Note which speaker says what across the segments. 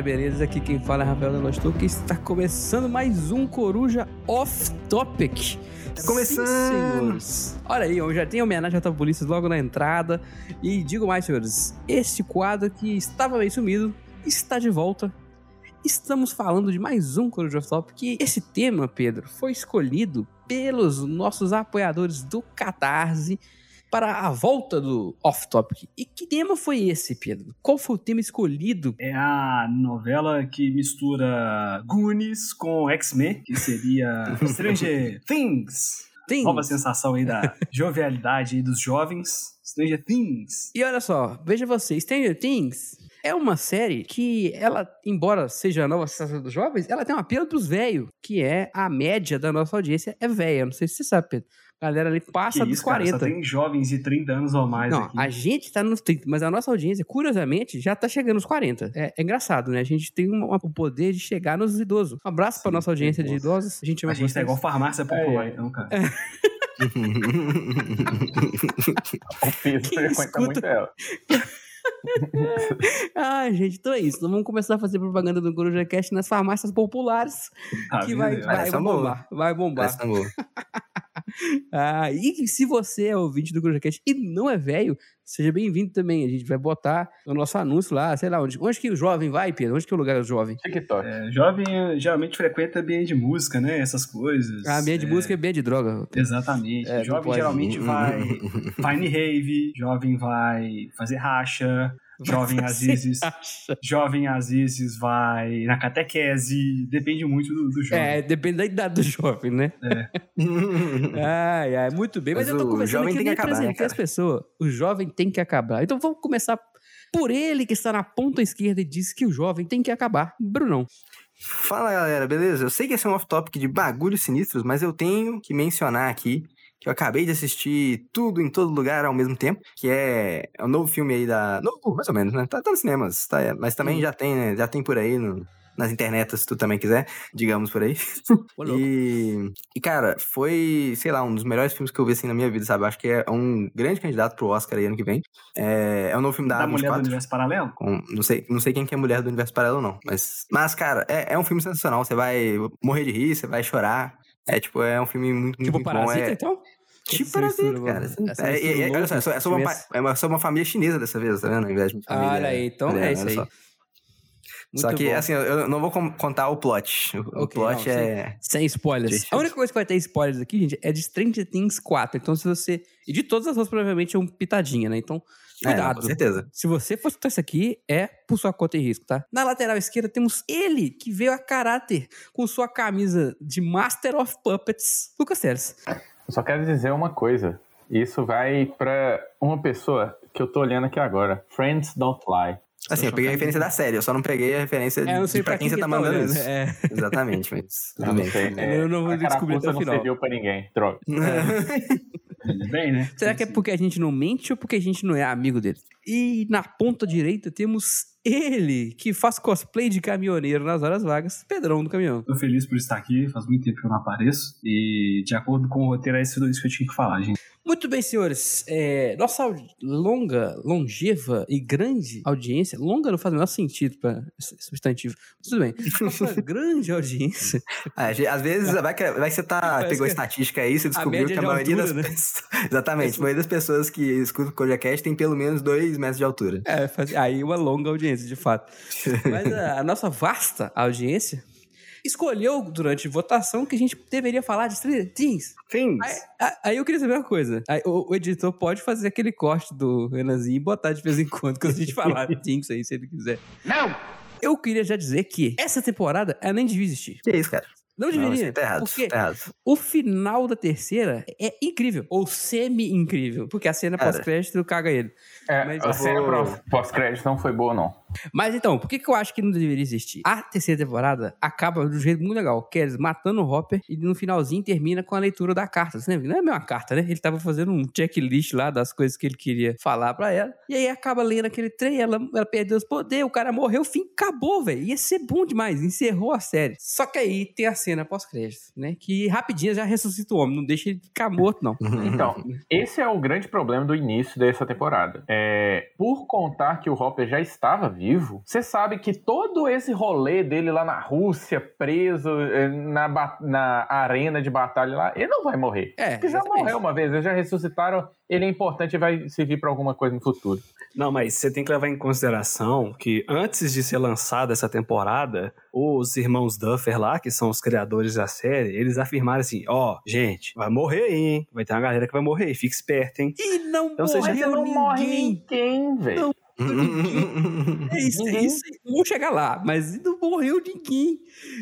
Speaker 1: Galera, beleza? Aqui quem fala é Rafael Delostor, que está começando mais um Coruja Off Topic.
Speaker 2: Tá começando!
Speaker 1: Sim, senhores. Olha aí, eu já tem homenagem à polícia logo na entrada. E digo mais, senhores, este quadro que estava meio sumido está de volta. Estamos falando de mais um Coruja Off Topic. E esse tema, Pedro, foi escolhido pelos nossos apoiadores do Catarse para a volta do Off Topic. E que tema foi esse, Pedro? Qual foi o tema escolhido?
Speaker 2: É a novela que mistura Goonies com X-Men, que seria Stranger Things.
Speaker 1: Things.
Speaker 2: Nova sensação aí da jovialidade aí dos jovens. Stranger Things.
Speaker 1: E olha só, veja você, Stranger Things é uma série que ela, embora seja a nova sensação dos jovens, ela tem um apelo pros velhos, que é a média da nossa audiência é velha. Não sei se você sabe, Pedro. A galera ali passa
Speaker 2: Que
Speaker 1: dos
Speaker 2: isso, cara,
Speaker 1: 40.
Speaker 2: só tem jovens de 30 anos ou mais
Speaker 1: Não,
Speaker 2: aqui.
Speaker 1: a gente tá nos 30, mas a nossa audiência, curiosamente, já tá chegando nos 40. É, é engraçado, né? A gente tem um- o poder de chegar nos idosos. Um abraço pra
Speaker 2: Sim,
Speaker 1: nossa audiência de
Speaker 2: idosos.
Speaker 1: A gente
Speaker 2: A gente tá igual farmácia popular,
Speaker 3: É.
Speaker 2: então, cara.
Speaker 3: O piso
Speaker 1: Quem
Speaker 3: frequenta
Speaker 1: escuta-
Speaker 3: muito ela.
Speaker 1: Ah, gente, então é isso. Então vamos começar a fazer propaganda do Coruja Cast nas farmácias populares,
Speaker 2: Tá
Speaker 1: que vai,
Speaker 2: É,
Speaker 1: vai
Speaker 4: Parece amor.
Speaker 1: bombar. Vai bombar. Ah, e se você é ouvinte do CrujaCast e não é velho, seja bem-vindo também. A gente vai botar o nosso anúncio lá, sei lá, onde, onde que o jovem vai, Pedro? Onde que é o lugar do jovem?
Speaker 3: TikTok.
Speaker 2: É, jovem eh, geralmente frequenta ambiente de música, né? Essas coisas.
Speaker 1: Ah, meia de
Speaker 2: É,
Speaker 1: música é meia de droga.
Speaker 2: Exatamente.
Speaker 1: É,
Speaker 2: jovem geralmente vai, vai em rave, jovem vai fazer racha, jovem
Speaker 1: acha?
Speaker 2: jovem vezes vai na catequese, depende muito do, do jovem.
Speaker 1: É, depende da idade do jovem, né? Ai, ai, muito bem. Mas,
Speaker 4: Mas
Speaker 1: eu tô
Speaker 4: o
Speaker 1: conversando
Speaker 4: jovem
Speaker 1: aqui, eu
Speaker 4: tem
Speaker 1: nem
Speaker 4: né,
Speaker 1: as pessoas. O jovem tem que acabar. Então vamos começar por ele que está na ponta esquerda e diz que o jovem tem que acabar. Brunão.
Speaker 4: Fala galera, beleza? Eu sei que esse é um off-topic de bagulhos sinistros, mas eu tenho que mencionar aqui que eu acabei de assistir tudo em todo lugar ao mesmo tempo, que é, é um novo filme aí da. Novo, mais ou menos, né? Tá, tá nos cinemas, tá, é, mas também
Speaker 1: Hum.
Speaker 4: já tem, né? Já tem por aí no- nas internetas, se tu também quiser, digamos por aí. E, e, cara, foi, sei lá, um dos melhores filmes que eu vi assim na minha vida, sabe? Acho que é um grande candidato pro Oscar aí ano que vem. É, é um novo filme da,
Speaker 2: da mulher do
Speaker 4: A24.
Speaker 2: universo paralelo?
Speaker 4: Com- não, sei, não sei quem que é mulher do universo paralelo, não. Mas, mas cara, é, é um filme sensacional. Você vai morrer de rir, você vai chorar. É tipo, é um filme muito, muito,
Speaker 1: Tipo
Speaker 4: muito
Speaker 1: Parasita,
Speaker 4: bom. É,
Speaker 1: então?
Speaker 4: tipo Parasita, cara.
Speaker 1: Essa
Speaker 4: É, é, é, olha só, é só- é só uma, é uma- só uma família chinesa dessa vez, tá vendo? Ao invés de uma família
Speaker 1: Olha aí, então é isso aí.
Speaker 4: só.
Speaker 1: Muito
Speaker 4: Só que,
Speaker 1: bom.
Speaker 4: assim, eu- não vou contar o plot. O, o
Speaker 1: Ok,
Speaker 4: plot
Speaker 1: não,
Speaker 4: é.
Speaker 1: Sem spoilers.
Speaker 4: Gente,
Speaker 1: a única coisa que vai ter spoilers aqui, gente, é de Stranger Things 4. Então, se você. E de todas as outras, provavelmente é um pitadinha, né? Então,
Speaker 4: É, não,
Speaker 1: cuidado.
Speaker 4: com certeza.
Speaker 1: se você for escutar isso aqui, é por sua conta e risco, tá? Na lateral esquerda temos ele, que veio a caráter com sua camisa de Master of Puppets, Lucas Teres.
Speaker 3: Eu só quero dizer uma coisa. Isso vai pra uma pessoa que eu tô olhando aqui agora. Friends Don't Lie.
Speaker 4: Assim, eu peguei a referência da série, eu só não peguei a referência
Speaker 1: É, não
Speaker 4: de pra quem você tá
Speaker 1: que
Speaker 4: mandando
Speaker 1: olhando,
Speaker 4: isso.
Speaker 1: É.
Speaker 4: Exatamente, mas
Speaker 3: não
Speaker 4: bem.
Speaker 3: sei.
Speaker 1: Eu não vou descobrir até o final.
Speaker 3: não serviu pra ninguém. Droga.
Speaker 2: Bem, né?
Speaker 1: Será que é porque a gente não mente ou porque a gente não é amigo dele? E na ponta direita temos ele, que faz cosplay de caminhoneiro nas horas vagas, Pedrão do caminhão.
Speaker 2: Tô feliz por estar aqui, faz muito tempo que eu não apareço. E de acordo com o roteiro, é isso isso que eu tinha que falar, gente.
Speaker 1: Muito bem, senhores. É, nossa longa, longeva e grande audiência. Longa não faz o menor sentido para substantivo. Tudo bem. Nossa grande audiência.
Speaker 4: Ge- às vezes vai que, vai que você tá,
Speaker 1: Parece
Speaker 4: pegou
Speaker 1: que
Speaker 4: estatística aí, você descobriu
Speaker 1: média
Speaker 4: que a maioria
Speaker 1: altura,
Speaker 4: das
Speaker 1: né?
Speaker 4: pessoas. Exatamente, a maioria das pessoas que escutam o Kojacast tem pelo menos 2 metros de altura.
Speaker 1: É, faz- aí uma longa audiência, de fato. Mas a, a nossa vasta audiência escolheu durante votação que a gente deveria falar de Stranger Things.
Speaker 4: Things.
Speaker 1: Aí, aí eu queria saber uma coisa. Aí o, o editor pode fazer aquele corte do Renanzinho e botar de vez em quando, quando a gente falar Things aí, se ele quiser. Não! Eu queria já dizer que essa temporada, ela nem devia existir.
Speaker 4: Que isso, cara?
Speaker 1: Não
Speaker 4: Não,
Speaker 1: deveria.
Speaker 4: isso tá errado.
Speaker 1: porque
Speaker 4: Tá errado.
Speaker 1: o final da terceira é incrível. Ou semi-incrível. Porque a cena pós-crédito caga ele.
Speaker 3: É,
Speaker 1: Mas
Speaker 3: a cena
Speaker 4: vou-
Speaker 3: pós- pós-crédito não foi boa, não.
Speaker 1: Mas então, por que, que eu acho que não deveria existir? A terceira temporada acaba de um jeito muito legal, que é eles matando o Hopper e no finalzinho termina com a leitura da carta. Você lembra? Não é a mesma carta, né? Ele tava fazendo um checklist lá das coisas que ele queria falar pra ela. E aí acaba lendo aquele trem, ela, ela perdeu os poderes, o cara morreu, o fim acabou, velho. Ia ser bom demais, encerrou a série. Só que aí tem a cena pós-crédito, né? Que rapidinho já ressuscita o homem, não deixa ele ficar morto, não.
Speaker 3: Então, esse é o grande problema do início dessa temporada. É, por contar que o Hopper já estava vivo, você sabe que todo esse rolê dele lá na Rússia, preso eh, na, na arena de batalha lá, ele não vai morrer.
Speaker 1: É,
Speaker 3: Porque já
Speaker 1: exatamente.
Speaker 3: morreu uma vez, eles já ressuscitaram, ele é importante e vai servir pra alguma coisa no futuro.
Speaker 2: Não, mas você tem que levar em consideração que antes de ser lançada essa temporada, os irmãos Duffer lá, que são os criadores da série, eles afirmaram assim: ó, gente, vai morrer aí, hein? Vai ter uma galera que vai morrer aí, fique esperto, hein?
Speaker 1: E não
Speaker 2: Então você já
Speaker 1: morreu
Speaker 3: não morre
Speaker 1: ninguém.
Speaker 3: ninguém, velho.
Speaker 1: É isso, é
Speaker 3: Ninguém.
Speaker 1: isso. Vamos chegar lá, mas não morreu ninguém.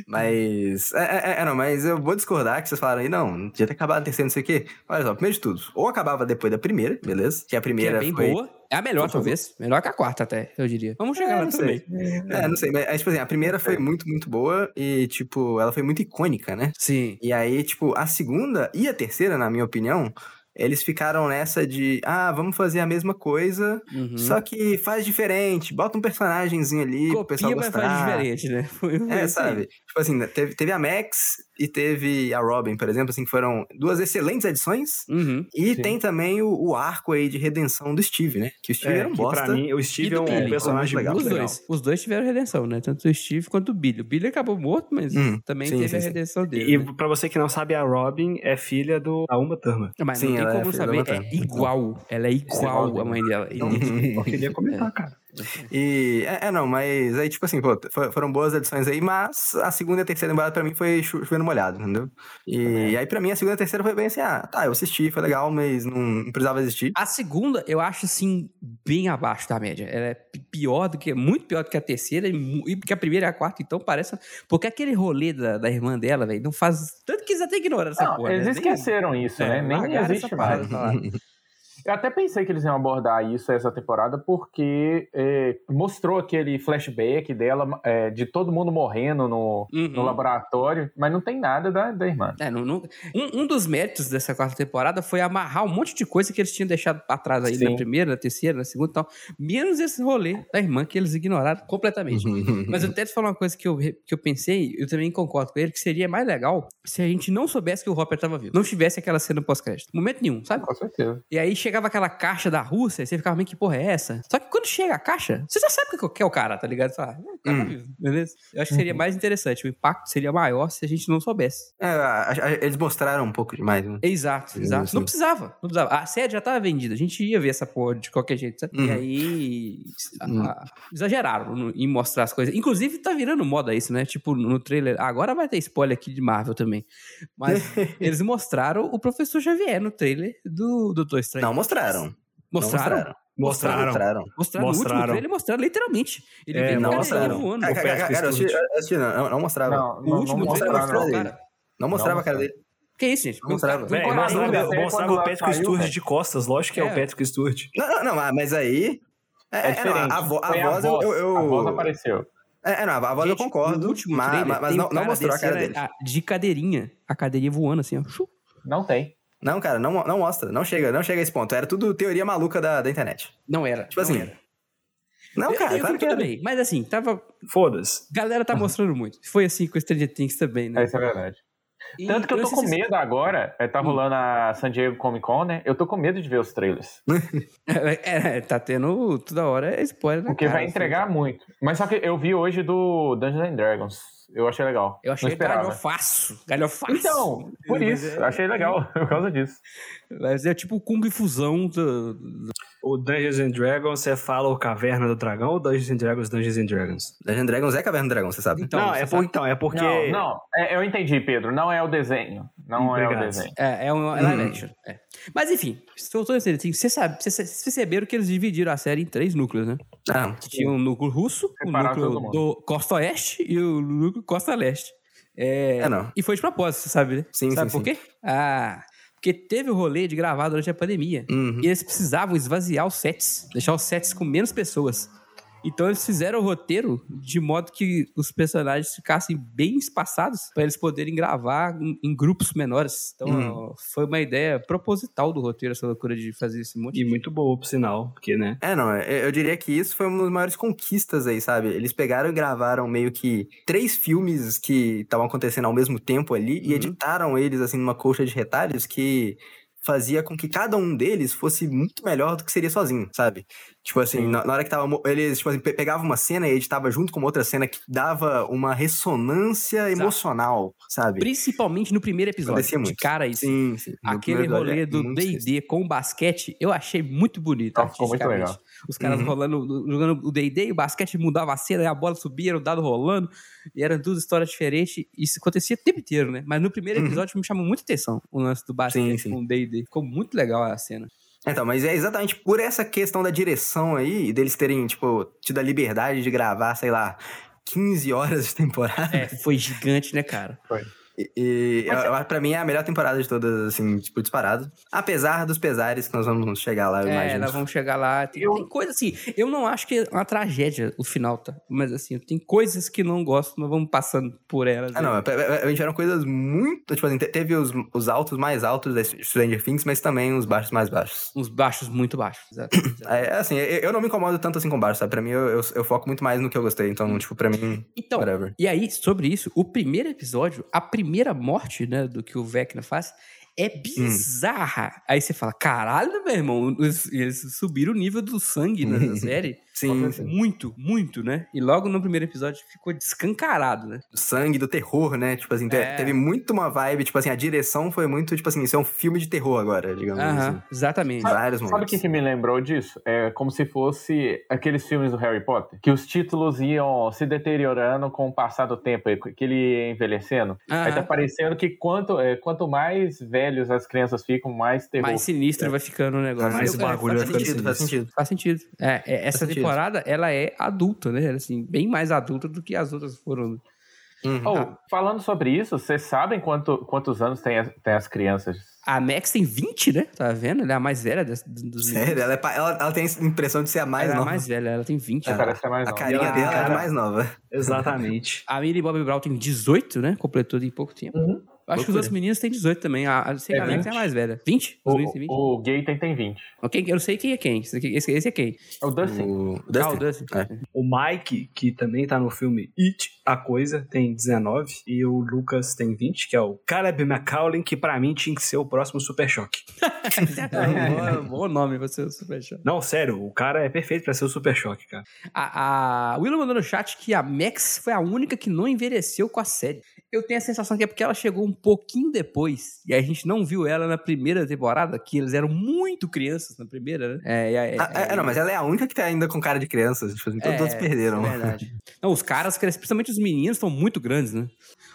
Speaker 4: Mas. É, é, é, não, mas eu vou discordar que vocês falaram aí, não, não tinha ter acabado a terceira, não sei o quê. Olha só, primeiro de tudo, ou acabava depois da primeira, beleza? Que a
Speaker 1: Que é
Speaker 4: primeira
Speaker 1: bem
Speaker 4: foi.
Speaker 1: boa. É a melhor, talvez. Melhor que a quarta, até, eu diria. Vamos chegar
Speaker 4: É,
Speaker 1: lá também.
Speaker 4: É, não sei, mas tipo assim, a primeira foi muito, muito boa e, tipo, ela foi muito icônica, né?
Speaker 1: Sim.
Speaker 4: E aí, tipo, a segunda e a terceira, na minha opinião, eles ficaram nessa de, ah, vamos fazer a mesma coisa,
Speaker 1: Uhum.
Speaker 4: só que faz diferente, bota um personagemzinho ali pro pessoal
Speaker 1: Copia, mas
Speaker 4: gostar.
Speaker 1: faz diferente, né? Foi, foi
Speaker 4: É,
Speaker 1: assim.
Speaker 4: sabe? Tipo assim, teve, teve a Max e teve a Robin, por exemplo, assim, que foram duas excelentes edições.
Speaker 1: Uhum.
Speaker 4: E
Speaker 3: Sim.
Speaker 4: tem também o, o arco aí de redenção do Steve, né? Que o Steve
Speaker 2: É,
Speaker 4: era um bosta.
Speaker 2: pra mim, o Steve é um
Speaker 1: Billy.
Speaker 2: personagem
Speaker 4: Legal,
Speaker 1: Os
Speaker 2: legal.
Speaker 1: dois. Os dois tiveram redenção, né? Tanto o Steve quanto o Billy. O Billy acabou morto, mas
Speaker 4: Hum,
Speaker 1: também
Speaker 4: sim,
Speaker 1: teve
Speaker 4: sim,
Speaker 1: a
Speaker 4: sim.
Speaker 1: redenção dele.
Speaker 2: E
Speaker 1: né?
Speaker 2: pra você que não sabe, a Robin é filha do a Uma Thurman.
Speaker 1: Mas
Speaker 4: sim,
Speaker 1: não tem
Speaker 4: é
Speaker 1: como
Speaker 4: da
Speaker 1: saber. É igual. Ela é igual a mãe dela.
Speaker 2: Eu queria comentar, cara.
Speaker 4: E, é, é, não, mas aí, tipo assim, pô, for- foram boas edições aí, mas a segunda e a terceira temporada pra mim foi chovendo molhado, entendeu? E, e aí, pra mim, a segunda e a terceira foi bem assim, ah, tá, eu assisti, foi legal, mas não, não precisava existir.
Speaker 1: A segunda, eu acho, assim, bem abaixo da média. Ela é pi- pior do que... Muito pior do que a terceira e que a primeira e a quarta, então, parece... Porque aquele rolê da, da irmã dela, velho, não faz... Tanto que eles até ignoraram essa
Speaker 3: Não,
Speaker 1: porra,
Speaker 3: eles
Speaker 1: né? Nem-
Speaker 3: esqueceram isso,
Speaker 1: É,
Speaker 3: né? Nem existe mais. Eu até pensei que eles iam abordar isso essa temporada porque é, mostrou aquele flashback dela, é, de todo mundo morrendo no,
Speaker 1: Uhum.
Speaker 3: no laboratório, mas não tem nada da, da irmã.
Speaker 1: É, não, não- um, um dos méritos dessa quarta temporada foi amarrar um monte de coisa que eles tinham deixado pra trás aí na
Speaker 3: Sim.
Speaker 1: primeira, na terceira, na segunda e tal. Menos esse rolê da irmã que eles ignoraram completamente. Mas eu até te falar uma coisa que eu, que eu pensei, eu também concordo com ele, que seria mais legal se a gente não soubesse que o Hopper tava vivo. Não tivesse aquela cena pós-crédito. Momento nenhum, sabe?
Speaker 3: Com certeza.
Speaker 1: E aí chegava aquela caixa da Rússia e você ficava meio que porra é essa? Só que quando chega a caixa, você já sabe que é o cara, tá ligado? Você fala, "Ah, o cara tá
Speaker 4: Hum.
Speaker 1: vivo, beleza? Eu acho que seria mais interessante, o impacto seria maior se a gente não soubesse.
Speaker 4: É, a- a- eles mostraram um pouco demais, né?
Speaker 1: Exato, exato. Não precisava, não precisava. A série já tava vendida, a gente ia ver essa porra de qualquer jeito, sabe? E
Speaker 4: Uhum.
Speaker 1: aí
Speaker 4: Uhum.
Speaker 1: a- exageraram no- em mostrar as coisas. Inclusive tá virando moda isso, né? Tipo no trailer, agora vai ter spoiler aqui de Marvel também. Mas eles mostraram o professor Xavier no trailer do Doutor Estranho.
Speaker 4: Não mostraram.
Speaker 1: mostraram.
Speaker 4: Não
Speaker 2: Mostraram.
Speaker 4: mostraram.
Speaker 1: Mostraram no último
Speaker 2: Mostraram.
Speaker 1: trailer, mostraram literalmente. Ele
Speaker 2: É,
Speaker 1: veio
Speaker 2: não
Speaker 1: a
Speaker 4: mostraram.
Speaker 1: cadeirinha voando.
Speaker 4: Cara, cara, cara, eu assisti,
Speaker 2: Stewart.
Speaker 4: eu assisti, não, não, não mostrava. Não,
Speaker 3: Não,
Speaker 1: O
Speaker 3: não,
Speaker 1: último
Speaker 3: não mostraram,
Speaker 1: mostrou,
Speaker 3: não.
Speaker 1: cara.
Speaker 4: mostrava a cara
Speaker 1: mostrava.
Speaker 4: dele.
Speaker 1: Que isso, gente?
Speaker 4: Não mostrava.
Speaker 2: Mostrava, mostrava o Patrick Stewart de costas, lógico que é,
Speaker 1: É.
Speaker 2: o Patrick Stewart.
Speaker 4: Não, não, não, mas- aí... É,
Speaker 3: É
Speaker 4: é, não,
Speaker 3: diferente.
Speaker 4: a, vo- a
Speaker 3: Foi
Speaker 4: voz, eu, eu,
Speaker 3: A voz
Speaker 4: eu-
Speaker 3: apareceu.
Speaker 4: É, é, não, a voz eu
Speaker 1: Gente,
Speaker 4: concordo,
Speaker 1: no último
Speaker 4: mas,
Speaker 1: trailer,
Speaker 4: mas não, não mostrou a cara dele.
Speaker 1: a- De cadeirinha. A cadeirinha voando assim, ó.
Speaker 3: Não tem.
Speaker 4: Não, cara, não, não mostra. Não chega, não chega a esse ponto. Era tudo teoria maluca da, da internet.
Speaker 1: Não era.
Speaker 4: Tipo
Speaker 1: não
Speaker 4: assim,
Speaker 1: era.
Speaker 4: Não,
Speaker 1: Eu-
Speaker 4: cara,
Speaker 1: eu
Speaker 4: claro que
Speaker 1: bem. Mas assim, tava.
Speaker 2: Foda-se.
Speaker 1: Galera tá mostrando muito. Foi assim com Stranger Things também, né?
Speaker 3: Isso é verdade.
Speaker 1: E
Speaker 3: Tanto que eu tô com
Speaker 1: se-
Speaker 3: medo agora, é, tá
Speaker 1: Hum.
Speaker 3: rolando a San Diego Comic Con, né? Eu tô com medo de ver os trailers.
Speaker 1: É, tá tendo toda hora é spoiler na
Speaker 3: Porque
Speaker 1: cara,
Speaker 3: vai
Speaker 1: assim.
Speaker 3: entregar muito. Mas só que eu vi hoje do Dungeons and Dragons. Eu achei legal.
Speaker 1: Eu achei
Speaker 3: esperava.
Speaker 1: galhofaço. Galhofaço.
Speaker 3: Então, por isso.
Speaker 1: é-
Speaker 3: Achei legal por causa disso.
Speaker 1: Mas é tipo o Kung Fusão do, do-
Speaker 2: O Dungeons and Dragons, você fala o Caverna do Dragão ou Dungeons and Dragons, Dungeons and Dragons?
Speaker 4: Dungeons and Dragons é Caverna do Dragão, você sabe.
Speaker 1: Então,
Speaker 2: não, é
Speaker 1: sabe.
Speaker 2: por, então, é porque...
Speaker 3: Não, não. É, eu entendi, Pedro. Não é o desenho. Não é o desenho.
Speaker 1: É, é um é live action. é. Mas enfim, voltando a série, você sabe, vocês perceberam que eles dividiram a série em três núcleos, né?
Speaker 4: Ah,
Speaker 1: Tinha um núcleo russo, o núcleo do Costa Oeste e o núcleo Costa Leste. É,
Speaker 4: É, não.
Speaker 1: E foi de propósito, você sabe, né?
Speaker 4: Sim,
Speaker 1: sabe
Speaker 4: sim,
Speaker 1: por quê? Ah, porque teve o rolê de gravar durante a pandemia.
Speaker 4: Uhum.
Speaker 1: E eles precisavam esvaziar os sets, deixar os sets com menos pessoas. Então eles fizeram o roteiro de modo que os personagens ficassem bem espaçados para eles poderem gravar em, em grupos menores. Então
Speaker 4: Hum.
Speaker 1: foi uma ideia proposital do roteiro, essa loucura de fazer esse monte
Speaker 2: E
Speaker 1: de...
Speaker 2: muito boa, por sinal, porque, né?
Speaker 4: É, não, é- eu diria que isso foi uma das maiores conquistas aí, sabe? Eles pegaram e gravaram meio que três filmes que estavam acontecendo ao mesmo tempo ali e
Speaker 1: Uhum.
Speaker 4: editaram eles, assim, numa colcha de retalhos que fazia com que cada um deles fosse muito melhor do que seria sozinho, sabe? Tipo assim, na, na hora que tava. Eles, tipo assim, pe- pegavam uma cena e editava junto com uma outra cena que dava uma ressonância emocional, sabe?
Speaker 1: Principalmente no primeiro episódio.
Speaker 4: Acontecia
Speaker 1: De
Speaker 4: muito.
Speaker 1: cara, isso.
Speaker 4: Sim, sim.
Speaker 1: Aquele rolê
Speaker 4: é
Speaker 1: do D&D com o basquete, eu achei muito bonito.
Speaker 3: Nossa, ficou muito legal.
Speaker 1: Os caras
Speaker 4: Uhum.
Speaker 1: rolando, jogando o D&D e o basquete mudava a cena, a bola subia, era o dado rolando, e eram duas histórias diferentes, e isso acontecia o tempo inteiro, né? Mas no primeiro
Speaker 4: Uhum.
Speaker 1: episódio me chamou muita atenção o lance do basquete
Speaker 4: Sim, sim.
Speaker 1: com o D&D. Ficou muito legal a cena.
Speaker 4: Então, mas é exatamente por essa questão da direção aí, deles terem, tipo, tido a liberdade de gravar, sei lá, 15 horas de temporada.
Speaker 1: É, foi gigante, né, cara?
Speaker 4: E, e pra mim é a melhor temporada de todas, assim, tipo, disparado. Apesar dos pesares que nós vamos chegar lá, eu
Speaker 1: é,
Speaker 4: imagino.
Speaker 1: nós vamos chegar lá. Tem,
Speaker 3: Eu-
Speaker 1: tem coisa assim, eu não acho que é uma tragédia o final, tá? Mas assim, tem coisas que não gosto, mas vamos passando por elas.
Speaker 4: Ah,
Speaker 1: aí.
Speaker 4: não, a- a- a gente eram coisas muito. Tipo assim, te- teve os, os altos mais altos da Stranger Things, mas também os baixos mais baixos.
Speaker 1: Uns baixos muito baixos. exato, exato.
Speaker 4: É, assim, eu, eu não me incomodo tanto assim com baixo, sabe? Pra mim, eu, eu, eu foco muito mais no que eu gostei. Então, tipo, pra mim,
Speaker 1: Então,
Speaker 4: whatever.
Speaker 1: E aí, sobre isso, o primeiro episódio, a primeira morte, né, do que o Vecna faz, é bizarra. Aí você fala, caralho, meu irmão, eles, subiram o nível do sangue nessa série.
Speaker 4: Sim, sim.
Speaker 1: Muito, muito, né? E logo no primeiro episódio ficou descancarado, né?
Speaker 4: Do sangue, do terror, né? Tipo assim,
Speaker 1: É.
Speaker 4: teve muito uma vibe, tipo assim, a direção foi muito, tipo assim, isso é um filme de terror agora, digamos assim.
Speaker 1: Aham, exatamente.
Speaker 4: Vários
Speaker 3: Sabe o que, que me lembrou disso? É como se fosse aqueles filmes do Harry Potter, que os títulos iam se deteriorando com o passar do tempo, que ele ia envelhecendo. Aí tá parecendo que quanto, é, quanto mais velhos as crianças ficam, mais terror.
Speaker 1: Mais sinistro vai ficando o negócio.
Speaker 2: Mais
Speaker 1: Eu-
Speaker 2: o bagulho
Speaker 1: é,
Speaker 2: vai
Speaker 1: faz
Speaker 2: ficando
Speaker 1: sentido.
Speaker 4: faz sentido.
Speaker 1: Faz sentido. É, é, essa
Speaker 4: sentido.
Speaker 1: Temporada, ela é adulta, né? Ela, Assim, bem mais adulta do que as outras foram.
Speaker 4: Uhum.
Speaker 3: Oh, falando sobre isso, vocês sabem quanto, quantos anos tem as, tem as crianças?
Speaker 1: A Max tem 20, né? Tá vendo? Ela é a mais velha das, dos
Speaker 4: Sério, ela, é pa- ela, ela tem a impressão de ser a mais
Speaker 1: ela é a
Speaker 4: nova.
Speaker 1: mais velha, ela tem 20.
Speaker 4: É.
Speaker 1: né?
Speaker 3: Parece ser mais
Speaker 4: A
Speaker 3: nova.
Speaker 4: carinha
Speaker 1: ela-
Speaker 4: dela é a
Speaker 2: cara-
Speaker 4: mais nova.
Speaker 2: Exatamente.
Speaker 1: A Millie Bobby Brown tem 18, né? Completou em pouco tempo.
Speaker 3: Uhum.
Speaker 1: Eu Acho que os outros meninos têm 18 também. A, a, sei que
Speaker 3: É
Speaker 1: a Max é a
Speaker 3: 20?
Speaker 1: mais velha. 20? Os meninos têm 20?
Speaker 3: O, o Gaten tem 20.
Speaker 1: Ok, eu não sei quem é quem. Esse, esse, é quem?
Speaker 3: É o Dustin.
Speaker 4: O
Speaker 1: Ah, o
Speaker 4: Dustin.
Speaker 1: Dustin.
Speaker 4: É.
Speaker 2: O Mike, que também tá no filme It, A Coisa, tem 19. E o Lucas tem 20, que é o Caleb McCaulin, que pra mim tinha que ser o próximo Super Choque.
Speaker 1: É bom, bom nome pra ser o Super Show.
Speaker 2: Não, sério, o cara é perfeito pra ser o Super Choque, cara.
Speaker 1: A, a Willow mandou no chat que a Max foi a única que não envelheceu com a série. Eu tenho a sensação que é porque ela chegou um pouquinho depois. E a gente não viu ela na primeira temporada, que eles eram muito crianças na primeira, né? É, é,
Speaker 4: Ah, é, não, mas ela é a única que tá ainda com cara de criança. Tipo, assim, todos
Speaker 1: É,
Speaker 4: outros perderam.
Speaker 1: É verdade. Não, os caras, principalmente os meninos, estão muito grandes, né?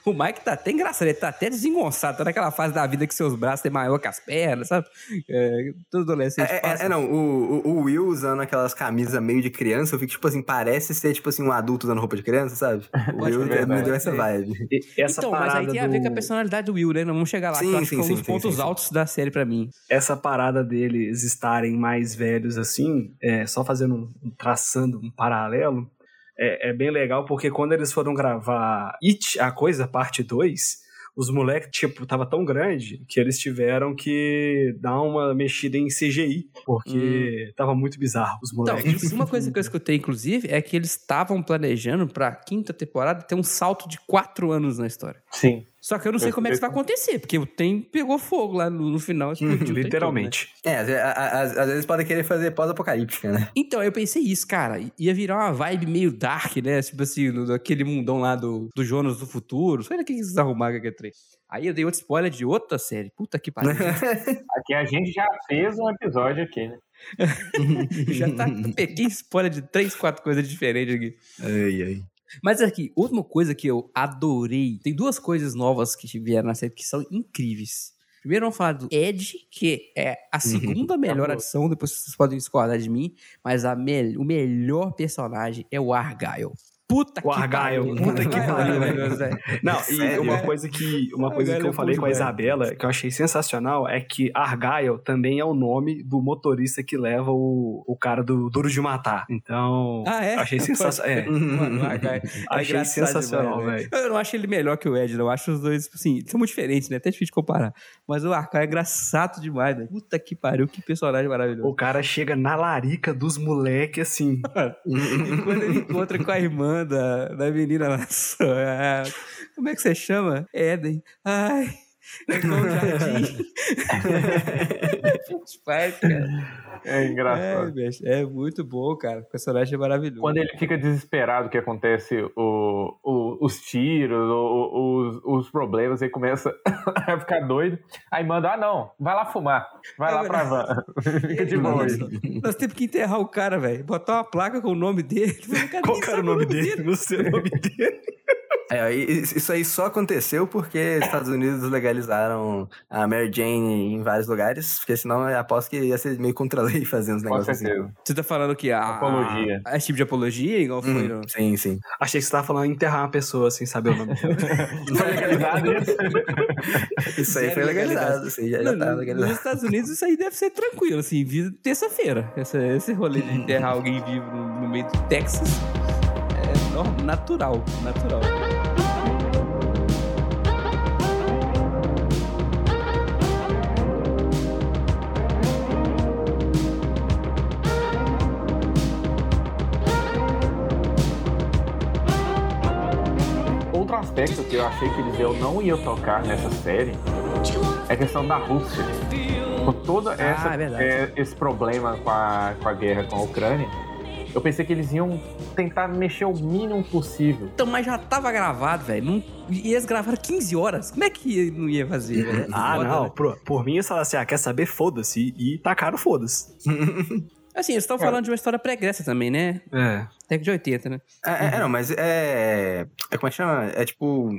Speaker 1: O Mike tá até engraçado, ele tá até desengonçado, tá naquela fase da vida que seus braços têm maior que as pernas, sabe? É, todo adolescente
Speaker 4: É, é-
Speaker 1: passa.
Speaker 4: é, não, o, o, o Will usando aquelas camisas meio de criança, eu fico, tipo assim, parece ser, tipo assim, um adulto usando roupa de criança, sabe? O
Speaker 1: Pode
Speaker 4: Will
Speaker 3: ser,
Speaker 4: me deu essa vibe.
Speaker 2: E essa
Speaker 1: então, mas aí tem a ver
Speaker 2: do-
Speaker 1: com a personalidade do Will, né? Não vamos chegar lá, que
Speaker 4: Sim,
Speaker 1: eu acho que
Speaker 4: sim,
Speaker 1: é um dos
Speaker 4: sim,
Speaker 1: pontos
Speaker 4: sim, sim.
Speaker 1: altos da série pra mim.
Speaker 2: essa parada deles estarem mais velhos assim, é, só fazendo um, traçando um paralelo, é, é bem legal porque quando eles foram gravar It, a coisa, parte 2, os moleques, tipo, tava tão grande que eles tiveram que dar uma mexida em CGI, porque tava muito bizarro os
Speaker 1: Então,
Speaker 2: moleques.
Speaker 1: isso, uma coisa que eu escutei, inclusive, é que eles estavam planejando pra quinta temporada ter um salto de quatro anos na história.
Speaker 3: Sim.
Speaker 1: Só que eu não sei
Speaker 3: Eu-
Speaker 1: como é que
Speaker 3: eu-
Speaker 1: isso vai acontecer, porque o tempo pegou fogo lá no, no final. explodiu o trem todo, né?
Speaker 2: Literalmente.
Speaker 4: É, às, vezes podem querer fazer pós-apocalíptica, né?
Speaker 1: Então, eu pensei isso, cara. Ia virar uma vibe meio dark, né? Tipo assim, no- daquele mundão lá do, do Jonas do futuro. Sei lá o que eles arrumaram com aquele trem. Aí eu dei outro spoiler de outra série. Puta que pariu.
Speaker 3: Aqui a gente já fez um episódio aqui, né?
Speaker 1: Já tá, peguei spoiler de três, quatro coisas diferentes aqui.
Speaker 4: ai, ai.
Speaker 1: Mas aqui, última coisa que eu adorei. Tem duas coisas novas que vieram na série que são incríveis. Primeiro vamos falar do Ed, que é a segunda melhor adição, depois vocês podem discordar de mim, mas a mel- o melhor personagem é o Argyle. Puta
Speaker 2: O Argyle, puta que pariu,
Speaker 1: velho.
Speaker 2: Não, e
Speaker 4: Sério?
Speaker 2: uma coisa que, uma
Speaker 1: Ah,
Speaker 2: coisa que eu
Speaker 1: é
Speaker 2: falei com a. Isabela, que eu achei sensacional, é que Argyle também é o nome do motorista que leva o, o cara do Duro de Matar. Então,
Speaker 1: Ah, é?
Speaker 2: achei sensacional. É,
Speaker 1: Mano, o Argyle é
Speaker 2: achei sensacional, velho.
Speaker 1: Eu não acho ele melhor que o Ed, não. Eu acho os dois, assim, são muito diferentes, né? Até difícil de comparar. Mas o Argyle é engraçado demais, velho. Puta que pariu, que personagem maravilhoso.
Speaker 2: O cara chega na larica dos moleques, assim.
Speaker 1: E quando ele encontra com a irmã da, da menina lá, é, como é que você chama? Eden. Ai, é jardim. Cara.
Speaker 3: É
Speaker 1: É,
Speaker 3: engraçado.
Speaker 1: bicho, é muito bom, cara. O personagem é maravilhoso.
Speaker 3: Quando ele fica desesperado que acontece o, o- os tiros, o- o- os, os problemas, ele começa a ficar doido. Aí manda, ah não, vai lá fumar. Vai
Speaker 1: É
Speaker 3: lá pra van. Fica de boa.
Speaker 1: Nossa, nós temos que enterrar o cara, velho. Botar uma placa com o nome dele.
Speaker 2: Qual que era o nome dele? Não sei o nome dele.
Speaker 4: É, isso aí só aconteceu porque os Estados Unidos legalizaram a Mary Jane em vários lugares, porque senão eu aposto que ia ser meio contra a lei fazer uns
Speaker 3: Com
Speaker 4: negócios assim.
Speaker 1: Você tá falando que a...
Speaker 3: Apologia.
Speaker 1: A, esse tipo de apologia, igual foi
Speaker 4: Hum,
Speaker 1: no...
Speaker 4: sim, sim.
Speaker 2: Achei que você tava falando enterrar uma pessoa sem saber o nome dela.
Speaker 3: Foi legalizado isso?
Speaker 4: Isso aí
Speaker 1: Zero
Speaker 4: foi legalizado, aí já, já tá
Speaker 1: Nos
Speaker 4: legalizado.
Speaker 1: Estados Unidos isso aí deve ser tranquilo, assim, terça-feira. Esse, esse rolê de enterrar alguém vivo no, no meio do Texas é natural, natural.
Speaker 3: Aspecto que eu achei que eles eu não ia tocar nessa série é a questão da Rússia. Com toda essa,
Speaker 1: é verdade.
Speaker 3: é, esse problema com a, com a guerra com a Ucrânia, eu pensei que eles iam tentar mexer o mínimo possível.
Speaker 1: Então, mas já tava gravado, velho. Não... E eles gravaram 15 horas. Como é que não ia fazer, velho?
Speaker 2: Ah,
Speaker 1: Foda,
Speaker 2: não.
Speaker 1: né?
Speaker 2: Por, por mim, eu falava assim, ah, quer saber? Foda-se. E tacaram foda-se.
Speaker 1: Assim, eles estão falando de uma história pregressa também, né?
Speaker 2: É.
Speaker 1: Década de 80, né?
Speaker 4: É, é, é, não, mas é, é. Como é que chama? É tipo.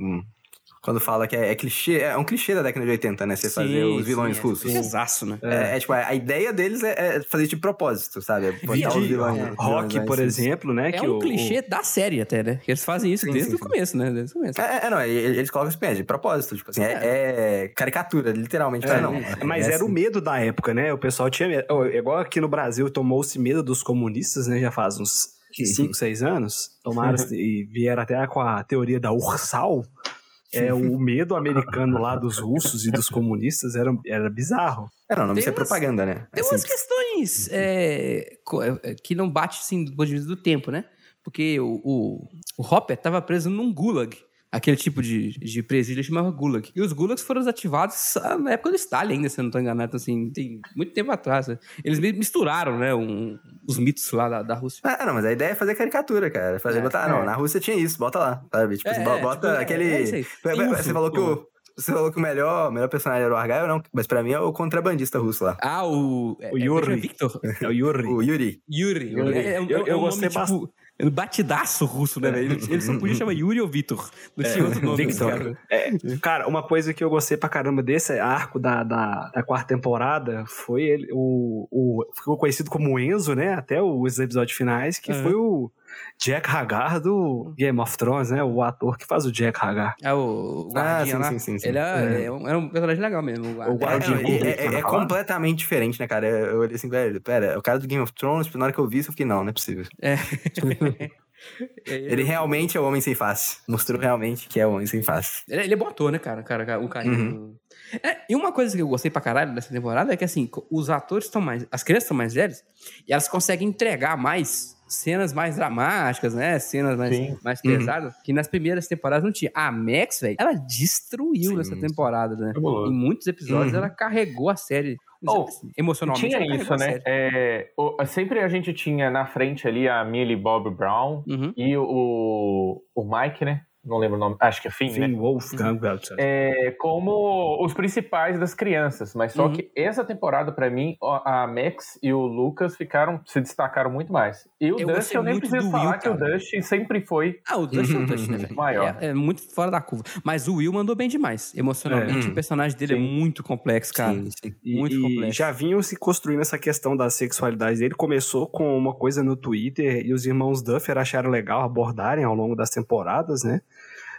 Speaker 4: Quando fala que é, é clichê. É um clichê da década de 80, né? Você fazer os vilões
Speaker 1: sim,
Speaker 4: russos.
Speaker 1: É, exaço, né?
Speaker 4: É, é, tipo, a a ideia deles é, é fazer de propósito, sabe? É botar os vilões.
Speaker 2: é, Rock, por exemplo, né?
Speaker 1: É
Speaker 2: que
Speaker 1: um
Speaker 2: o-
Speaker 1: clichê da série até, né? Que eles fazem isso
Speaker 4: Sim,
Speaker 1: desde
Speaker 4: sim,
Speaker 1: o
Speaker 4: sim.
Speaker 1: começo, né? Desde o começo.
Speaker 4: É, é, não, eles colocam é de propósito, tipo assim, é, é caricatura, literalmente.
Speaker 2: É,
Speaker 4: fala, não,
Speaker 2: mas
Speaker 4: é
Speaker 2: era o
Speaker 4: assim.
Speaker 2: medo da época, né? O pessoal tinha medo. Igual aqui no Brasil tomou-se medo dos comunistas, né? Já faz uns 5, 6 anos. Tomaram e vieram até com a teoria da Ursal. É, o medo americano lá dos russos e dos comunistas era, era bizarro.
Speaker 4: É, não, isso é propaganda, né?
Speaker 1: Tem
Speaker 4: É
Speaker 1: umas questões é, co- é, que não bate assim do ponto de vista do tempo, né? Porque o, o, o Hopper estava preso num gulag. Aquele tipo de, de presídio chamava gulag. E os gulags foram desativados na época do Stalin ainda, se eu não estou enganado, assim, tem muito tempo atrás. né? Eles misturaram, né, um- os mitos lá da, da Rússia.
Speaker 4: Ah, não, mas a ideia é fazer caricatura, cara. Fazer,
Speaker 1: É,
Speaker 4: botar,
Speaker 3: é.
Speaker 4: não, na Rússia tinha isso, bota lá, sabe? Tipo,
Speaker 1: É,
Speaker 4: bo- bota
Speaker 1: tipo, é,
Speaker 4: aquele...
Speaker 1: é
Speaker 4: você, falou que o, você falou que o melhor, melhor personagem era o Argyle, não, mas pra mim é o contrabandista russo lá.
Speaker 1: Ah, o... É,
Speaker 2: O Yuri.
Speaker 1: é Victor?
Speaker 2: É o Yuri.
Speaker 4: O Yuri.
Speaker 1: Yuri.
Speaker 2: Yuri.
Speaker 1: É, é um-
Speaker 2: Eu-
Speaker 1: é
Speaker 2: eu
Speaker 1: um
Speaker 2: gostei
Speaker 1: nome, tipo, é um batidaço russo, né, velho? Ele, ele só podia chamar Yuri ou Vitor. Não tinha outro nome.
Speaker 2: Victor.
Speaker 1: cara.
Speaker 2: É, cara, uma coisa que eu gostei pra caramba desse arco da, da, da quarta temporada foi ele, o, o. Ficou conhecido como Enzo, né? Até os episódios finais, que
Speaker 1: Aham.
Speaker 2: foi o Jack Hagar do Game of Thrones, né? O ator que faz o Jack Hagar.
Speaker 1: É o, o
Speaker 4: Ah, sim,
Speaker 1: lá.
Speaker 4: sim, sim, sim.
Speaker 1: Ele é,
Speaker 2: É.
Speaker 1: é um, era um personagem legal mesmo. O
Speaker 2: O
Speaker 1: guarda.
Speaker 4: É, é, é-
Speaker 2: tá
Speaker 4: é completamente diferente, né, cara? Eu olhei assim, velho, pera, é o cara do Game of Thrones, na hora que eu vi isso, eu fiquei, não, não é possível.
Speaker 1: É.
Speaker 4: Ele realmente é o homem sem face. Mostrou realmente que é o homem sem face.
Speaker 1: Ele, ele é bom ator, né, cara? cara, cara um carinho.
Speaker 4: Uhum.
Speaker 1: É, e uma coisa que eu gostei pra caralho dessa temporada é que, assim, os atores estão mais. As crianças estão mais velhas e elas conseguem entregar mais cenas mais dramáticas, né? Cenas mais,
Speaker 3: Sim.
Speaker 1: mais
Speaker 4: Uhum.
Speaker 1: pesadas, que nas primeiras temporadas não tinha. A Max, velho, ela destruiu
Speaker 4: Sim,
Speaker 1: nessa
Speaker 4: sim.
Speaker 1: temporada, né?
Speaker 3: Fabuloso.
Speaker 1: Em muitos episódios
Speaker 4: Uhum.
Speaker 1: ela carregou a série.
Speaker 3: Oh,
Speaker 1: assim, emocionalmente.
Speaker 3: Tinha isso, né? É, o- sempre a gente tinha na frente ali a Millie Bob Brown
Speaker 1: Uhum.
Speaker 3: e o, o Mike, né? Não lembro o nome, acho que é Finn,
Speaker 2: Finn
Speaker 3: né?
Speaker 2: Wolfgang Welcher.
Speaker 3: É, como os principais das crianças, mas só
Speaker 1: Uhum.
Speaker 3: que essa temporada, pra mim, a Max e o Lucas ficaram, se destacaram muito mais. E o
Speaker 1: Eu
Speaker 3: Dust, eu nem preciso falar
Speaker 1: Will,
Speaker 3: que o. Dust sempre foi
Speaker 1: Ah, o Dust é o Dust, né, velho?
Speaker 3: Maior.
Speaker 1: É, é muito fora da curva. Mas o Will mandou bem demais. Emocionalmente,
Speaker 4: É.
Speaker 1: o personagem dele é
Speaker 3: Sim.
Speaker 1: muito complexo, cara.
Speaker 4: Sim, sim.
Speaker 2: E,
Speaker 1: Muito
Speaker 2: e
Speaker 1: complexo.
Speaker 2: já vinham se construindo essa questão da sexualidade dele. Começou com uma coisa no Twitter e os irmãos Duffer acharam legal abordarem ao longo das temporadas, né?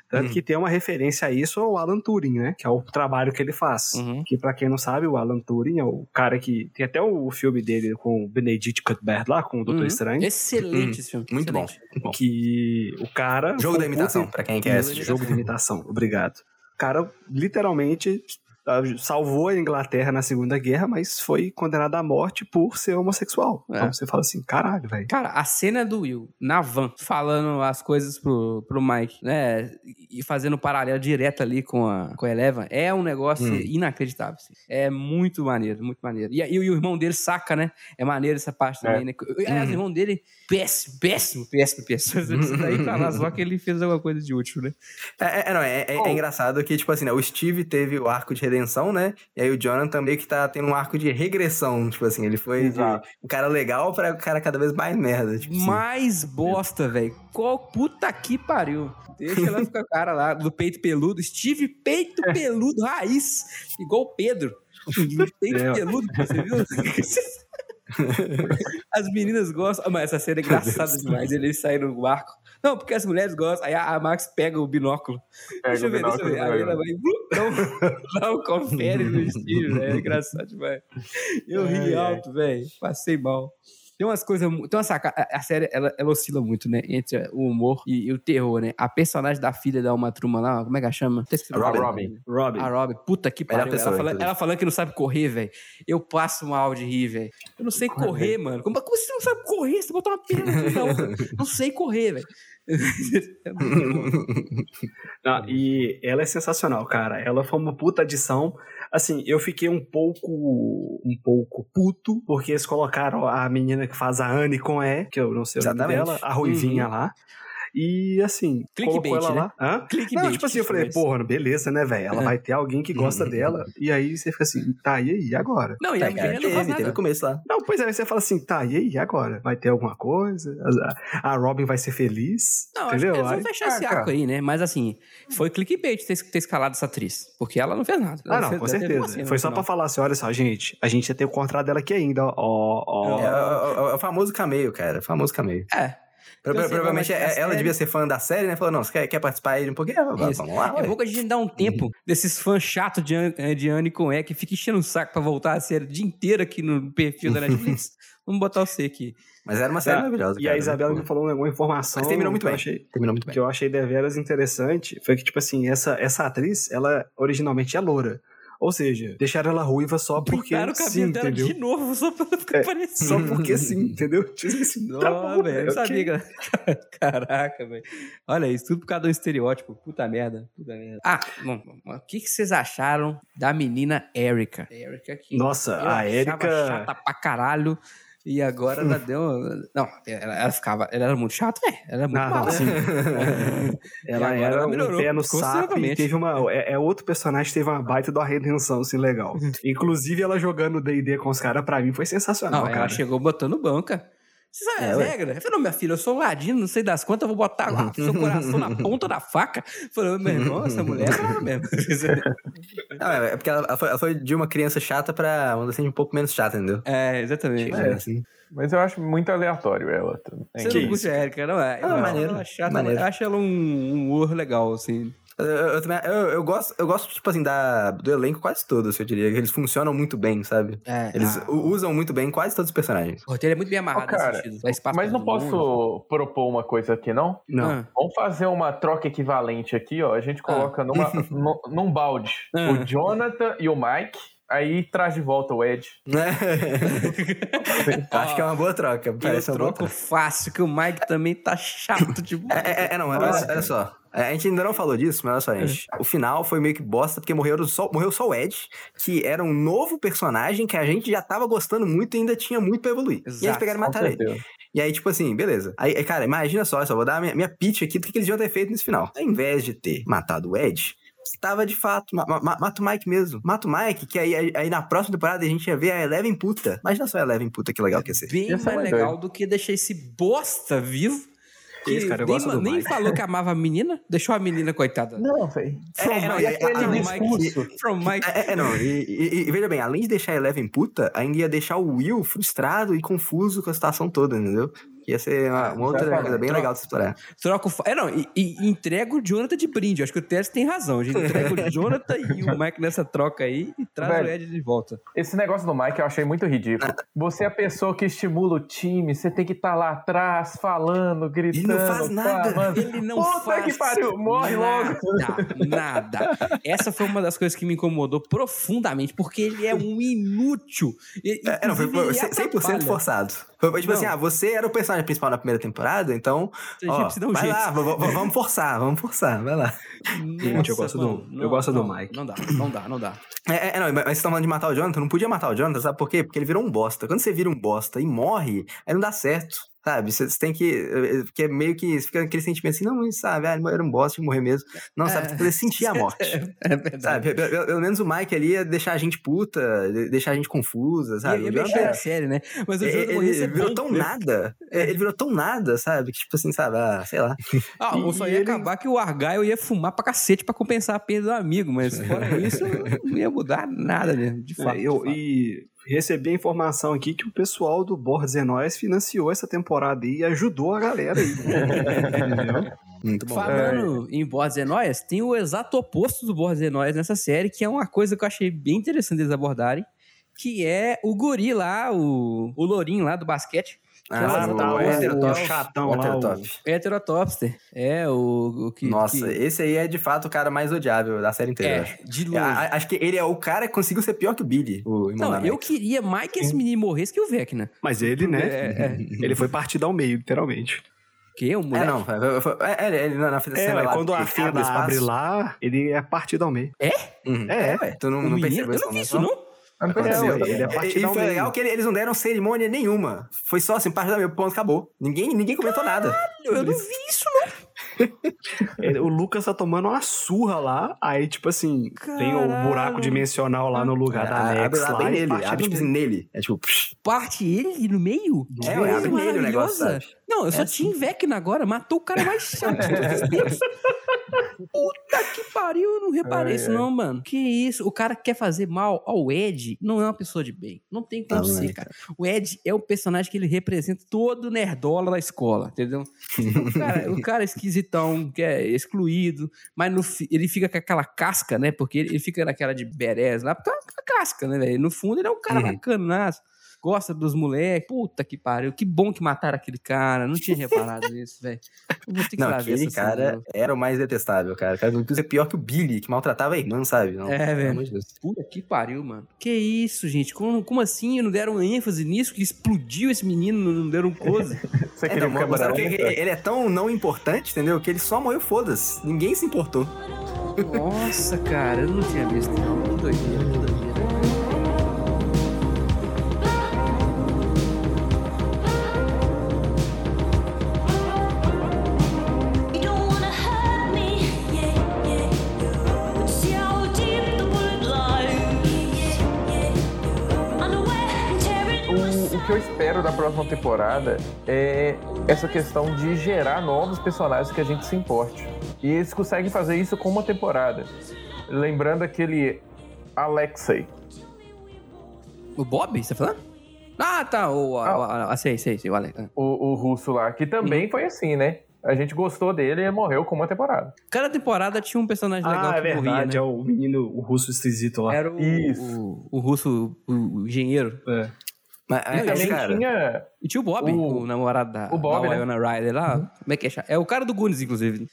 Speaker 2: Tanto
Speaker 4: Hum.
Speaker 2: que tem uma referência a isso ao Alan Turing, né? Que é o trabalho que ele faz.
Speaker 1: Uhum.
Speaker 2: Que pra quem não sabe, o Alan Turing é o cara que. Tem até o filme dele com o Benedict Cumberbatch lá, com o Doutor
Speaker 1: Uhum.
Speaker 2: Estranho.
Speaker 1: Excelente esse filme.
Speaker 4: Muito bom.
Speaker 1: excelente.
Speaker 4: muito bom.
Speaker 2: Que o cara.
Speaker 4: Jogo da imitação, pra quem quer
Speaker 1: Jogo
Speaker 4: assistir.
Speaker 2: Jogo de imitação, obrigado. O cara literalmente salvou a Inglaterra na Segunda Guerra, mas foi condenado à morte por ser homossexual.
Speaker 1: É.
Speaker 2: Então você fala assim, caralho, velho.
Speaker 1: Cara, a cena do Will na van, falando as coisas pro, pro Mike, né? E fazendo um paralelo direto ali com a, com a Eleven, é um negócio
Speaker 4: Hum.
Speaker 1: inacreditável. assim. É muito maneiro, muito maneiro. E, e o irmão dele saca, né? É maneiro essa parte
Speaker 3: É.
Speaker 1: também, né? Aliás, o irmão dele, péssimo, péssimo, péssimo, péssimo. Isso daí pra lá, só que ele fez alguma coisa de útil, né?
Speaker 4: É, é, não, é, é- é
Speaker 3: Oh.
Speaker 4: engraçado que, tipo assim, né, o Steve teve o arco de redenção, né? E aí o Jonathan meio que tá tendo um arco de regressão. Tipo assim, ele foi de um cara legal pra um cara cada vez mais merda. Tipo assim.
Speaker 1: Mais bosta, velho. Qual puta que pariu. Deixa ela ficar cara lá, do peito peludo. Steve Peito Peludo, raiz. Igual o Pedro. Peito
Speaker 2: É.
Speaker 1: peludo, você viu? As meninas gostam. Ah, Mas essa cena é engraçada demais. Eles saíram no barco. Não, porque as mulheres gostam. Aí a Max pega o binóculo.
Speaker 3: Pega
Speaker 1: deixa eu ver, deixa eu ver. Aí
Speaker 3: né?
Speaker 1: ela vai. blu, Não, não confere no Steve, velho. É engraçado demais. Eu ri alto, velho. Passei mal. Tem umas coisas. Tem uma saca. A, série, ela, ela oscila muito, né? Entre o humor e, e o terror, né? A personagem da filha da Uma Truma lá, como é que ela chama?
Speaker 4: A
Speaker 1: nome
Speaker 4: Robin.
Speaker 1: dela.
Speaker 2: Robin.
Speaker 1: A Robin, puta que pariu. Ela,
Speaker 4: inclusive.
Speaker 1: ela falando que não sabe correr, velho. Eu passo mal de rir, velho. Eu não sei correr, mano. Como, como você não sabe correr? Você botou uma perna aqui na outra. Não sei correr, velho. É.
Speaker 2: Ah, e ela é sensacional, cara. Ela foi uma puta adição. Assim, eu fiquei um pouco um pouco puto, porque eles colocaram a menina que faz a Anne com E, que eu não sei o nome dela, a Ruivinha lá. E assim,
Speaker 1: Clickbait,
Speaker 2: colocou ela
Speaker 1: né?
Speaker 2: lá. Hã?
Speaker 1: Clickbait,
Speaker 2: Não, tipo assim, eu falei, porra, beleza, né, velho? Ela
Speaker 1: É.
Speaker 2: vai ter alguém que gosta dela. E aí você fica assim, tá, e aí, agora?
Speaker 1: Não, e
Speaker 4: Tá,
Speaker 1: a
Speaker 4: cara,
Speaker 1: mulher não faz
Speaker 4: teve, teve
Speaker 1: nada.
Speaker 4: o começo lá.
Speaker 2: Não, pois é, aí você fala assim, tá, e aí, agora? Vai ter alguma coisa? A, a Robin vai ser feliz?
Speaker 1: Não, acho que
Speaker 2: entendeu?
Speaker 1: eles vão
Speaker 2: Aí-
Speaker 1: fechar
Speaker 3: Ah,
Speaker 1: esse arco
Speaker 3: cara.
Speaker 1: aí, né? Mas assim, foi clickbait ter, ter escalado essa atriz. Porque ela não fez nada.
Speaker 2: Ah,
Speaker 1: Ela
Speaker 2: não,
Speaker 1: fez-
Speaker 2: com
Speaker 1: teve
Speaker 2: certeza.
Speaker 1: cena
Speaker 2: Foi só pra
Speaker 1: final.
Speaker 2: falar assim, olha só, gente, a gente ia ter o contrato dela aqui ainda, ó, ó.
Speaker 4: É, é, é, é o famoso cameio, cara. O famoso cameio.
Speaker 1: É. Então, assim,
Speaker 4: provavelmente é- ela
Speaker 1: série.
Speaker 4: devia ser fã da série, né? Falou, não, você quer, quer participar aí de um pouquinho? Vamos
Speaker 1: Isso.
Speaker 4: vamos lá,
Speaker 1: É bom que a gente dá um tempo desses fãs chatos de, An- eh, de Anne com E que fica enchendo o saco pra voltar a série o dia inteiro aqui no perfil da Netflix. Vamos botar você aqui.
Speaker 4: Mas era uma série
Speaker 2: Ah,
Speaker 4: maravilhosa,
Speaker 2: E
Speaker 4: cara.
Speaker 2: a Isabela
Speaker 4: Pô.
Speaker 2: me falou uma informação
Speaker 4: Mas terminou muito bem.
Speaker 2: achei
Speaker 4: Terminou muito bem.
Speaker 2: que eu achei deveras interessante, foi que, tipo assim, essa, essa atriz, ela originalmente é loura. Ou seja, deixaram ela ruiva só porque
Speaker 1: Pintaram o cabelo
Speaker 2: sim,
Speaker 1: dela
Speaker 2: entendeu?
Speaker 1: de novo, só pra ficar
Speaker 2: É. Só porque sim, entendeu? Tipo assim, tá
Speaker 1: Não,
Speaker 2: bom,
Speaker 1: velho, eu
Speaker 2: ok.
Speaker 1: sabia. Caraca, velho. Olha isso, tudo por causa do estereótipo. Puta merda, puta merda. Ah, bom, o que, que vocês acharam da menina Erika? Erika que
Speaker 2: Nossa,
Speaker 1: eu
Speaker 2: a Erika...
Speaker 1: chata pra caralho. E agora ela deu. Não, ela, ela ficava. Ela era muito chata, velho. Ela era muito
Speaker 2: Ah,
Speaker 1: mala.
Speaker 2: não, sim. Ela era
Speaker 1: ela
Speaker 2: um
Speaker 1: melhorou
Speaker 2: pé no sapo e teve uma. É, é outro personagem que teve uma baita de uma redenção, assim, legal. Inclusive, ela jogando DD com os caras, pra mim, foi sensacional,
Speaker 1: Não,
Speaker 2: cara.
Speaker 1: ela chegou botando banca. Você sabe
Speaker 4: É,
Speaker 1: as
Speaker 4: ué.
Speaker 1: regras? Eu falei, não, minha filha, eu sou um ladino, não sei das quantas, eu vou botar lá seu coração na ponta da faca. Falei, meu irmão, essa mulher é brava mesmo.
Speaker 4: Não, é é porque ela, ela foi, ela foi de uma criança chata pra uma adolescente um pouco menos chata, entendeu?
Speaker 1: É, exatamente.
Speaker 4: Chega, assim.
Speaker 3: Mas eu acho muito aleatório ela também.
Speaker 1: Você
Speaker 2: Que
Speaker 1: não curte a Erika, não é?
Speaker 4: Ah,
Speaker 1: Eu
Speaker 4: maneiro,
Speaker 1: acho ela chata,
Speaker 4: maneiro.
Speaker 1: acho ela um, um humor legal, assim.
Speaker 4: Eu, eu, eu também, eu, eu gosto, eu gosto, tipo assim, da, do elenco quase todo, assim, eu diria. Eles funcionam muito bem, sabe?
Speaker 1: É,
Speaker 4: Eles
Speaker 1: ah,
Speaker 4: usam muito bem quase todos os personagens.
Speaker 1: o roteiro é muito bem amarrado
Speaker 3: Ô, cara, Mas não
Speaker 1: todo mundo.
Speaker 3: posso propor uma coisa aqui, não?
Speaker 2: Não.
Speaker 1: Ah,
Speaker 3: Vamos fazer uma troca equivalente aqui, ó. A gente coloca numa, num, num balde
Speaker 1: Ah.
Speaker 3: o Jonathan e o Mike aí traz de volta o Ed.
Speaker 4: Acho que é uma boa troca.
Speaker 1: Eu
Speaker 4: Parece uma boa
Speaker 1: troco
Speaker 4: troca.
Speaker 1: fácil, que o Mike também tá chato demais.
Speaker 4: É, é, é, não, olha só. É, A gente ainda não falou disso, mas olha só, gente. O final foi meio que bosta, porque morreu só, morreu só o Ed, que era um novo personagem que a gente já tava gostando muito e ainda tinha muito pra evoluir. e eles
Speaker 1: Exato,
Speaker 4: pegaram e mataram ele. E aí, tipo assim, beleza. Aí, cara, imagina só, eu só vou dar a minha, minha pitch aqui do que que eles deviam ter feito nesse final. Ao invés de ter matado o Ed, estava de fato, ma- ma- mata o Mike mesmo. Mata o Mike, que aí, aí, na próxima temporada a gente ia ver a Eleven puta. Imagina só a Eleven puta, que legal que ia ser.
Speaker 1: Bem mais
Speaker 3: mais
Speaker 1: legal do que deixar esse bosta vivo. Que
Speaker 2: Esse cara, eu
Speaker 1: nem,
Speaker 2: gosto do
Speaker 1: nem
Speaker 2: Mike.
Speaker 1: falou que amava a menina, deixou a menina, coitada.
Speaker 3: Não, velho.
Speaker 1: From
Speaker 4: É, não,
Speaker 1: Mike,
Speaker 4: aquele
Speaker 1: from
Speaker 3: discurso.
Speaker 1: Mike, from Mike.
Speaker 4: É, é, não, e, e- e veja bem, além de deixar a Eleven puta, ainda ia deixar o Will frustrado e confuso com a situação toda, entendeu? Ia ser uma, uma outra coisa bem legal de se explorar.
Speaker 1: Troca o. É, não, e, e entrega o Jonathan de brinde. Eu acho que o Tess tem razão. A gente entrega o Jonathan e o Mike nessa troca aí e traz
Speaker 3: Velho.
Speaker 1: o Ed de volta.
Speaker 3: Esse negócio do Mike eu achei muito ridículo. Você é a pessoa que estimula o time, você tem que estar lá atrás, falando, gritando.
Speaker 4: Ele não faz nada.
Speaker 3: falando.
Speaker 1: Ele não
Speaker 3: Puta
Speaker 1: faz
Speaker 3: que pariu, morre
Speaker 1: nada,
Speaker 3: logo.
Speaker 1: Nada. Essa foi uma das coisas que me incomodou profundamente, porque ele é um inútil. E-
Speaker 4: É, não, foi, foi
Speaker 1: ele
Speaker 4: 100%
Speaker 1: atrapalha.
Speaker 4: forçado. Foi tipo
Speaker 1: Não.
Speaker 4: assim, ah, você era o personagem principal na primeira temporada, então,
Speaker 1: A gente
Speaker 4: ó,
Speaker 1: precisa dar um
Speaker 4: vai
Speaker 1: jeito.
Speaker 4: lá, vamos forçar, vamos forçar, vai lá.
Speaker 2: Gente, eu
Speaker 1: Nossa,
Speaker 2: gosto do-
Speaker 1: mano,
Speaker 2: eu gosto do
Speaker 1: não,
Speaker 2: Mike.
Speaker 1: Não dá, não dá, não dá.
Speaker 4: É, é, não, mas vocês estão falando de matar o Jonathan, não podia matar o Jonathan, sabe por quê? Porque ele virou um bosta. Quando você vira um bosta e morre, aí não dá certo. Sabe? Você tem que. eh, Porque é meio que. Fica aquele sentimento assim, não, mas sabe, ah, ele era um bosta, que morrer mesmo. Não, sabe? Você tem que poder sentir a morte.
Speaker 1: É verdade.
Speaker 4: Sabe? Pelo, menos o Mike ali ia deixar a gente puta, de- deixar a gente confusa, sabe?
Speaker 1: Ia, ia mexer na série, né? Mas o
Speaker 4: ele, ele
Speaker 1: morresse é
Speaker 4: virou tão nada. é, Ele virou tão nada, sabe? Que tipo assim, sabe? Ah, sei lá.
Speaker 1: Ah, ou só
Speaker 2: E
Speaker 1: ia
Speaker 2: ele-
Speaker 1: acabar que o Argyle ia fumar pra cacete pra compensar a perda do amigo, mas fora isso, não ia mudar nada, né? De fato.
Speaker 2: É, eu,
Speaker 1: de fato.
Speaker 2: e recebi a informação aqui que o pessoal do Borges Nós financiou essa temporada aí e ajudou a galera aí. Entendeu?
Speaker 4: Muito bom.
Speaker 1: Falando em Borges e Nós, tem o exato oposto do Borges e Nós nessa série, que é uma coisa que eu achei bem interessante eles abordarem, que é o guri lá, o, o lourinho lá do basquete,
Speaker 4: Ah, o-
Speaker 1: tá
Speaker 4: o
Speaker 1: o
Speaker 4: heterotop.
Speaker 2: o chatão lá,
Speaker 1: heterotopster. É, o, o que...
Speaker 4: Nossa,
Speaker 1: que-
Speaker 4: esse aí é de fato o cara mais odiável da série inteira, eu acho.
Speaker 1: é, de
Speaker 4: É,
Speaker 1: longe.
Speaker 4: a- acho que ele é o cara que conseguiu ser pior que o Billy, o
Speaker 1: Não, eu queria mais que esse menino morresse que o Vecna.
Speaker 2: Mas ele, né?
Speaker 1: É, é.
Speaker 2: Ele foi partido ao meio, literalmente.
Speaker 1: Que? O
Speaker 4: É,
Speaker 1: moleque?
Speaker 4: não, foi- foi- foi- é, ele, ele na na cena
Speaker 2: É,
Speaker 4: lá,
Speaker 2: quando a fenda
Speaker 4: abre
Speaker 2: lá, ele é partido ao meio.
Speaker 4: Uhum.
Speaker 2: É,
Speaker 4: É, ué, tu não, não
Speaker 1: menino?
Speaker 4: percebeu
Speaker 1: Eu
Speaker 4: esse
Speaker 1: não vi isso, não.
Speaker 3: Não
Speaker 4: Aconteceu.
Speaker 3: percebi.
Speaker 2: ele é
Speaker 4: E-
Speaker 2: partido
Speaker 4: E foi legal que ele- eles não deram cerimônia nenhuma. Foi só assim, parte da meu ponto, acabou. Ninguém, ninguém comentou nada.
Speaker 1: Eu não vi isso, não.
Speaker 2: Ele- o Lucas tá tomando uma surra lá, aí, tipo assim, tem o
Speaker 1: Caralho.
Speaker 2: buraco dimensional lá no lugar da
Speaker 4: abre
Speaker 2: Nex
Speaker 4: lá
Speaker 2: lá.
Speaker 4: nele,
Speaker 2: parte
Speaker 4: abre tipo assim nele. É tipo, psh,
Speaker 1: Parte ele no meio?
Speaker 4: É,
Speaker 1: coisa
Speaker 4: abre nele o negócio,
Speaker 1: maravilhosa.
Speaker 4: sabe?
Speaker 1: Não, eu só
Speaker 4: É
Speaker 1: tinha Vecna agora. Matou o cara mais chato de todos os tempos. Puta que pariu, eu não reparei
Speaker 3: É,
Speaker 1: isso
Speaker 3: é.
Speaker 1: não, mano. Que isso? O cara que quer fazer mal ao Ed não é uma pessoa de bem. Não tem como
Speaker 4: Não,
Speaker 1: ser,
Speaker 4: é.
Speaker 1: cara. O Ed é o personagem que ele representa todo o nerdola da escola, entendeu? o, cara, o cara é esquisitão, que é excluído, mas no ele fica com aquela casca, né? Porque ele, ele fica naquela de berés lá, porque é uma casca, né, velho? No fundo ele é um cara
Speaker 4: Uhum.
Speaker 1: bacanaço. Gosta dos moleques. Puta que pariu. Que bom que mataram aquele cara. Não tinha reparado nisso, velho. Eu Vou ter que
Speaker 4: Não, aquele
Speaker 1: cena
Speaker 4: cara era o mais detestável, cara. O cara não ser pior que o Billy, que maltratava a irmã, sabe? Não,
Speaker 1: É,
Speaker 4: pelo
Speaker 1: velho.
Speaker 4: amor de Deus.
Speaker 1: Puta que pariu, mano. Que isso, gente? Como, como assim não deram ênfase nisso? Que explodiu esse menino, não deram close?
Speaker 3: Você
Speaker 4: É, então,
Speaker 3: câmera
Speaker 4: mostraram que ele ele é tão não importante, entendeu? Que ele só morreu, foda-se. Ninguém se importou.
Speaker 1: Nossa, cara, eu não tinha visto, não. Que doideira, que doideira.
Speaker 3: Que eu espero da próxima temporada é essa questão de gerar novos personagens que a gente se importe. E eles conseguem fazer isso com uma temporada. Lembrando aquele Alexei.
Speaker 1: O Bob, você tá falando? Ah, tá. O, a, a, a, sei, sei, sei. O Alex. ah.
Speaker 3: o, o russo lá, que também foi assim, né? A gente gostou dele e morreu com uma temporada.
Speaker 1: Cada temporada tinha um personagem legal
Speaker 2: Ah, é
Speaker 1: que morria,
Speaker 2: verdade,
Speaker 1: né?
Speaker 2: é o menino, o russo esquisito lá.
Speaker 1: Era o,
Speaker 3: Isso.
Speaker 1: o, o russo, o, o engenheiro.
Speaker 2: É.
Speaker 4: Mas,
Speaker 1: E
Speaker 4: é,
Speaker 3: Também
Speaker 4: cara,
Speaker 3: tinha.
Speaker 1: E tinha o Bob,
Speaker 3: O-
Speaker 1: o, namorado da,
Speaker 3: o Bob,
Speaker 1: da
Speaker 3: né?
Speaker 1: Ryder lá. Como é que é? É o cara do Goonies, inclusive.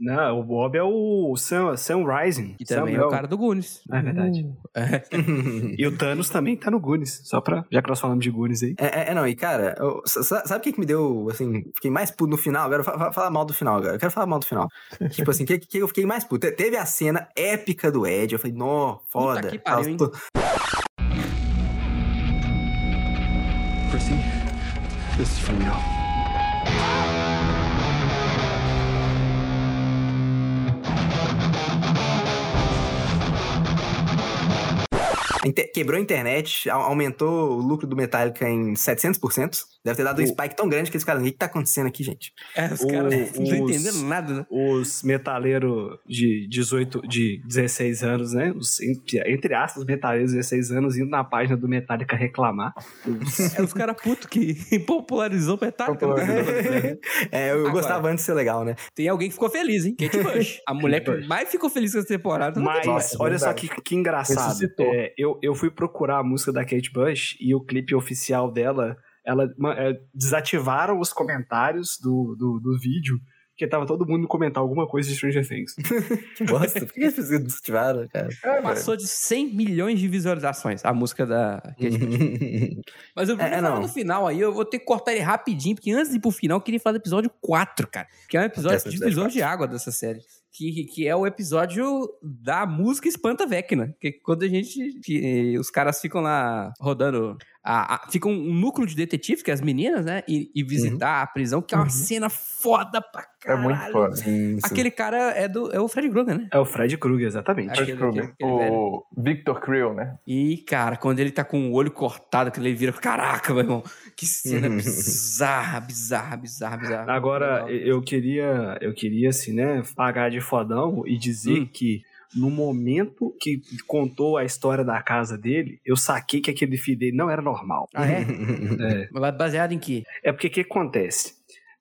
Speaker 2: Não, o Bob é o Sam, Sam Rising.
Speaker 1: Que também é o cara do Goonies.
Speaker 2: É verdade.
Speaker 1: É.
Speaker 2: E o Thanos também tá no Goonies. Só pra. Já que nós falamos de Goonies aí.
Speaker 4: É, é, é, não, e cara, eu- sa- sa- sabe o que, que me deu, assim, fiquei mais puto no final? Agora, fa- fa- falar mal do final agora. Eu quero falar mal do final. tipo assim, o que, que eu fiquei mais puto? Te- Teve a cena épica do Ed, eu falei, nó, foda.
Speaker 1: que pariu, hein?
Speaker 5: This is for you.
Speaker 4: Quebrou a internet, au- aumentou o lucro do Metallica em 700%. Deve ter dado um
Speaker 2: O-
Speaker 4: spike tão grande que eles ficaram, o que tá acontecendo aqui, gente?
Speaker 1: É, os caras não estão entendendo nada, né?
Speaker 2: Os metaleiros de 18, de 16 anos, né? Os, entre, aspas, metaleiros de 16 anos indo na página do Metallica reclamar. Os-
Speaker 1: É os caras putos que popularizou o Metallica.
Speaker 4: É, eu
Speaker 1: Agora.
Speaker 4: gostava antes de ser legal, né?
Speaker 1: Tem alguém que ficou feliz, hein? Kate Bush. A mulher que mais ficou feliz com essa temporada. não
Speaker 2: Mas, olha só que, que engraçado. É, eu, eu fui procurar a música da Kate Bush e o clipe oficial dela, ela é, desativaram os comentários do, do, do vídeo, porque tava todo mundo comentar alguma coisa de Stranger Things.
Speaker 4: Que bosta. Por que eles desativaram, cara?
Speaker 3: É.
Speaker 1: Passou de 100 milhões de visualizações a música da Kate Bush. Mas eu
Speaker 4: É,
Speaker 1: vou
Speaker 4: é,
Speaker 1: falar no final aí, eu vou ter que cortar ele rapidinho, porque antes de ir pro final, eu queria falar do episódio 4, cara. Que é um episódio de
Speaker 4: episódio
Speaker 1: divisor de água dessa série. Que, que é o episódio da música Espanta Vecna. Que é quando a gente. que, eh, os caras ficam lá rodando. A, a- fica um núcleo de detetive, que é as meninas, né? E, e visitar a prisão, que é uma cena foda pra
Speaker 3: É
Speaker 1: caralho.
Speaker 3: muito foda.
Speaker 4: Sim, sim.
Speaker 1: Aquele cara é, do, é o Fred Krueger, né?
Speaker 2: É o Fred Krueger, exatamente.
Speaker 3: Fred Krueger.
Speaker 1: aquele- aquele velho.
Speaker 3: O Victor Creel, né?
Speaker 1: E, cara, quando ele tá com o olho cortado, que ele vira. Caraca, meu irmão. Que cena
Speaker 4: Uhum.
Speaker 1: bizarra, bizarra, bizarra, bizarra.
Speaker 2: Agora, eu queria, eu queria, assim, né, pagar de fodão e dizer
Speaker 1: Hum.
Speaker 2: que no momento que contou a história da casa dele, eu saquei que aquele filho dele não era normal.
Speaker 1: Ah, é?
Speaker 2: É,
Speaker 1: Baseado em quê?
Speaker 2: é porque o que acontece?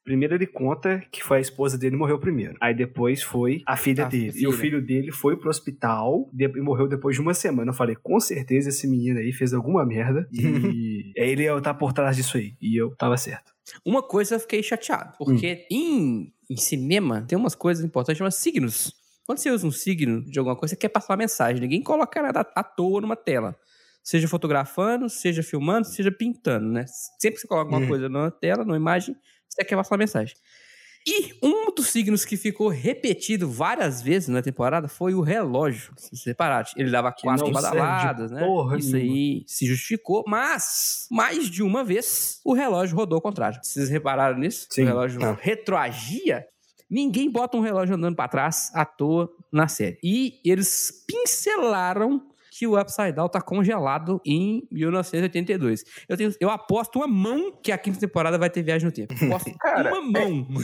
Speaker 2: Primeiro ele conta que foi a esposa dele que morreu primeiro. Aí depois foi a filha
Speaker 1: A
Speaker 2: dele.
Speaker 1: filha.
Speaker 2: E o filho dele foi pro hospital e morreu depois de uma semana. Eu falei, com certeza esse menino aí fez alguma merda. E aí ele ia tá por trás disso aí. E eu tava certo.
Speaker 1: Uma coisa eu fiquei chateado, porque em, em cinema tem umas coisas importantes chamadas signos. Quando você usa um signo de alguma coisa, você quer passar uma mensagem. Ninguém coloca nada à toa numa tela. Seja fotografando, seja filmando, seja pintando, né? Sempre que você coloca uma
Speaker 4: Uhum.
Speaker 1: coisa numa tela, numa imagem, você quer passar uma mensagem. E um dos signos que ficou repetido várias vezes na temporada foi o relógio. Se você reparar, ele dava quatro badaladas, né?
Speaker 2: porra
Speaker 1: Isso aí se justificou, mas mais de uma vez o relógio rodou ao contrário. Vocês repararam nisso?
Speaker 2: Sim.
Speaker 1: O relógio
Speaker 4: Não.
Speaker 1: retroagia. Ninguém bota um relógio andando pra trás à toa na série. E eles pincelaram que o Upside Down tá congelado em 1982. Eu, tenho, eu aposto uma mão que a quinta temporada vai ter viagem no tempo. Aposto
Speaker 3: Cara,
Speaker 1: uma mão.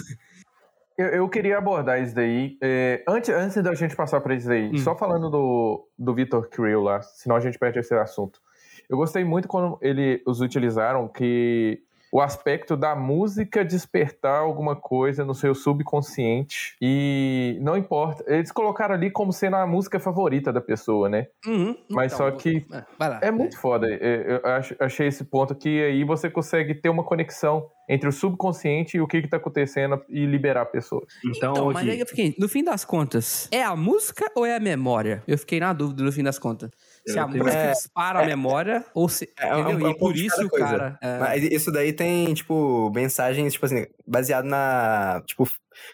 Speaker 3: Eu, eu queria abordar isso daí. é, antes, antes da gente passar pra isso daí,
Speaker 1: Hum.
Speaker 3: só falando do, do Victor Creel lá, senão a gente perde esse assunto. Eu gostei muito quando ele, os utilizaram que o aspecto da música despertar alguma coisa no seu subconsciente e não importa. Eles colocaram ali como sendo a música favorita da pessoa, né?
Speaker 1: Uhum,
Speaker 3: Mas só que
Speaker 1: é, vai lá.
Speaker 3: É muito foda. É, Eu achei esse ponto que aí você consegue ter uma conexão entre o subconsciente e o que, que tá acontecendo e liberar a pessoa.
Speaker 2: Então,
Speaker 1: Então, mas
Speaker 2: aqui,
Speaker 1: aí eu fiquei, no fim das contas, é a música ou é a memória? Eu fiquei na dúvida no fim das contas. Se a música
Speaker 4: É,
Speaker 1: dispara a memória ou se.
Speaker 4: É, é um-
Speaker 1: entendeu?
Speaker 4: é
Speaker 1: e
Speaker 4: pouco
Speaker 1: por isso o cara. é,
Speaker 4: Mas isso daí tem, tipo, mensagens, tipo assim, baseado na, tipo,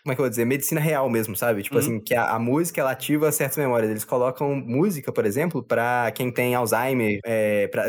Speaker 4: como é que eu vou dizer? Medicina real mesmo, sabe? Tipo
Speaker 1: Uhum.
Speaker 4: assim, que a, a música, ela ativa certas memórias. Eles colocam música, por exemplo, pra quem tem Alzheimer, é, pra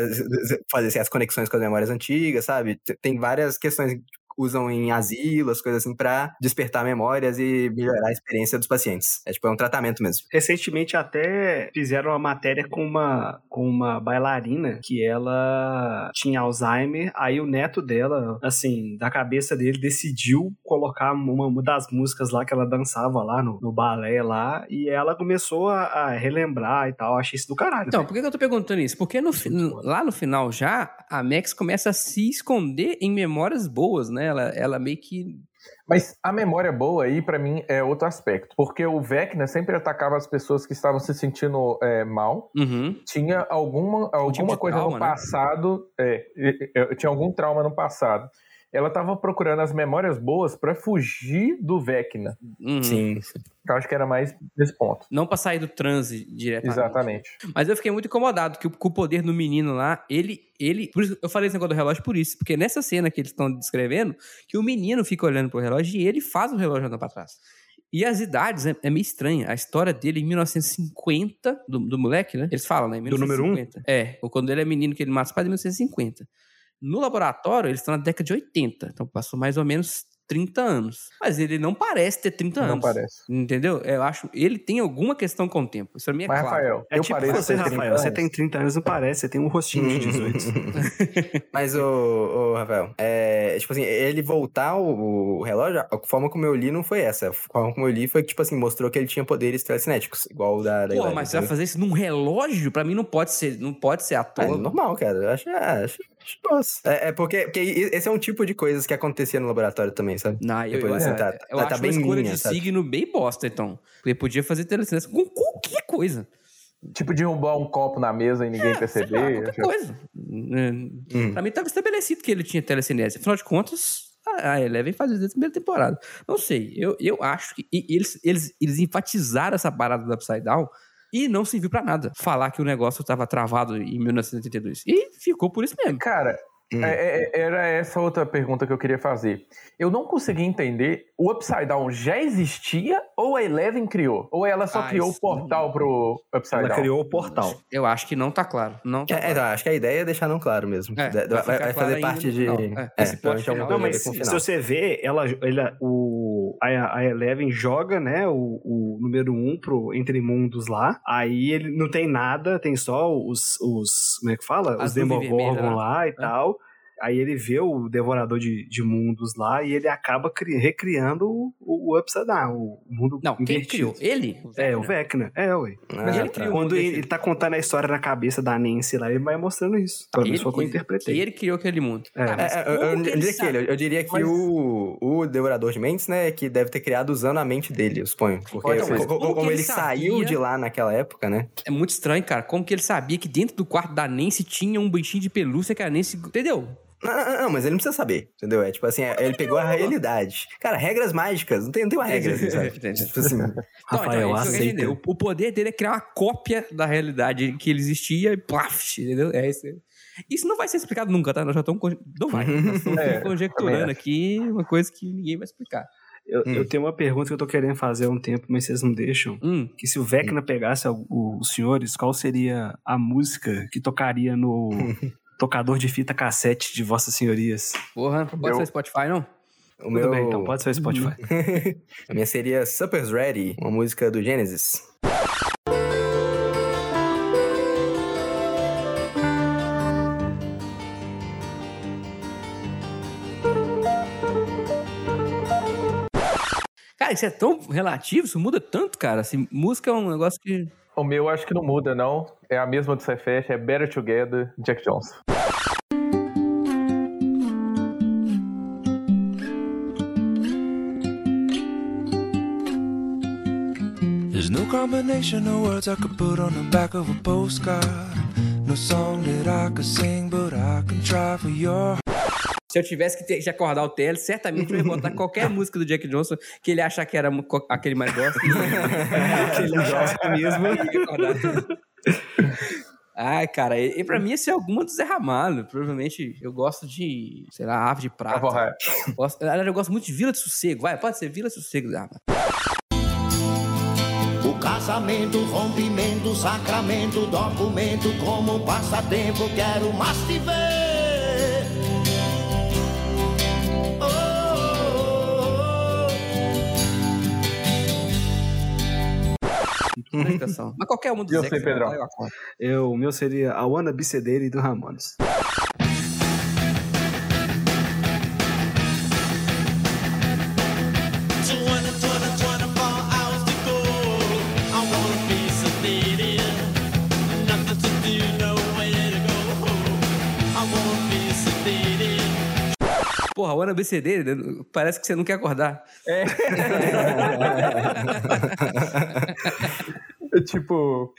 Speaker 4: fazer assim, as conexões com as memórias antigas, sabe? Tem várias questões que usam em asilo, as coisas assim, pra despertar memórias e melhorar a experiência dos pacientes. É tipo, é um tratamento mesmo.
Speaker 2: recentemente até fizeram uma matéria com uma, com uma bailarina que ela tinha Alzheimer, aí o neto dela, assim, da cabeça dele, decidiu colocar uma, uma das músicas lá que ela dançava lá no, no balé lá, e ela começou a, a relembrar e tal, achei isso do caralho.
Speaker 1: Então,
Speaker 2: velho.
Speaker 1: por que eu tô perguntando isso? Porque no, fi- lá no final já, a Max começa a se esconder em memórias boas, né? Ela, ela meio que.
Speaker 3: Mas a memória boa aí, pra mim, é outro aspecto. Porque o Vecna sempre atacava as pessoas que estavam se sentindo é, mal.
Speaker 1: Uhum.
Speaker 3: Tinha alguma, alguma
Speaker 1: tipo
Speaker 3: coisa
Speaker 1: trauma,
Speaker 3: no
Speaker 1: né?
Speaker 3: passado. É, é, é, tinha algum trauma no passado. Ela tava procurando as memórias boas pra fugir do Vecna.
Speaker 1: Uhum.
Speaker 4: Sim, sim.
Speaker 3: Eu acho que era mais nesse ponto.
Speaker 1: Não pra sair do transe diretamente.
Speaker 3: Exatamente.
Speaker 1: Mas eu fiquei muito incomodado que o, com o poder do menino lá, ele, ele. Por isso, eu falei esse negócio do relógio por isso, porque nessa cena que eles estão descrevendo, que o menino fica olhando pro relógio e ele faz o relógio andar pra trás. E as idades é, é meio estranha. A história dele em 1950, do, do moleque, né? Eles falam, né? Em
Speaker 2: Do número um?
Speaker 1: 1950. É, ou quando ele é menino que ele mata os pais, em 1950. No laboratório, eles estão na década de 80. Então passou mais ou menos 30 anos. Mas ele não parece ter 30 anos.
Speaker 3: Não parece.
Speaker 1: Entendeu? Eu acho. Ele tem alguma questão com o tempo. Isso pra mim é
Speaker 3: Mas,
Speaker 1: claro.
Speaker 3: Rafael,
Speaker 2: É
Speaker 3: eu
Speaker 2: tipo
Speaker 3: pareço
Speaker 2: você,
Speaker 3: ter 30
Speaker 2: Rafael. Você
Speaker 3: anos.
Speaker 2: tem 30 anos, não parece. Você tem um rostinho de 18.
Speaker 4: Mas, ô, ô, Rafael, é, tipo assim, ele voltar o, o relógio, a forma como eu li não foi essa. A forma como eu li foi que, tipo assim, mostrou que ele tinha poderes telecinéticos, igual o da, da
Speaker 1: Pô, mas você vai fazer isso num relógio? Pra mim não pode ser, não pode ser à
Speaker 4: É
Speaker 1: toa.
Speaker 4: normal, cara. Eu acho, ah, acho, acho boss. É, é porque, porque esse é um tipo de coisas que acontecia no laboratório também, sabe?
Speaker 1: Não, eu,
Speaker 4: Depois
Speaker 1: eu,
Speaker 4: assim,
Speaker 1: eu,
Speaker 4: tá-
Speaker 1: eu
Speaker 4: tá-
Speaker 1: acho
Speaker 4: tá bem
Speaker 1: uma escolha
Speaker 4: linha,
Speaker 1: de
Speaker 4: sabe?
Speaker 1: signo bem bosta, então. Porque podia fazer telecinese com qualquer coisa.
Speaker 3: Tipo, derrubar um copo na mesa e ninguém
Speaker 1: lá,
Speaker 3: perceber.
Speaker 1: qualquer coisa. É,
Speaker 4: Hum.
Speaker 1: Pra mim tava estabelecido que ele tinha telecinese. Afinal de contas, a a Eleven faz isso desde a primeira temporada. Não sei, eu, eu acho que e- eles, eles, eles enfatizaram essa parada do Upside Down e não serviu pra nada. Falar que o negócio tava travado em 1982. E ficou por isso mesmo.
Speaker 3: Cara,
Speaker 4: Hum.
Speaker 3: é- é- era essa outra pergunta que eu queria fazer. Eu não consegui entender, o Upside Down já existia ou a Eleven criou? Ou ela só
Speaker 1: Ah,
Speaker 3: criou o portal pro Upside
Speaker 2: Ela
Speaker 3: Down?
Speaker 2: criou o portal.
Speaker 1: Eu acho que não tá claro. Não tá
Speaker 4: É, é,
Speaker 1: claro.
Speaker 4: acho que a ideia é deixar não claro mesmo.
Speaker 1: É,
Speaker 4: vai,
Speaker 1: vai claro
Speaker 4: fazer
Speaker 1: ainda
Speaker 4: parte de.
Speaker 1: final. É,
Speaker 4: É,
Speaker 1: esse
Speaker 4: é
Speaker 1: final-
Speaker 4: alguma
Speaker 2: Não, mas se, se você vê, ela, ela, o, a, a Eleven joga, né, o, o número 1 um pro Entre Mundos lá. Aí ele não tem nada, tem só os, os como é que fala?
Speaker 1: As
Speaker 2: os Demogorgon lá e tal. Aí ele vê o Devorador de, de Mundos lá e ele acaba cri- recriando o, o Upside Down, o mundo
Speaker 1: Não, quem
Speaker 2: invertido.
Speaker 1: criou? Ele?
Speaker 2: É, o Vecna. É, ué.
Speaker 1: Mas
Speaker 4: Ah,
Speaker 1: ele
Speaker 4: tá.
Speaker 1: criou o
Speaker 2: Quando
Speaker 1: mundo
Speaker 2: ele, ele tá contando a história na cabeça da Nancy lá, ele vai mostrando isso. Pelo menos foi o que eu interpretei.
Speaker 1: Ele criou aquele mundo.
Speaker 2: É.
Speaker 1: Tá, mas
Speaker 4: É, é, eu,
Speaker 1: como
Speaker 4: eu
Speaker 1: que ele
Speaker 4: diria que ele, eu diria que
Speaker 3: Mas-
Speaker 4: o, o Devorador de Mentes, né, que deve ter criado usando a mente dele, eu suponho. Porque co-
Speaker 1: Como
Speaker 4: como,
Speaker 1: que ele
Speaker 4: ele saiu
Speaker 1: sabia?
Speaker 4: de lá naquela época, né?
Speaker 1: É muito estranho, cara. Como que ele sabia que dentro do quarto da Nancy tinha um bichinho de pelúcia que a Nancy. Entendeu?
Speaker 4: Não, não, não, mas ele não precisa saber, entendeu? É tipo assim, é- ele pegou a realidade. Cara, regras mágicas, não tem, não tem uma regra, assim, sabe? Tipo assim,
Speaker 2: Rafael,
Speaker 1: isso que eu quero
Speaker 2: aceita.
Speaker 1: O, o poder dele é criar uma cópia da realidade que ele existia e plaf, entendeu? É isso. Isso não vai ser explicado nunca, tá? Nós já estamos. Não vai. Nós estamos
Speaker 3: É,
Speaker 1: conjecturando aqui uma coisa que ninguém vai explicar.
Speaker 2: Eu,
Speaker 4: Hum.
Speaker 2: eu tenho uma pergunta que eu tô querendo fazer há um tempo, mas vocês não deixam.
Speaker 1: Hum,
Speaker 2: Que se o Vecna pegasse o- o- os senhores, qual seria a música que tocaria no tocador de fita cassete de Vossas Senhorias?
Speaker 1: porra, pode
Speaker 3: Eu-
Speaker 1: ser Spotify, não?
Speaker 4: o
Speaker 2: Tudo
Speaker 4: meu.
Speaker 2: bem, então, pode ser Spotify.
Speaker 4: A minha seria Supper's Ready, uma música do Genesis.
Speaker 1: Cara, isso é tão relativo, isso muda tanto, cara. Assim, música é um negócio que.
Speaker 3: O meu acho que não muda, não. É a mesma do Cefete, é Better Together, Jack Johnson.
Speaker 6: There's no combination of words I could put on the back of a postcard. No song that I could sing, but I can try for your
Speaker 1: Se eu tivesse que, ter, que acordar o TL, certamente eu ia botar qualquer música do Jack Johnson que ele achar que era mu- co- a que ele mais gosta.
Speaker 2: que ele gosta mesmo.
Speaker 1: Eu. Ai, cara, e, e pra mim esse é alguma do Zé Ramalho. Provavelmente eu gosto de, sei lá, Ave de Prata.
Speaker 3: Cavalra.
Speaker 1: Gosto, eu gosto muito de Vila de Sossego. Vai, pode ser Vila de Sossego, Zé Ramalho.
Speaker 7: O casamento, rompimento, sacramento, documento, como passatempo, quero mais te ver.
Speaker 1: Presta atenção. Mas qualquer um do
Speaker 3: Eu sei, Pedrão.
Speaker 1: botar, eu
Speaker 2: o meu seria a Wanna Be Cedere do Ramones.
Speaker 1: Porra, o ABC dele, parece que você não quer acordar.
Speaker 3: É tipo.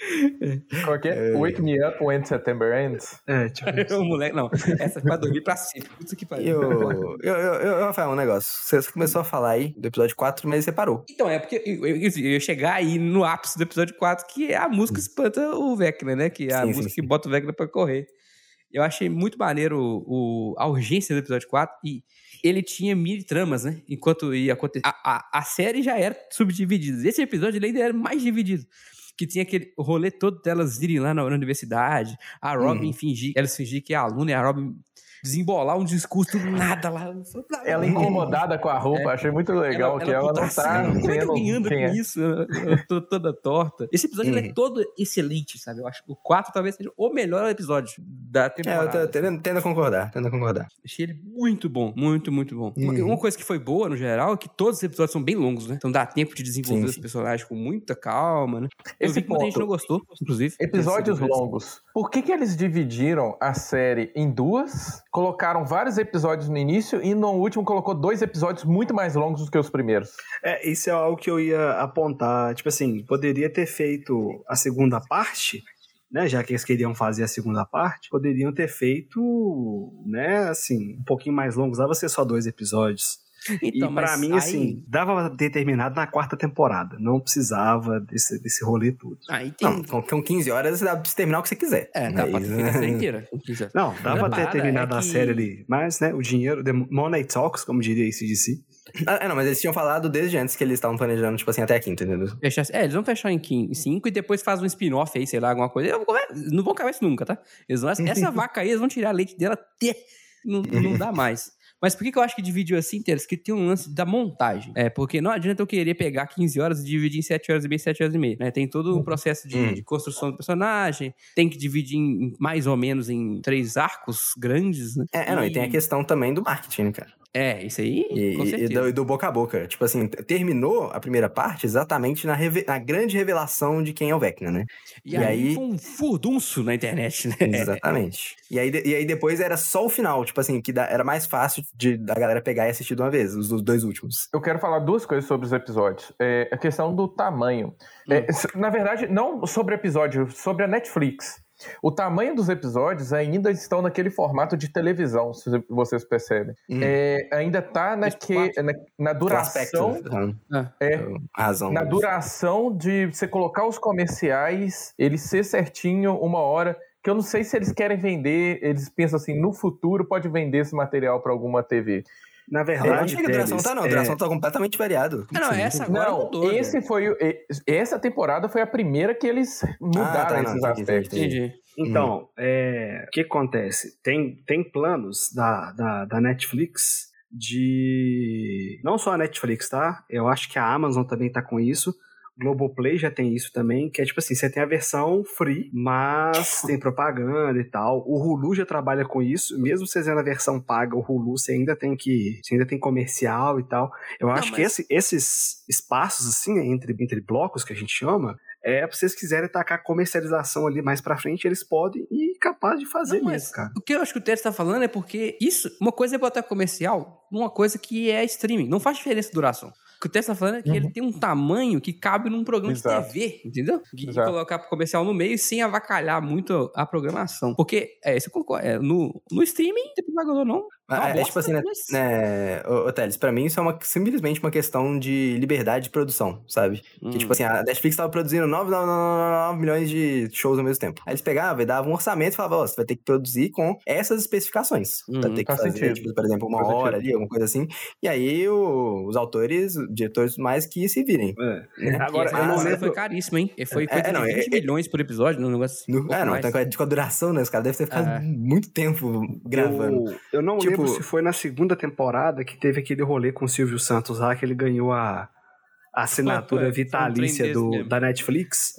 Speaker 3: Qual que é? Wake me up when September ends.
Speaker 2: É, tipo.
Speaker 1: o moleque, não. Essa é pra dormir pra sempre. Puta que pariu.
Speaker 4: eu, eu, eu, eu, Rafael, um negócio. Você começou a falar aí do episódio 4, mas você parou.
Speaker 1: Então, é porque eu, eu- eu ia chegar aí no ápice do episódio 4, que é a música que espanta o Vecna, né? Que é a
Speaker 4: Sim, sim,
Speaker 1: música
Speaker 4: sim.
Speaker 1: que bota o Vecna pra correr. Eu achei muito maneiro o, a urgência do episódio 4 e ele tinha mini tramas, né? Enquanto ia acontecer. A, a, a série já era subdividida. Esse episódio ainda era mais dividido. Que tinha aquele rolê todo delas irem lá na, na universidade, a Robin
Speaker 4: Uhum.
Speaker 1: fingir, elas fingir que é aluna e a Robin desembolar um discurso do nada lá.
Speaker 3: Ela incomodada com a roupa, achei muito legal que ela não
Speaker 1: putaça,
Speaker 3: tá
Speaker 1: né? Como é que
Speaker 3: sendo
Speaker 1: alguém anda
Speaker 3: quem
Speaker 1: com
Speaker 3: é.
Speaker 1: isso? Eu tô toda torta. Esse episódio é
Speaker 4: Uhum.
Speaker 1: todo excelente, sabe? Eu acho que o 4 talvez seja o melhor episódio da
Speaker 4: É, eu
Speaker 1: temporada.
Speaker 4: tô tendo, tendo a concordar, tendo a concordar.
Speaker 1: Achei ele muito bom, muito, muito bom. Uma,
Speaker 4: Uhum.
Speaker 1: uma coisa que foi boa, no geral, é que todos os episódios são bem longos, né? Então dá tempo de desenvolver
Speaker 4: Sim,
Speaker 1: os
Speaker 4: sim.
Speaker 1: personagens com muita calma, né? Eu
Speaker 3: Esse
Speaker 1: vi que muita gente
Speaker 3: ponto.
Speaker 1: não gostou, inclusive.
Speaker 3: Episódios longos. Por que, que eles dividiram a série em duas? Colocaram vários episódios no início e no último colocou dois episódios muito mais longos do que os primeiros.
Speaker 2: É, isso é algo que eu ia apontar. Tipo assim, poderia ter feito a segunda parte, né? Já que eles queriam fazer a segunda parte, poderiam ter feito, né? Assim, um pouquinho mais longos. Dava ser só dois episódios.
Speaker 1: Então,
Speaker 2: e pra
Speaker 1: mas
Speaker 2: mim,
Speaker 1: aí-
Speaker 2: assim, dava pra ter terminado na quarta temporada. Não precisava desse, desse rolê tudo.
Speaker 1: Aí tem.
Speaker 4: Não, com, com 15 horas dá pra você terminar o que você quiser.
Speaker 1: É, dá pra
Speaker 4: Mas,
Speaker 1: ter feito a série inteira.
Speaker 2: Não, dava pra ter terminado
Speaker 1: é
Speaker 2: a
Speaker 1: que-
Speaker 2: série ali. Mas, né, o dinheiro, the money talks, como diria esse DC.
Speaker 4: Ah, é, não, mas eles tinham falado desde antes que eles estavam planejando, tipo assim, até a quinta, entendeu?
Speaker 1: É, eles vão fechar em 5 e depois faz um spin-off aí, sei lá, alguma coisa. Vou- não vão acabar isso nunca, tá? Eles vão, essa vaca aí, eles vão tirar leite dela até não, não dá mais. Mas por que, que eu acho que dividiu assim, Teres? Que tem um lance da montagem. É, porque não adianta eu querer pegar 15 horas e dividir em 7 horas e meia, 7 horas e meia. Né? Tem todo um processo de,
Speaker 4: Hum.
Speaker 1: de construção do personagem, tem que dividir em, mais ou menos em três arcos grandes, né?
Speaker 4: É, é, não, e tem a questão também do marketing, né, cara?
Speaker 1: É, isso aí,
Speaker 4: E,
Speaker 1: com
Speaker 4: e
Speaker 1: certeza.
Speaker 4: do, e do boca a boca. Tipo assim, terminou a primeira parte exatamente na, reve- na grande revelação de quem é o Vecna, né?
Speaker 1: E,
Speaker 4: e
Speaker 1: aí,
Speaker 4: aí-
Speaker 1: foi um furdunço na internet, né?
Speaker 4: Exatamente. E aí, e aí depois era só o final, tipo assim, que dá- era mais fácil de, da galera pegar e assistir de uma vez, os, os dois últimos.
Speaker 3: Eu quero falar duas coisas sobre os episódios. É, a questão do tamanho. É, s- na verdade, não sobre episódio, sobre a Netflix. O tamanho dos episódios ainda estão naquele formato de televisão, se vocês percebem.
Speaker 4: Hum.
Speaker 3: É, ainda tá naque, na, na
Speaker 4: O
Speaker 3: duração.
Speaker 4: aspecto, né?
Speaker 3: É,
Speaker 4: a razão.
Speaker 3: na duração de você colocar os comerciais, ele ser certinho, uma hora. Que eu não sei se eles querem vender, eles pensam assim, no futuro pode vender esse material para alguma TV.
Speaker 2: Na
Speaker 4: não
Speaker 2: verdade,
Speaker 4: que a duração tá, não.
Speaker 2: É,
Speaker 4: duração tá completamente variado.
Speaker 1: Ah, não,
Speaker 4: Sim.
Speaker 1: essa agora
Speaker 3: não,
Speaker 1: mudou.
Speaker 3: esse foi o- essa temporada foi a primeira que eles mudaram
Speaker 4: tá, não,
Speaker 3: esses
Speaker 4: entendi,
Speaker 3: aspectos.
Speaker 4: entendi.
Speaker 1: Entendi.
Speaker 2: Então, é, o que acontece? Tem, tem planos da, da, da Netflix de. Não só a Netflix, tá? Eu acho que a Amazon também tá com isso. Globoplay já tem isso também, que é tipo assim, você tem a versão free, mas tem propaganda e tal. O Hulu já trabalha com isso, mesmo você tendo a versão paga, o Hulu você ainda tem que, você ainda tem comercial e tal. Eu acho que
Speaker 1: mas-
Speaker 2: esse- esses espaços assim, entre, entre blocos que a gente chama, é pra vocês quiserem tacar comercialização ali mais pra frente, eles podem e capaz de fazer
Speaker 1: Não,
Speaker 2: mesmo, cara.
Speaker 1: O que eu acho que o Teres tá falando é porque isso, uma coisa é botar comercial numa coisa que é streaming. Não faz diferença a duração. O Teres tá falando é que ele tem um tamanho que cabe num programa
Speaker 3: Exato.
Speaker 1: de TV, entendeu? De
Speaker 3: Exato.
Speaker 1: colocar comercial no meio sem avacalhar muito a programação. Porque, é, você concorda, é, no, no streaming, não tem propaganda não.
Speaker 4: Mas,
Speaker 1: uma
Speaker 4: é,
Speaker 1: bosta,
Speaker 4: tipo assim, né,
Speaker 1: mas-
Speaker 4: né ô, ô, Teles, pra mim isso é uma, simplesmente uma questão de liberdade de produção, sabe?
Speaker 1: Hum.
Speaker 4: Que tipo assim, a Netflix tava produzindo 9, 9, 9, 9 milhões de shows ao mesmo tempo. Aí eles pegavam e davam um orçamento e falavam, ó, você vai ter que produzir com essas especificações.
Speaker 1: Uhum,
Speaker 4: vai ter que
Speaker 3: faz
Speaker 4: fazer,
Speaker 3: sentido.
Speaker 4: tipo, por exemplo, uma
Speaker 3: Faz
Speaker 4: hora
Speaker 3: sentido.
Speaker 4: ali, alguma coisa assim. E aí o- os autores, diretores mais que se virem.
Speaker 2: É.
Speaker 4: né?
Speaker 2: Agora,
Speaker 1: temporada
Speaker 2: lembro-
Speaker 1: foi caríssimo, hein? Foi
Speaker 4: É,
Speaker 1: coisa
Speaker 4: é, não,
Speaker 1: de
Speaker 4: é-
Speaker 1: 20
Speaker 4: é-
Speaker 1: milhões por episódio, um negócio.
Speaker 4: No-
Speaker 1: pouco
Speaker 4: é, não,
Speaker 1: mais.
Speaker 4: então, com a- duração, né? Os caras devem ter ficado
Speaker 1: É.
Speaker 4: muito tempo gravando.
Speaker 2: Eu, eu não
Speaker 4: Tipo-
Speaker 2: lembro se foi na segunda temporada que teve aquele rolê com o Silvio Santos lá, que ele ganhou a, a assinatura
Speaker 1: um
Speaker 2: vitalícia do, da Netflix.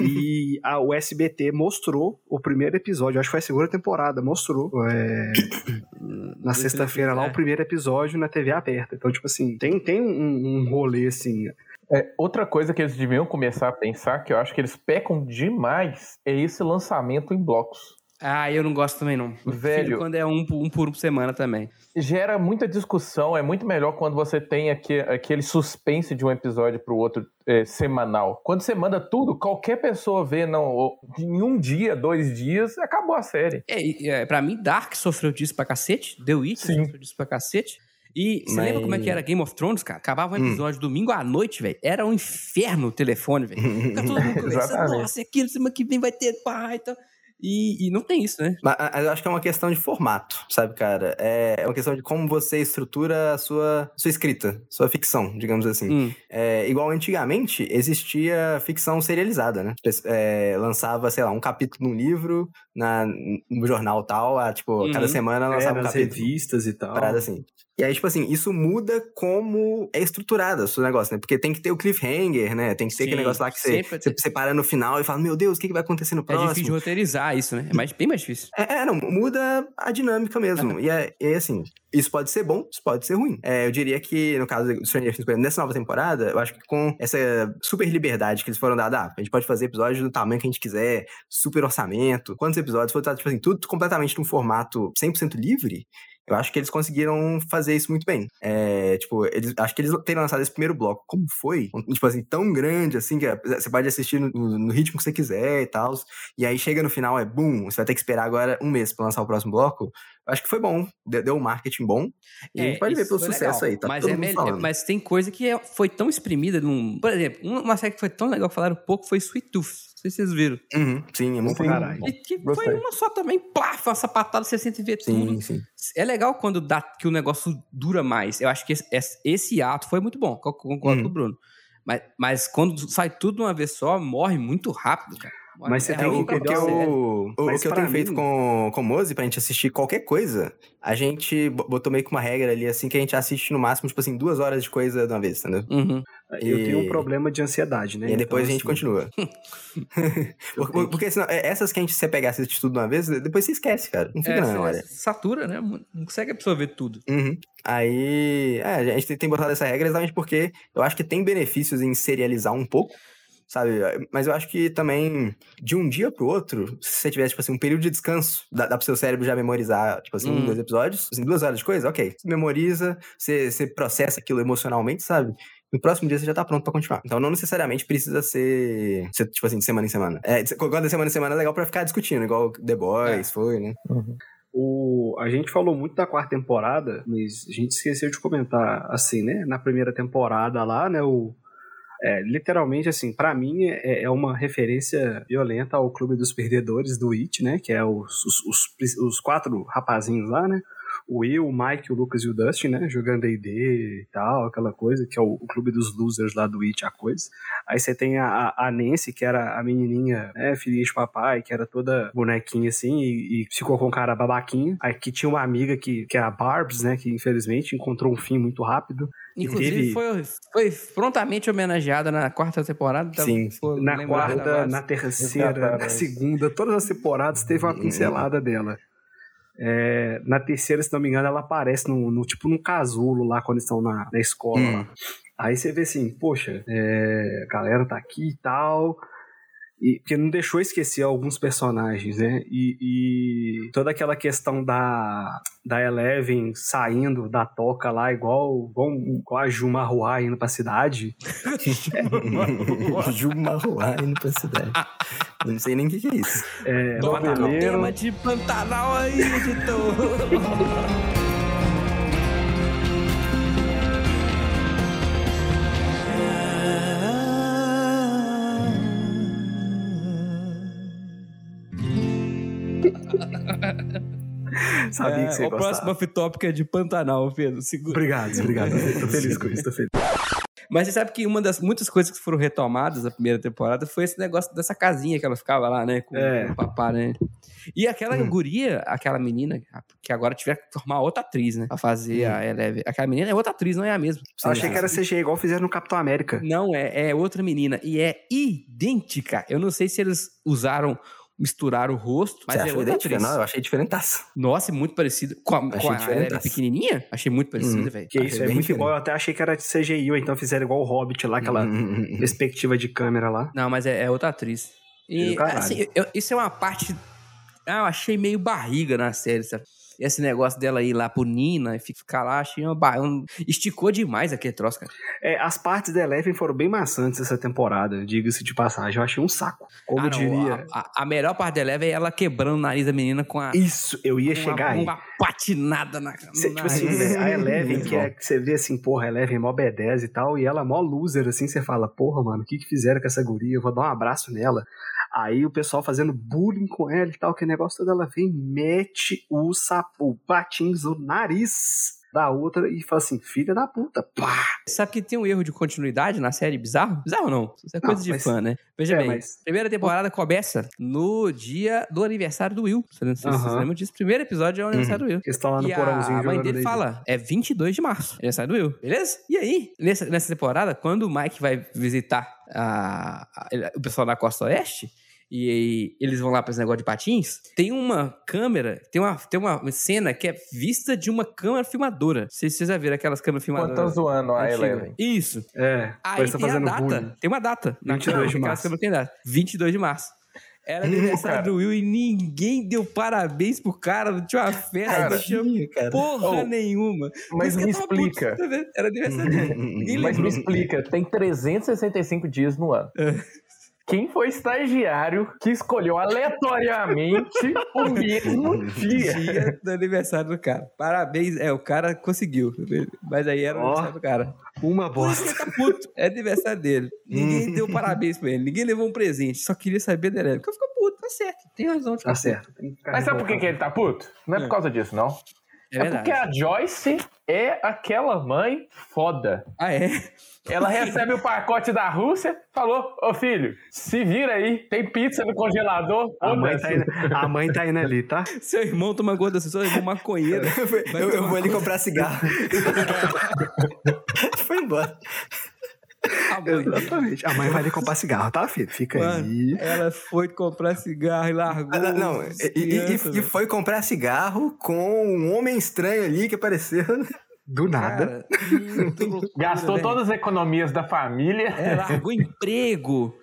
Speaker 2: E a, o SBT mostrou o primeiro episódio, acho que foi a segunda temporada, mostrou é, na sexta-feira lá
Speaker 1: É.
Speaker 2: o primeiro episódio na TV aberta. Então, tipo assim, tem, tem um, um rolê assim.
Speaker 3: É, outra coisa que eles deviam começar a pensar, que eu acho que eles pecam demais, é esse lançamento em blocos.
Speaker 1: Ah, eu não gosto também, não.
Speaker 3: Velho.
Speaker 1: quando é um, por- um por semana também.
Speaker 3: Gera muita discussão, é muito melhor quando você tem aque- aquele suspense de um episódio pro outro é, semanal. Quando você manda tudo, qualquer pessoa vê não, em um dia, dois dias, acabou a série.
Speaker 1: É, é, pra mim, Dark sofreu disso pra cacete. The Witch
Speaker 3: Sim.
Speaker 1: sofreu disso pra cacete. E você
Speaker 4: Mas-
Speaker 1: lembra como é que era Game of Thrones, cara? Acabava um
Speaker 4: Hum.
Speaker 1: episódio domingo à noite, velho. Era um inferno o telefone, velho. Fica todo mundo conversando. Nossa, e aquilo, semana que vem vai ter pá e tal. E, e não tem isso, né?
Speaker 4: Mas mas eu acho que é uma questão de formato, sabe, cara? É é uma questão de como você estrutura a sua, sua escrita, sua ficção, digamos assim.
Speaker 1: Hum.
Speaker 4: É, igual antigamente, existia ficção serializada, né? É, lançava, sei lá, um capítulo num livro, na, no jornal tal, a, tipo, cada
Speaker 1: Uhum.
Speaker 4: semana
Speaker 2: É,
Speaker 4: lançava um
Speaker 2: nas
Speaker 4: capítulo.
Speaker 2: revistas e tal.
Speaker 4: Parada assim. E aí, tipo assim, isso muda como é estruturado o seu negócio, né? Porque tem que ter o cliffhanger, né? Tem que ter aquele
Speaker 1: Sim,
Speaker 4: negócio lá que você, você, você para no final e fala, meu Deus, o que, que vai acontecer no
Speaker 1: É
Speaker 4: próximo?
Speaker 1: difícil de roteirizar isso, né? É mais, bem mais difícil.
Speaker 4: É, é, não, muda a dinâmica mesmo. e, é, e é assim, isso pode ser bom, isso pode ser ruim. É, eu diria que, no caso do Stranger Things, nessa nova temporada, eu acho que com essa super liberdade que eles foram dados, ah, a gente pode fazer episódios do tamanho que a gente quiser, super orçamento, quantos episódios, for, tipo assim, tudo completamente num formato 100% livre, eu acho que eles conseguiram fazer isso muito bem. É, tipo, eles, acho que eles terem lançado esse primeiro bloco, como foi? Tipo assim, tão grande assim, que você pode assistir no, no ritmo que você quiser e tal. E aí chega no final, é boom, você vai ter que esperar agora um mês pra lançar o próximo bloco. Acho que foi bom, deu, um marketing bom. E a gente pode ver
Speaker 1: É,
Speaker 4: pelo sucesso
Speaker 1: legal.
Speaker 4: aí, tá
Speaker 1: mas,
Speaker 4: todo
Speaker 1: é
Speaker 4: mundo falando.
Speaker 1: mas tem coisa que é- foi tão exprimida num. Por exemplo, uma uma série que foi tão legal que falaram pouco foi Sweet Tooth. Não sei se vocês viram.
Speaker 4: Uhum, sim, é muito
Speaker 3: Sim.
Speaker 4: pra caralho.
Speaker 1: E que
Speaker 3: Gostei.
Speaker 1: foi uma só também, plaf, uma sapatada, você sente ver tudo.
Speaker 4: Sim, sim.
Speaker 1: É legal quando dá que o negócio dura mais. Eu acho que esse, esse- ato foi muito bom, co- concordo
Speaker 4: Hum.
Speaker 1: com o Bruno. Mas, mas quando sai tudo de uma vez só, morre muito rápido, cara.
Speaker 2: Mas você
Speaker 1: é
Speaker 2: tem
Speaker 1: ruim
Speaker 2: que
Speaker 1: você.
Speaker 4: o, o, o que eu tenho feito
Speaker 2: mim-
Speaker 4: com, com o Mozi pra gente assistir qualquer coisa, a gente bo- botou meio que uma regra ali, assim, que a gente assiste no máximo, tipo assim, duas horas de coisa de uma vez, entendeu?
Speaker 1: Uhum.
Speaker 2: Eu tenho um
Speaker 4: E-
Speaker 2: problema de ansiedade, né?
Speaker 4: E depois a gente
Speaker 2: Então, assim,
Speaker 4: continua. porque, porque senão, é, essas que a gente você pegar e assistir tudo de uma vez, depois você esquece, cara. Não fica
Speaker 1: É,
Speaker 4: na memória.
Speaker 1: satura, né? Não consegue absorver tudo.
Speaker 4: Uhum. Aí, é, a gente tem botado essa regra exatamente porque eu acho que tem benefícios em serializar um pouco, sabe? Mas eu acho que também, de um dia pro outro, se você tivesse, tipo assim, um período de descanso, dá, dá pro seu cérebro já memorizar, tipo assim, um,
Speaker 1: Hum.
Speaker 4: dois episódios, assim, duas horas de coisa, ok. Você memoriza, você, você processa aquilo emocionalmente, sabe? No próximo dia você já tá pronto pra continuar. Então não necessariamente precisa ser, ser, tipo assim, de semana em semana. É, de- quando é semana em semana é legal pra ficar discutindo, igual The Boys foi, né?
Speaker 2: O, a gente falou muito da quarta temporada, mas a gente esqueceu de comentar, assim, né? Na primeira temporada lá, né? O, é, literalmente, assim, pra mim é, é uma referência violenta ao Clube dos Perdedores do It, né? Que é os, os, os, os quatro rapazinhos lá, né? O Will, o Mike, o Lucas e o Dustin, né? Jogando D&D e tal, aquela coisa, que é o, o clube dos losers lá do It, a coisa. Aí você tem a, a- Nancy, que era a menininha, né, filhinha de papai, que era toda bonequinha assim, e, e ficou com cara babaquinha. Aí que tinha uma amiga que, que era a Barbs, né, que infelizmente encontrou um fim muito rápido.
Speaker 1: Inclusive,
Speaker 2: teve-
Speaker 1: foi, foi prontamente homenageada na quarta temporada. Tava-
Speaker 4: Sim.
Speaker 1: pô,
Speaker 2: Na quarta, na terceira, na segunda, todas as temporadas teve uma pincelada dela. É, na terceira, se não me engano, ela aparece no, no- tipo num casulo lá quando estão na, na escola.
Speaker 4: Hum.
Speaker 2: lá. Aí você vê assim, poxa, é, a galera tá aqui e tal. E, porque não deixou esquecer alguns personagens, né? E, e toda aquela questão da, da Eleven saindo da toca lá, igual, igual, igual a Juma Ruá indo pra cidade.
Speaker 4: Jumaruá indo pra cidade. Não sei nem o que, que é isso.
Speaker 2: É,
Speaker 1: Toca o
Speaker 2: Pantanal.
Speaker 1: tema de Pantanal aí, editor.
Speaker 2: Sabia que você
Speaker 1: É,
Speaker 2: ia
Speaker 1: o
Speaker 2: gostar.
Speaker 1: próximo off-topic é de Pantanal, Pedro. Segura.
Speaker 2: Obrigado, obrigado. Tô feliz com isso, tô feliz.
Speaker 1: Mas você sabe que uma das muitas coisas que foram retomadas da primeira temporada foi esse negócio dessa casinha que ela ficava lá, né? Com
Speaker 2: É.
Speaker 1: o papá, né? E aquela
Speaker 4: Hum.
Speaker 1: guria, aquela menina, que agora tiver que formar outra atriz, né? Pra fazer
Speaker 4: Hum.
Speaker 1: a Eleven. Aquela menina é outra atriz, não é a mesma.
Speaker 2: Eu achei que era CGI igual fizeram no Capitão América.
Speaker 1: Não, é, é outra menina. E é idêntica. Eu não sei se eles usaram, misturaram o rosto, mas
Speaker 4: Você
Speaker 1: é
Speaker 4: achou
Speaker 1: outra
Speaker 4: idêntica?
Speaker 1: atriz.
Speaker 4: Não, eu achei diferentaço.
Speaker 1: Nossa, é muito parecido. Com a,
Speaker 4: Achei
Speaker 1: com a
Speaker 4: diferentaço.
Speaker 1: pequenininha? Achei muito parecida,
Speaker 4: Hum.
Speaker 1: velho.
Speaker 2: Que isso,
Speaker 4: Achei
Speaker 2: é
Speaker 4: bem
Speaker 2: muito
Speaker 4: diferente.
Speaker 2: igual. Eu até achei que era de CGI, ou então fizeram igual o Hobbit lá, aquela
Speaker 4: Hum,
Speaker 2: perspectiva de câmera lá.
Speaker 1: Não, mas é, é outra atriz. E assim, eu- isso é uma parte Ah, eu achei meio barriga na série, sabe? Esse negócio dela ir lá pro Nina e ficar lá, achei uma. Esticou demais aquele troço, cara.
Speaker 2: É, as partes da Eleven foram bem maçantes essa temporada, diga-se de passagem. Eu achei um saco. Como
Speaker 1: Ah, não,
Speaker 2: diria.
Speaker 1: A, a- a melhor parte dela é ela quebrando o nariz da menina com a.
Speaker 2: Isso, eu ia
Speaker 1: uma,
Speaker 2: chegar aí.
Speaker 1: uma patinada na no
Speaker 2: tipo assim, a Eleven, que, é, que você vê assim, porra, a Eleven é mó B10 e tal, e ela é mó loser, assim, você fala, porra, mano, o que que fizeram com essa guria? Eu vou dar um abraço nela. Aí o pessoal fazendo bullying com ela e tal, que negócio todo, ela vem, mete o sapo, o patins, o nariz da outra e fala assim, filha da puta, pá!
Speaker 1: Sabe que tem um erro de continuidade na série bizarro? Bizarro não. Isso é coisa
Speaker 2: Não,
Speaker 1: de
Speaker 2: mas-
Speaker 1: fã, né? Veja
Speaker 2: É,
Speaker 1: bem,
Speaker 2: mas-
Speaker 1: primeira temporada começa no dia do aniversário do Will. Você não sei se vocês
Speaker 2: Aham.
Speaker 1: lembram disso. Primeiro episódio é o aniversário do Will.
Speaker 2: Eles estão lá no
Speaker 1: E
Speaker 2: porãozinho
Speaker 1: a mãe dele
Speaker 2: daí.
Speaker 1: fala, é 22 de março, aniversário do Will, beleza? E aí, nessa, nessa temporada, quando o Mike vai visitar a- a- o pessoal da Costa Oeste, e aí eles vão lá para esse negócio de patins, tem uma câmera, tem uma, tem uma cena que é vista de uma câmera filmadora. Não sei se vocês já viram aquelas câmeras
Speaker 3: Quando
Speaker 1: filmadoras.
Speaker 3: tá zoando a. Eleven.
Speaker 1: Isso.
Speaker 2: É,
Speaker 1: Aí tem
Speaker 2: tá
Speaker 1: a
Speaker 2: fazendo
Speaker 1: data.
Speaker 2: bullying.
Speaker 1: Tem uma data. na
Speaker 2: 22
Speaker 1: câmera,
Speaker 2: de março.
Speaker 1: câmeras tem data. 22 de março. Era aniversário
Speaker 3: cara.
Speaker 1: do Will e ninguém deu parabéns pro cara. Não tinha uma festa,
Speaker 3: Cara,
Speaker 1: não tinha
Speaker 4: cara.
Speaker 1: porra
Speaker 3: Oh,
Speaker 1: nenhuma.
Speaker 3: mas me explica.
Speaker 1: vendo? Era aniversário dele.
Speaker 3: Mas
Speaker 1: lembrou.
Speaker 3: me explica, tem 365 dias no ano. Quem foi estagiário que escolheu aleatoriamente o mesmo dia?
Speaker 1: Dia do aniversário do cara. Parabéns. É, o cara conseguiu. Mas aí era o
Speaker 2: Ó.
Speaker 1: aniversário do cara.
Speaker 2: Uma
Speaker 1: Por isso
Speaker 2: bosta.
Speaker 1: que ele tá puto. É aniversário dele. Ninguém deu parabéns pra ele. Ninguém levou um presente. Só queria saber dele. Porque eu fico puto. Tá certo. Tem razão de ficar
Speaker 2: Tá certo.
Speaker 3: Mas sabe por que, que ele tá puto? Não é por causa disso, não.
Speaker 1: É,
Speaker 3: É porque a Joyce é aquela mãe foda.
Speaker 1: Ah, é?
Speaker 3: Ela recebe o pacote da Rússia, falou: Ô filho, se vira aí, tem pizza no congelador.
Speaker 2: A mãe,
Speaker 3: foda-se."
Speaker 2: tá indo, a mãe tá indo ali, tá?
Speaker 1: Seu irmão toma conta assim, seu irmão maconheiro.
Speaker 4: Eu, eu vou ali comprar cigarro. Foi embora.
Speaker 1: A mãe dele.
Speaker 2: Exatamente. A mãe vai ali comprar cigarro, tá, filho? Fica
Speaker 1: Mano,
Speaker 2: aí.
Speaker 1: ela foi comprar cigarro e largou.
Speaker 4: Ah, Não, e, e-
Speaker 1: crianças,
Speaker 4: e- e foi comprar cigarro com um homem estranho ali que apareceu.
Speaker 2: Do nada.
Speaker 1: Cara, loucura,
Speaker 3: Gastou
Speaker 1: velho.
Speaker 3: todas as economias da família.
Speaker 1: É, largou emprego.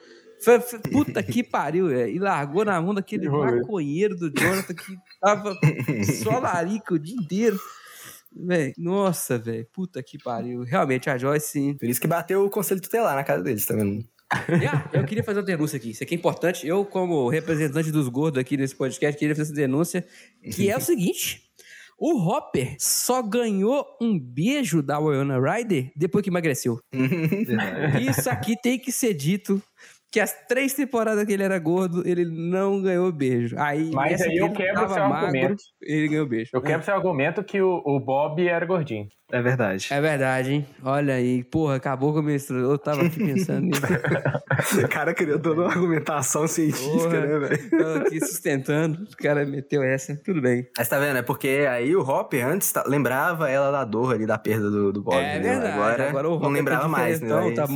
Speaker 1: Foi- foi- puta que pariu, velho. E largou na mão daquele maconheiro do Jonathan que tava só larica o dia inteiro. Véi, nossa, velho. Puta que pariu. Realmente, a Joyce, sim.
Speaker 4: Por isso que bateu o conselho tutelar na casa deles, tá vendo?
Speaker 1: Ah, eu queria fazer uma denúncia aqui. Isso aqui é importante. Eu, como representante dos gordos aqui nesse podcast, queria fazer essa denúncia. Que é o seguinte. O Hopper só ganhou um beijo da Winona Ryder depois que emagreceu. Isso aqui tem que ser dito. Que as três temporadas que ele era gordo, ele não ganhou beijo. Aí,
Speaker 3: Mas aí
Speaker 1: que
Speaker 3: eu quebro seu
Speaker 1: magro,
Speaker 3: argumento.
Speaker 1: Ele ganhou beijo.
Speaker 3: Eu quebro seu argumento que o, o Bob era gordinho.
Speaker 2: É verdade.
Speaker 1: É verdade, hein? Olha aí. Porra, acabou com o meu estrela. Eu tava aqui pensando nisso.
Speaker 2: O cara criou toda uma argumentação científica,
Speaker 1: Porra.
Speaker 2: né, velho?
Speaker 1: Tava aqui sustentando. O cara meteu essa. Tudo bem.
Speaker 4: Mas tá vendo? É porque aí o Hopper antes tá- lembrava ela da dor ali, da perda do, do Bob.
Speaker 1: é
Speaker 4: entendeu?
Speaker 1: verdade.
Speaker 4: Agora,
Speaker 1: o
Speaker 4: não
Speaker 1: Hopper
Speaker 4: lembrava
Speaker 1: tá
Speaker 4: mais, né? Aí
Speaker 1: Tá,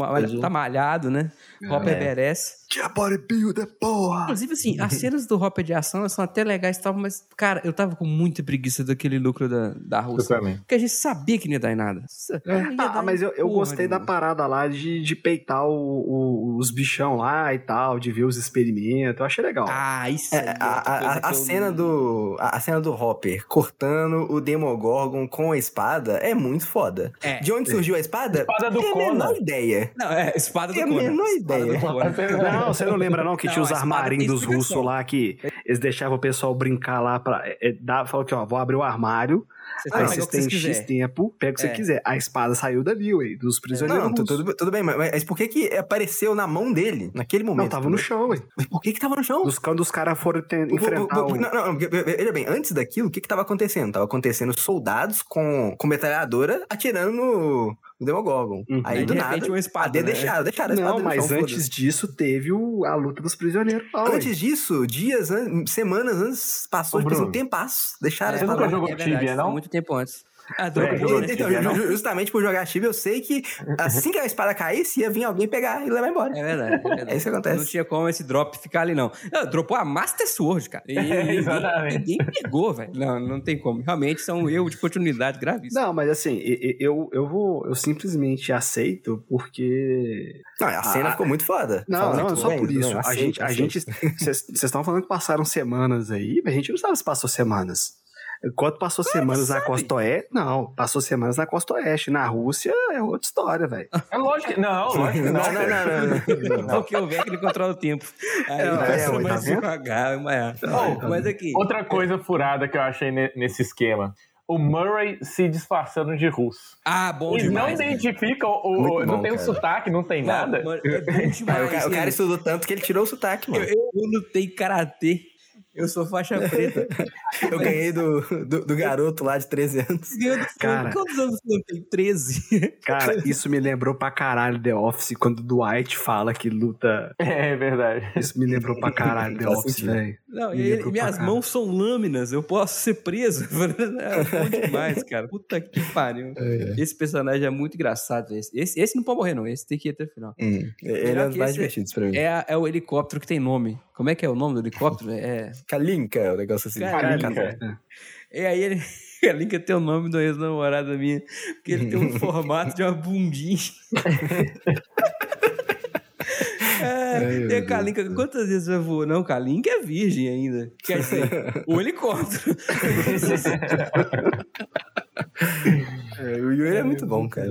Speaker 1: tá malhado, né? Hopper
Speaker 4: É.
Speaker 1: merece.
Speaker 2: Tinha bodybuilder, porra!
Speaker 1: Inclusive, assim, as cenas do Hopper de ação são até legais e tal, mas, cara, eu tava com muita preguiça daquele lucro da, da Rússia.
Speaker 3: também.
Speaker 1: Porque a gente sabia que não ia dar em nada. Não ia dar
Speaker 2: Ah,
Speaker 1: em
Speaker 2: mas eu, eu
Speaker 1: porra
Speaker 2: gostei da parada lá de, de peitar o- o- os bichão lá e tal, de ver os experimentos. Eu achei legal.
Speaker 1: Ah, isso
Speaker 4: É,
Speaker 1: é
Speaker 4: a, a- a- a
Speaker 1: eu
Speaker 4: cena do a, a cena do Hopper cortando o Demogorgon com a espada é muito foda.
Speaker 1: É.
Speaker 4: De onde surgiu a espada?
Speaker 3: Espada do
Speaker 4: Tem a
Speaker 3: Conan.
Speaker 4: menor ideia.
Speaker 1: Não, é, espada do
Speaker 4: Tem a
Speaker 1: Conan.
Speaker 4: menor
Speaker 1: Espada
Speaker 4: ideia.
Speaker 2: Não, você não lembra não que
Speaker 1: Não,
Speaker 2: tinha os armarinhos russos lá que eles deixavam o pessoal brincar lá pra. É, é, dá, falou que, ó, vou abrir o armário,
Speaker 1: Você
Speaker 2: aí vocês têm X tempo, pega o que você
Speaker 1: É.
Speaker 2: quiser. A espada saiu dali, ué, dos prisioneiros.
Speaker 4: Não, tudo, tudo bem, mas, mas por que que apareceu na mão dele naquele momento?
Speaker 2: Não, tava no chão, ué.
Speaker 4: Mas por que que tava no chão?
Speaker 2: Dos, quando os caras foram
Speaker 4: o-
Speaker 2: enfrentar
Speaker 4: o-. Não, não, ve- ve- veja bem, antes daquilo, o que que tava acontecendo? Tava acontecendo soldados com, com metralhadora atirando no, no Demogorgon.
Speaker 2: Uhum.
Speaker 4: Aí,
Speaker 1: Aí,
Speaker 4: do nada,
Speaker 1: uma espada, né?
Speaker 4: deixaram, deixaram a espada
Speaker 2: Não, mas
Speaker 4: chão,
Speaker 2: antes
Speaker 4: foda-se.
Speaker 2: disso teve o- a luta dos prisioneiros lá.
Speaker 4: Antes disso, dias, an- semanas antes, passou
Speaker 3: Ô,
Speaker 4: tipo, assim, um
Speaker 3: Bruno.
Speaker 4: tempasso. Deixaram
Speaker 1: É,
Speaker 4: a
Speaker 3: Você
Speaker 4: espada
Speaker 3: nunca
Speaker 4: lá.
Speaker 3: jogou
Speaker 1: é
Speaker 3: Tibia, não?
Speaker 1: muito tempo antes. Ah,
Speaker 3: É,
Speaker 1: né?
Speaker 4: Então, ju- ju- justamente por jogar Tibia, eu sei que assim que a espada caísse, ia vir alguém pegar e levar embora.
Speaker 1: É verdade, é verdade.
Speaker 4: É isso que acontece.
Speaker 1: Não tinha como esse drop ficar ali, não. não dropou a Master Sword, cara. E ninguém,
Speaker 3: Exatamente.
Speaker 1: ninguém pegou, velho. Não, não tem como. Realmente são erro de continuidade gravíssimo.
Speaker 2: Não, mas assim, eu, eu vou. Eu simplesmente aceito porque.
Speaker 4: Não, a cena
Speaker 2: Ah,
Speaker 4: ficou muito foda.
Speaker 2: Não,
Speaker 4: Fala,
Speaker 2: não,
Speaker 4: tudo
Speaker 2: só
Speaker 4: bem,
Speaker 2: por isso. a
Speaker 4: aceito,
Speaker 2: gente, a gente, vocês estão falando que passaram semanas aí, mas a gente não sabe se passou semanas. Enquanto passou semanas na costa oeste, não, passou semanas na costa oeste. Na Rússia é outra história, velho.
Speaker 3: É lógico que. Não, lógico que não.
Speaker 4: Não, não, não, não, não.
Speaker 1: Porque o Vec ele controla o tempo. Aí
Speaker 2: É,
Speaker 1: passa
Speaker 2: é,
Speaker 1: mais
Speaker 2: tá
Speaker 1: devagar, mas,
Speaker 3: Oh,
Speaker 1: mas aqui.
Speaker 3: Outra coisa furada que eu achei ne- nesse esquema. O Murray se disfarçando de russo.
Speaker 1: Ah, bom
Speaker 3: Eles
Speaker 1: demais.
Speaker 3: não
Speaker 1: né?
Speaker 3: identificam, o,
Speaker 4: Muito
Speaker 3: não
Speaker 4: bom,
Speaker 3: tem o
Speaker 4: cara.
Speaker 3: sotaque, não tem
Speaker 1: Não,
Speaker 3: nada.
Speaker 1: mano, é demais,
Speaker 4: o, ca- o
Speaker 1: né?
Speaker 4: cara estudou tanto que ele tirou o sotaque,
Speaker 1: Eu,
Speaker 4: mano.
Speaker 1: eu, eu lutei karatê. Eu sou faixa preta.
Speaker 4: Eu ganhei do, do, do garoto lá de 13 anos.
Speaker 1: Ganhou do
Speaker 2: Cara.
Speaker 1: Quantos anos você tem? 13.
Speaker 2: Cara, isso me lembrou pra caralho The Office, quando o Dwight fala que luta.
Speaker 3: É verdade.
Speaker 2: Isso me lembrou pra caralho The Office, velho.
Speaker 1: Não, e minhas
Speaker 2: caralho.
Speaker 1: mãos são lâminas, eu posso ser preso. É bom demais, cara. Puta que pariu. Esse personagem é muito engraçado. Esse, esse, esse não pode morrer, não. Esse tem que ir até o final.
Speaker 4: Hum, ele é um dos mais divertidos pra mim.
Speaker 1: É, a- é o helicóptero que tem nome. Como é que é o nome do helicóptero? É.
Speaker 4: Kalinka, o negócio assim.
Speaker 1: Kalinka.
Speaker 4: Kalinka.
Speaker 1: E aí ele. A Linka tem o nome da ex-namorada minha, porque ele tem um formato de uma bundinha. É, e a Kalinka, quantas vezes já voou? Não, Kalinka é virgem ainda. Quer dizer, o helicóptero.
Speaker 4: É, O Yuri é muito bom, cara.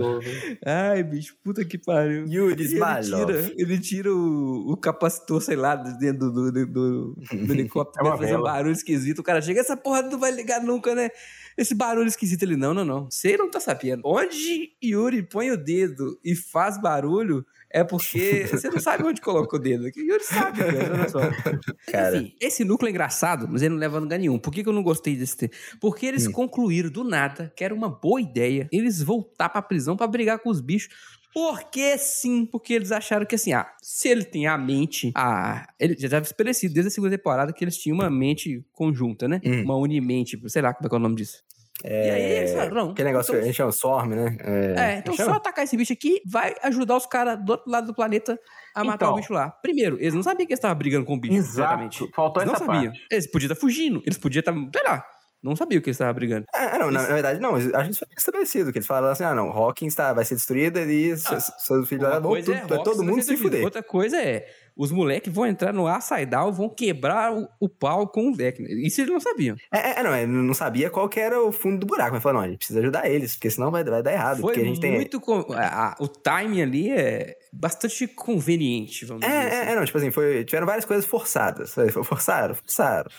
Speaker 1: Ai, bicho, puta que pariu.
Speaker 4: Yuri
Speaker 1: ele tira, ele tira o, o capacitor, sei lá, de dentro do, do, do- do helicóptero,
Speaker 3: É
Speaker 1: fazer um barulho esquisito. O cara chega, essa porra não vai ligar nunca, né? Esse barulho esquisito. Ele, não, não, não. Você não tá sabendo. Onde Yuri põe o dedo e faz barulho é porque você não sabe onde coloca o dedo. Que Yuri sabe, cara, olha só.
Speaker 4: Cara.
Speaker 1: Enfim, esse núcleo é engraçado, mas ele não leva a lugar nenhum. Por que, que eu não gostei desse tema? Porque eles
Speaker 4: Hum.
Speaker 1: concluíram do nada que era uma boa ideia eles voltar pra prisão pra brigar com os bichos. Porque sim, porque eles acharam que assim, ah, se ele tem a mente, ah, ele já estava estabelecido desde a segunda temporada que eles tinham uma mente conjunta, né?
Speaker 4: Hum.
Speaker 1: Uma unimente, sei lá como é que é o nome disso. E aí eles falaram, não.
Speaker 4: Aquele negócio
Speaker 1: então-
Speaker 4: que a gente chama Swarm, né?
Speaker 1: é, então
Speaker 4: chama?
Speaker 1: só atacar esse bicho aqui vai ajudar os caras do outro lado do planeta a matar
Speaker 3: Então.
Speaker 1: o bicho lá. Primeiro, eles não sabiam que eles estavam brigando com o bicho.
Speaker 3: Exato. Faltou
Speaker 1: Eles não
Speaker 3: essa
Speaker 1: sabiam.
Speaker 3: parte.
Speaker 1: Eles podiam estar fugindo. Eles podiam estar, sei lá. Não sabiam que eles estavam brigando.
Speaker 4: Ah, não, na, na verdade, não. A gente foi estabelecido. Que eles falaram assim: ah, não, Hawkins tá, vai ser destruída e seus, seus filhos lá vão
Speaker 1: é
Speaker 4: todo mundo se fuder.
Speaker 1: Outra coisa é, os moleques vão entrar no Upside Down, vão quebrar o, o pau com o Vecna. Isso eles não sabiam.
Speaker 4: É, é, não, ele não sabia qual que era o fundo do buraco, mas falou: não, a gente precisa ajudar eles, porque senão vai, vai dar errado.
Speaker 1: Foi
Speaker 4: porque a gente tem.
Speaker 1: muito... con- a- a- o timing ali é bastante conveniente, vamos
Speaker 4: É,
Speaker 1: dizer assim.
Speaker 4: é, é, não, tipo assim, foi, tiveram várias coisas forçadas. Foi- Forçaram, forçaram,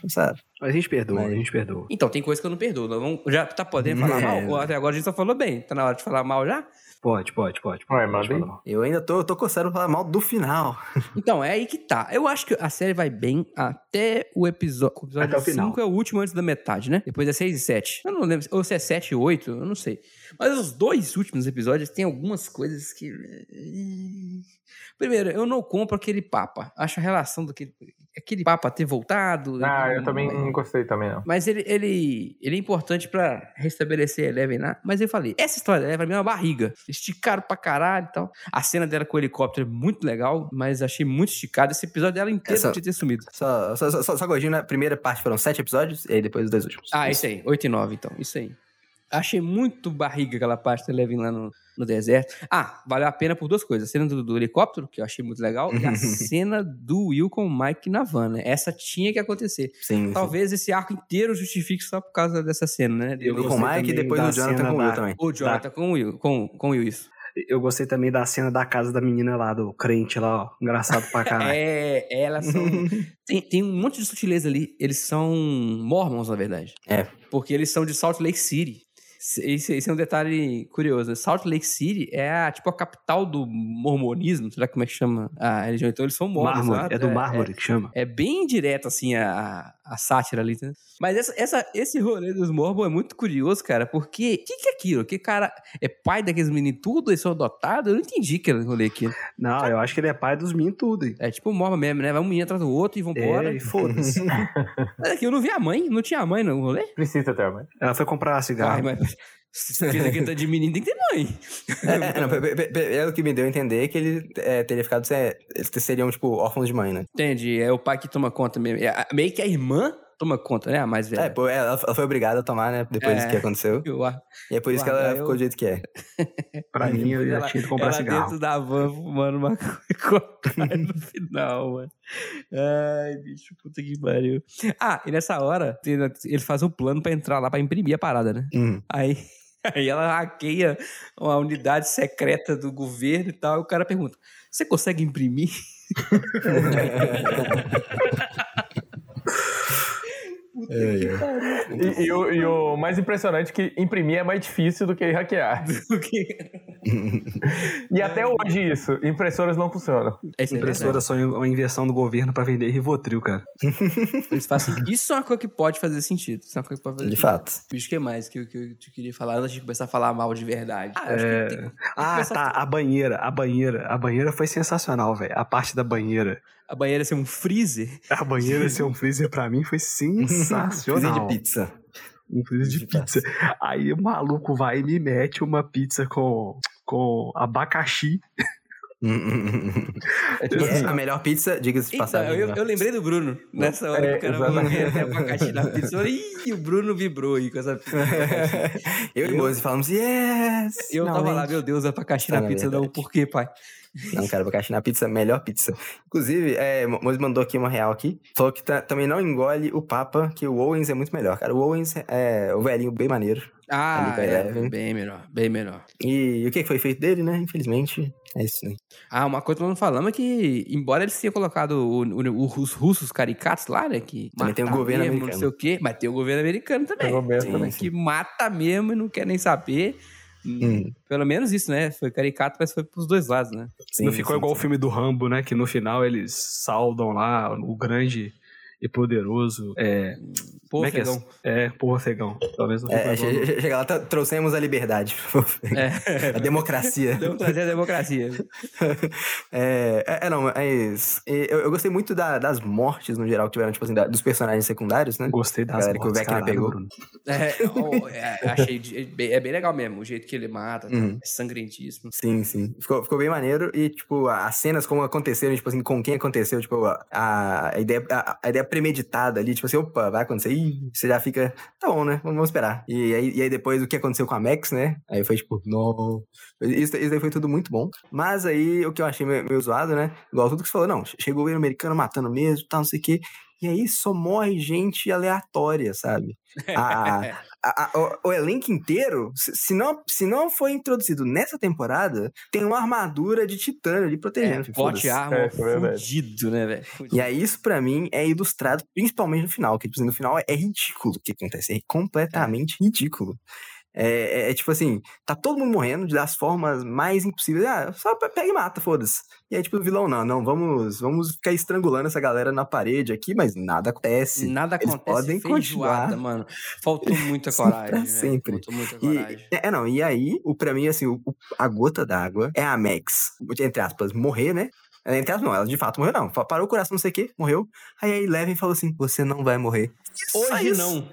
Speaker 4: forçaram.
Speaker 2: Mas a gente perdoa,
Speaker 4: Mas-
Speaker 2: a gente perdoa.
Speaker 1: Então, tem coisa que eu não perdoo. Vamos- já tá podendo falar
Speaker 4: É.
Speaker 1: mal? Até agora a gente só falou bem. Tá na hora de falar mal já?
Speaker 2: Pode, pode, pode. Pode
Speaker 3: aí.
Speaker 2: falar.
Speaker 4: Eu ainda tô, tô coçando pra falar mal do final.
Speaker 1: Então, é aí que tá. Eu acho que a série vai bem até o episódio. O episódio
Speaker 2: Até o final.
Speaker 1: 5 é o último antes da metade, né? Depois é 6 e 7. Eu não lembro. Ou se é 7 e 8, eu não sei. Mas os dois últimos episódios tem algumas coisas que. Primeiro, eu não compro aquele Papa. Acho a relação daquele. Aquele Papa ter voltado.
Speaker 3: Ah, eu
Speaker 1: Hum,
Speaker 3: também não gostei também, não.
Speaker 1: Mas ele, ele, ele é importante pra restabelecer a Eleven lá. Mas eu falei, essa história da pra mim é uma barriga. Esticaram pra caralho e tal. A cena dela com o helicóptero é muito legal, mas achei muito esticada. Esse episódio dela inteiro
Speaker 4: Essa-
Speaker 1: podia ter sumido.
Speaker 4: Só, só, só, só, só corrigindo, na primeira parte foram sete episódios, e aí depois os dois últimos.
Speaker 1: Ah, isso aí. 8 e 9, então. Isso aí. Achei muito barriga aquela parte da Eleven lá no, no deserto. Ah, valeu a pena por duas coisas. A cena do, do helicóptero, que eu achei muito legal, e a cena do Will com o Mike na van, né? Essa tinha que acontecer.
Speaker 4: Sim, sim.
Speaker 1: Talvez esse arco inteiro justifique só por causa dessa cena, né?
Speaker 2: Eu
Speaker 4: Eu com o Mike e depois o Jonathan com o Will
Speaker 2: da-
Speaker 4: também.
Speaker 1: O Jonathan com o Will, com, com o Will, isso.
Speaker 2: Eu gostei também da cena da casa da menina lá, do crente lá, ó. Engraçado pra caralho.
Speaker 1: É, elas são. tem, tem um monte de sutileza ali. Eles são mormons, na verdade.
Speaker 4: É.
Speaker 1: Porque eles são de Salt Lake City. Esse, esse é um detalhe curioso. Salt Lake City é a, tipo a capital do mormonismo, será como é que chama a religião? Então eles são mormons.
Speaker 2: Mármore, é do mármore que chama.
Speaker 1: É, bem direto, assim, a, a sátira ali, né? Mas essa, essa- esse rolê dos Mormon é muito curioso, cara, porque o que, que é aquilo? Que cara é pai daqueles meninos tudo, eles são adotados? Eu não entendi aquele rolê aqui.
Speaker 2: Não, eu acho que ele é pai dos meninos tudo. hein?
Speaker 1: É tipo Mormon mesmo, né? Vai um menino atrás do outro e vambora.
Speaker 2: É, e foda-se.
Speaker 1: Mas aqui eu não vi a mãe, não tinha mãe no rolê?
Speaker 3: Precisa ter, mãe.
Speaker 2: Ela foi comprar
Speaker 1: Ai,
Speaker 2: cigarro.
Speaker 1: mas se fez aqui tá de menino, tem que ter mãe.
Speaker 4: É, é, não, pe- pe- pe- é o que me deu a entender que ele é, teria ficado. se- Eles seriam, tipo, órfãos de mãe, né?
Speaker 1: Entendi, é o pai que toma conta mesmo. É, meio que a irmã toma conta, né? A mais velha.
Speaker 4: É, pô, ela, ela foi obrigada a tomar, né? Depois
Speaker 1: É.
Speaker 4: do que aconteceu.
Speaker 1: Eu,
Speaker 4: E é por isso que ela
Speaker 1: eu-
Speaker 4: ficou do jeito que é.
Speaker 2: Pra mim, eu já tinha que comprar
Speaker 1: ela
Speaker 2: cigarro.
Speaker 1: dentro da van fumando uma cocaína no final, mano. Ai, bicho, puta que pariu. Ah, e nessa hora, ele faz um plano pra entrar lá pra imprimir a parada, né?
Speaker 4: Hum.
Speaker 1: Aí, aí ela hackeia uma unidade secreta do governo e tal. E o cara pergunta: Você consegue imprimir?
Speaker 3: E, e o, e o mais impressionante é que imprimir é mais difícil do que hackear. E até hoje isso, impressoras não funcionam.
Speaker 1: É
Speaker 2: Impressora só uma inversão do governo pra vender Rivotril, cara.
Speaker 1: fazem- Isso é uma coisa que pode fazer sentido. Isso é uma coisa que pode fazer
Speaker 4: De
Speaker 1: sentido.
Speaker 4: fato.
Speaker 1: Bicho, o que mais que eu, que eu queria falar antes de começar a falar mal de verdade? Ah,
Speaker 2: É.
Speaker 1: que tem-
Speaker 2: Ah, tá. A banheira, a banheira. A banheira foi sensacional, velho. A parte da banheira.
Speaker 1: A banheira ser um freezer.
Speaker 2: A banheira ser um freezer pra mim foi
Speaker 4: Freezer
Speaker 2: sensacional.
Speaker 4: de pizza.
Speaker 2: Um freezer de pizza. Aí o maluco vai e me mete uma pizza com, com abacaxi.
Speaker 4: É a melhor pizza, diga-se de
Speaker 1: Então,
Speaker 4: passagem.
Speaker 1: eu,
Speaker 4: né?
Speaker 1: eu lembrei do Bruno. Nessa hora
Speaker 3: É,
Speaker 1: que o cara ter abacaxi na pizza. Eu falei, Ih, o Bruno vibrou aí com essa pizza. de abacaxi."
Speaker 4: eu e o Mozi falamos, yes!
Speaker 1: Eu tava lá,
Speaker 4: finalmente.
Speaker 1: meu Deus, abacaxi
Speaker 4: Tá,
Speaker 1: na
Speaker 4: na
Speaker 1: pizza. Não,
Speaker 4: verdade.
Speaker 1: por quê, pai?
Speaker 4: Não, cara, abacaxi na pizza, melhor pizza. Inclusive, é, Mo- Mozi mandou aqui uma real aqui. Falou que tá- também não engole o Papa, que o Owens é muito melhor. Cara, o Owens é o velhinho bem maneiro.
Speaker 1: Ah, é, bem melhor, bem melhor.
Speaker 4: E, e o que foi feito dele, né? Infelizmente, é isso, né?
Speaker 1: Ah, uma coisa que nós não falamos é que, embora eles tenham colocado o- o- os russos caricatos lá, né? Que
Speaker 4: Também tem o governo
Speaker 1: mesmo,
Speaker 4: americano.
Speaker 1: Não sei o quê, mas tem o governo americano também.
Speaker 3: Tem o governo também.
Speaker 1: Que mata mesmo e não quer nem saber.
Speaker 4: Hum.
Speaker 1: Pelo menos isso, né? Foi caricato, mas foi pros dois lados, né?
Speaker 4: Sim,
Speaker 2: não ficou
Speaker 4: sim,
Speaker 2: igual o
Speaker 4: sim.
Speaker 2: filme do Rambo, né? Que no final eles saudam lá o grande e poderoso. É,
Speaker 1: Pô,
Speaker 2: como é que é?
Speaker 1: Fegão.
Speaker 2: É, porra, Fegão. Talvez não
Speaker 4: É, che- che- chega lá, tá- trouxemos a liberdade.
Speaker 1: É.
Speaker 4: a democracia.
Speaker 1: Vamos trazer a democracia.
Speaker 4: É, é, é, não, mas é, eu, eu gostei muito da- das mortes, no geral, que tiveram, tipo assim, da- dos personagens secundários, né?
Speaker 2: Gostei das
Speaker 4: galera que o
Speaker 2: mortes,
Speaker 4: Vecna
Speaker 2: caralho,
Speaker 4: pegou.
Speaker 2: Bruno.
Speaker 1: É, ó, é, achei. de- é bem- é bem legal mesmo, o jeito que ele mata. tá?
Speaker 4: Uhum.
Speaker 1: É sangrentíssimo.
Speaker 4: Sim, sim. Ficou, ficou bem maneiro. E, tipo, as cenas como aconteceram, tipo assim, com quem aconteceu, tipo, a, a, a ideia, a, a ideia premeditada ali, tipo assim, opa, vai acontecer. Ih, você já fica, tá bom, né? Vamos, esperar. E aí, e aí depois o que aconteceu com a Max, né? Aí foi tipo, não. Isso, isso aí foi tudo muito bom. Mas aí o que eu achei meio, meio zoado, né? Igual tudo que você falou, não, chegou o americano matando mesmo, tal, não sei o quê. E aí só morre gente aleatória, sabe? A- a- a- o, o elenco inteiro, se, se não, se não foi introduzido nessa temporada, tem uma armadura de titânio ali
Speaker 1: É,
Speaker 4: protegendo.
Speaker 1: plot
Speaker 4: foda-se.
Speaker 1: armor
Speaker 3: É, é
Speaker 1: fudido, né, velho?
Speaker 4: E aí, isso pra mim é ilustrado principalmente no final, que tipo, assim, no final é ridículo o que acontece, é completamente ridículo. É, é- é tipo assim, tá todo mundo morrendo das formas mais impossíveis. Ah, só pe- pega e mata, foda-se. E aí, tipo, o vilão, não, não, vamos, vamos ficar estrangulando essa galera na parede aqui, mas nada acontece.
Speaker 1: Nada
Speaker 4: Eles
Speaker 1: acontece
Speaker 4: podem
Speaker 1: feijoada,
Speaker 4: continuar.
Speaker 1: mano. Faltou muita coragem,
Speaker 4: pra
Speaker 1: velho.
Speaker 4: sempre.
Speaker 1: Faltou muita
Speaker 4: E,
Speaker 1: coragem.
Speaker 4: é, não, e aí, o, pra mim, assim, o- a gota d'água é a Max, entre aspas, morrer, né? É, Entre aspas, não, ela de fato morreu, não. Parou o coração, não sei o quê, morreu. Aí a Eleven falou assim: você não vai morrer. Só
Speaker 1: Hoje
Speaker 4: isso.
Speaker 1: não.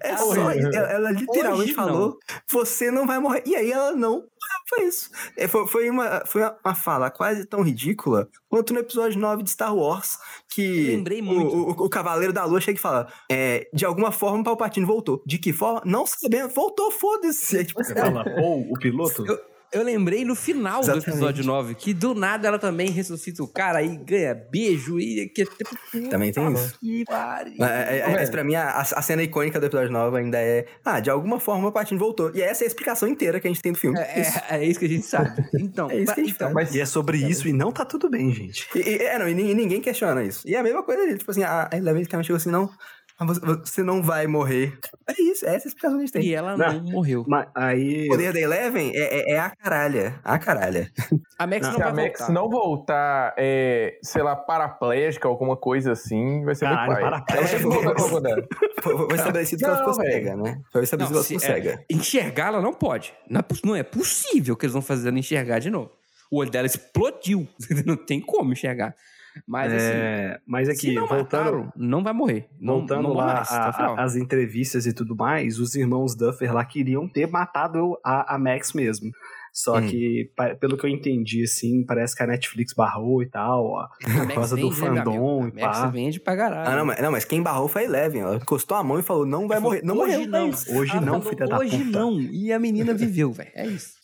Speaker 4: É só isso. Ela, ela literalmente
Speaker 1: Hoje
Speaker 4: falou: você não vai morrer. E aí ela não. Foi isso. É, foi, foi uma, foi uma fala quase tão ridícula quanto no episódio 9 de Star Wars, que
Speaker 1: Eu lembrei
Speaker 4: o-
Speaker 1: muito.
Speaker 4: O, o, Cavaleiro da Lua chega e fala: é, de alguma forma o Palpatine voltou. De que forma? Não sabemos. Voltou, foda-se. É, tipo,
Speaker 2: Você fala, ou o piloto?
Speaker 1: Eu, eu lembrei no final do
Speaker 4: Exatamente.
Speaker 1: episódio 9 que do nada ela também ressuscita o cara e ganha beijo e que tipo,
Speaker 4: Também tem isso.
Speaker 1: Que.
Speaker 4: Mas, é, é, mas pra mim, a, a cena icônica do episódio 9 ainda é: ah, de alguma forma o Palpatine voltou. E essa é a explicação inteira que a gente tem do filme.
Speaker 1: É,
Speaker 4: Isso.
Speaker 1: é, é isso que a gente sabe. Então,
Speaker 4: É isso que a gente
Speaker 1: então,
Speaker 4: faz.
Speaker 2: E é sobre isso e não tá tudo bem, gente.
Speaker 4: E, e- é, não, e, e ninguém questiona isso. E é a mesma coisa ali, tipo assim, a, a Eleven literalmente chegou assim, não, Mas você- você não vai morrer. É isso, é essa a explicação que a gente tem.
Speaker 1: E ela não,
Speaker 2: Não.
Speaker 1: morreu.
Speaker 2: Mas aí.
Speaker 4: O poder da Eleven é, é, é a caralha. A caralha.
Speaker 1: A Max não,
Speaker 3: Se a
Speaker 1: vai
Speaker 3: Max
Speaker 1: voltar.
Speaker 3: não voltar, é, sei lá, paraplégica, alguma coisa assim, vai ser
Speaker 2: Caralho,
Speaker 3: muito pai.
Speaker 2: paraplégica.
Speaker 3: Ela que voltar pra poder.
Speaker 4: Foi, estabelecido que ela
Speaker 3: Não,
Speaker 4: ficou cega, né? Foi estabelecido
Speaker 1: Não,
Speaker 4: que ela
Speaker 1: se-
Speaker 4: ficou
Speaker 1: é,
Speaker 4: cega.
Speaker 1: enxergar ela não pode. Não é, não é possível que eles vão fazer ela enxergar de novo. O olho dela explodiu. não tem como enxergar. Mas assim,
Speaker 2: É, mas
Speaker 1: se
Speaker 2: aqui,
Speaker 1: não
Speaker 2: voltando,
Speaker 1: mataram, não vai morrer. Não,
Speaker 2: voltando
Speaker 1: não
Speaker 2: lá
Speaker 1: mais,
Speaker 2: a- a- as entrevistas e tudo mais, os irmãos Duffer lá queriam ter matado a, a Max mesmo. Só
Speaker 4: Hum.
Speaker 2: que, pelo que eu entendi, assim, parece que a Netflix barrou e tal, ó,
Speaker 1: A
Speaker 2: por causa do
Speaker 1: vende, né,
Speaker 2: fandom
Speaker 1: amigo?
Speaker 2: e
Speaker 1: A Max
Speaker 2: pá.
Speaker 1: vende pra caralho.
Speaker 4: Ah, não, mas, não, mas quem barrou foi a Eleven. Ela encostou a mão e falou: não vai morrer. Não
Speaker 1: hoje
Speaker 4: morreu.
Speaker 1: não.
Speaker 4: é isso.
Speaker 2: Hoje não, filha da
Speaker 1: Hoje
Speaker 2: puta.
Speaker 1: não. E a menina viveu, velho. É isso.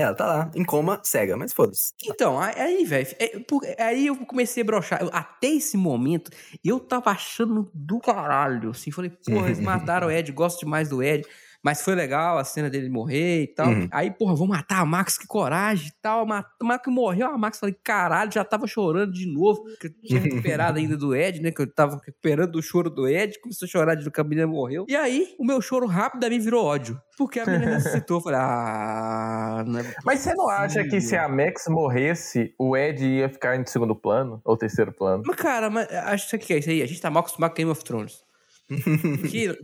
Speaker 4: Ela tá lá, em coma, cega, mas foda-se.
Speaker 1: Então, aí- velho, é, aí eu comecei a brochar. Até esse momento, eu tava achando do caralho, assim. Falei, porra, eles mataram o Ed, gosto demais do Ed. Mas foi legal a cena dele morrer e tal.
Speaker 4: Uhum.
Speaker 1: Aí, porra, vou matar a Max, que coragem e tal. O Max morreu, a Max, falei, caralho, já tava chorando de novo. Que eu tinha recuperado ainda do Ed, né? Que eu tava recuperando do choro do Ed. Começou a chorar de que a menina morreu. E aí, o meu choro rapidamente virou ódio. Porque a menina ressuscitou. Falei, ah, não é
Speaker 3: Mas você não acha que se a Max morresse, o Ed ia ficar em segundo plano? Ou terceiro plano?
Speaker 1: Mas, cara, mas acho que é isso aí. A gente tá mal acostumado com Game of Thrones.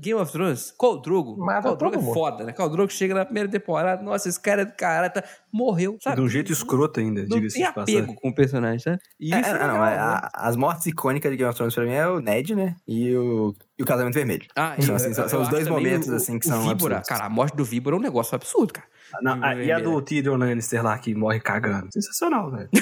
Speaker 1: Game of Thrones, Khal Drogo.
Speaker 3: Mata
Speaker 1: Khal Drogo é foda, né? Khal Drogo chega na primeira temporada, nossa, esse cara é do caralho, tá, morreu, sabe?
Speaker 2: De um jeito escroto ainda,
Speaker 1: Não
Speaker 2: diga-se
Speaker 1: tem
Speaker 2: de passagem.
Speaker 1: apego com o personagem, sabe? E
Speaker 4: É,
Speaker 1: isso é,
Speaker 4: é,
Speaker 1: legal,
Speaker 4: não, é,
Speaker 1: né?
Speaker 4: a- as mortes icônicas de Game of Thrones pra mim é o Ned, né? E o, e o Casamento Vermelho.
Speaker 1: Ah,
Speaker 4: São,
Speaker 1: e
Speaker 4: assim, são- são os dois momentos,
Speaker 1: o-
Speaker 4: assim, que
Speaker 1: o
Speaker 4: são
Speaker 1: Víbora,
Speaker 4: absurdos.
Speaker 1: Cara, a morte do Víbora é um negócio absurdo, cara.
Speaker 2: Não, a- e a do Tyrion Lannister lá que morre cagando? Sensacional, velho.
Speaker 4: Ah,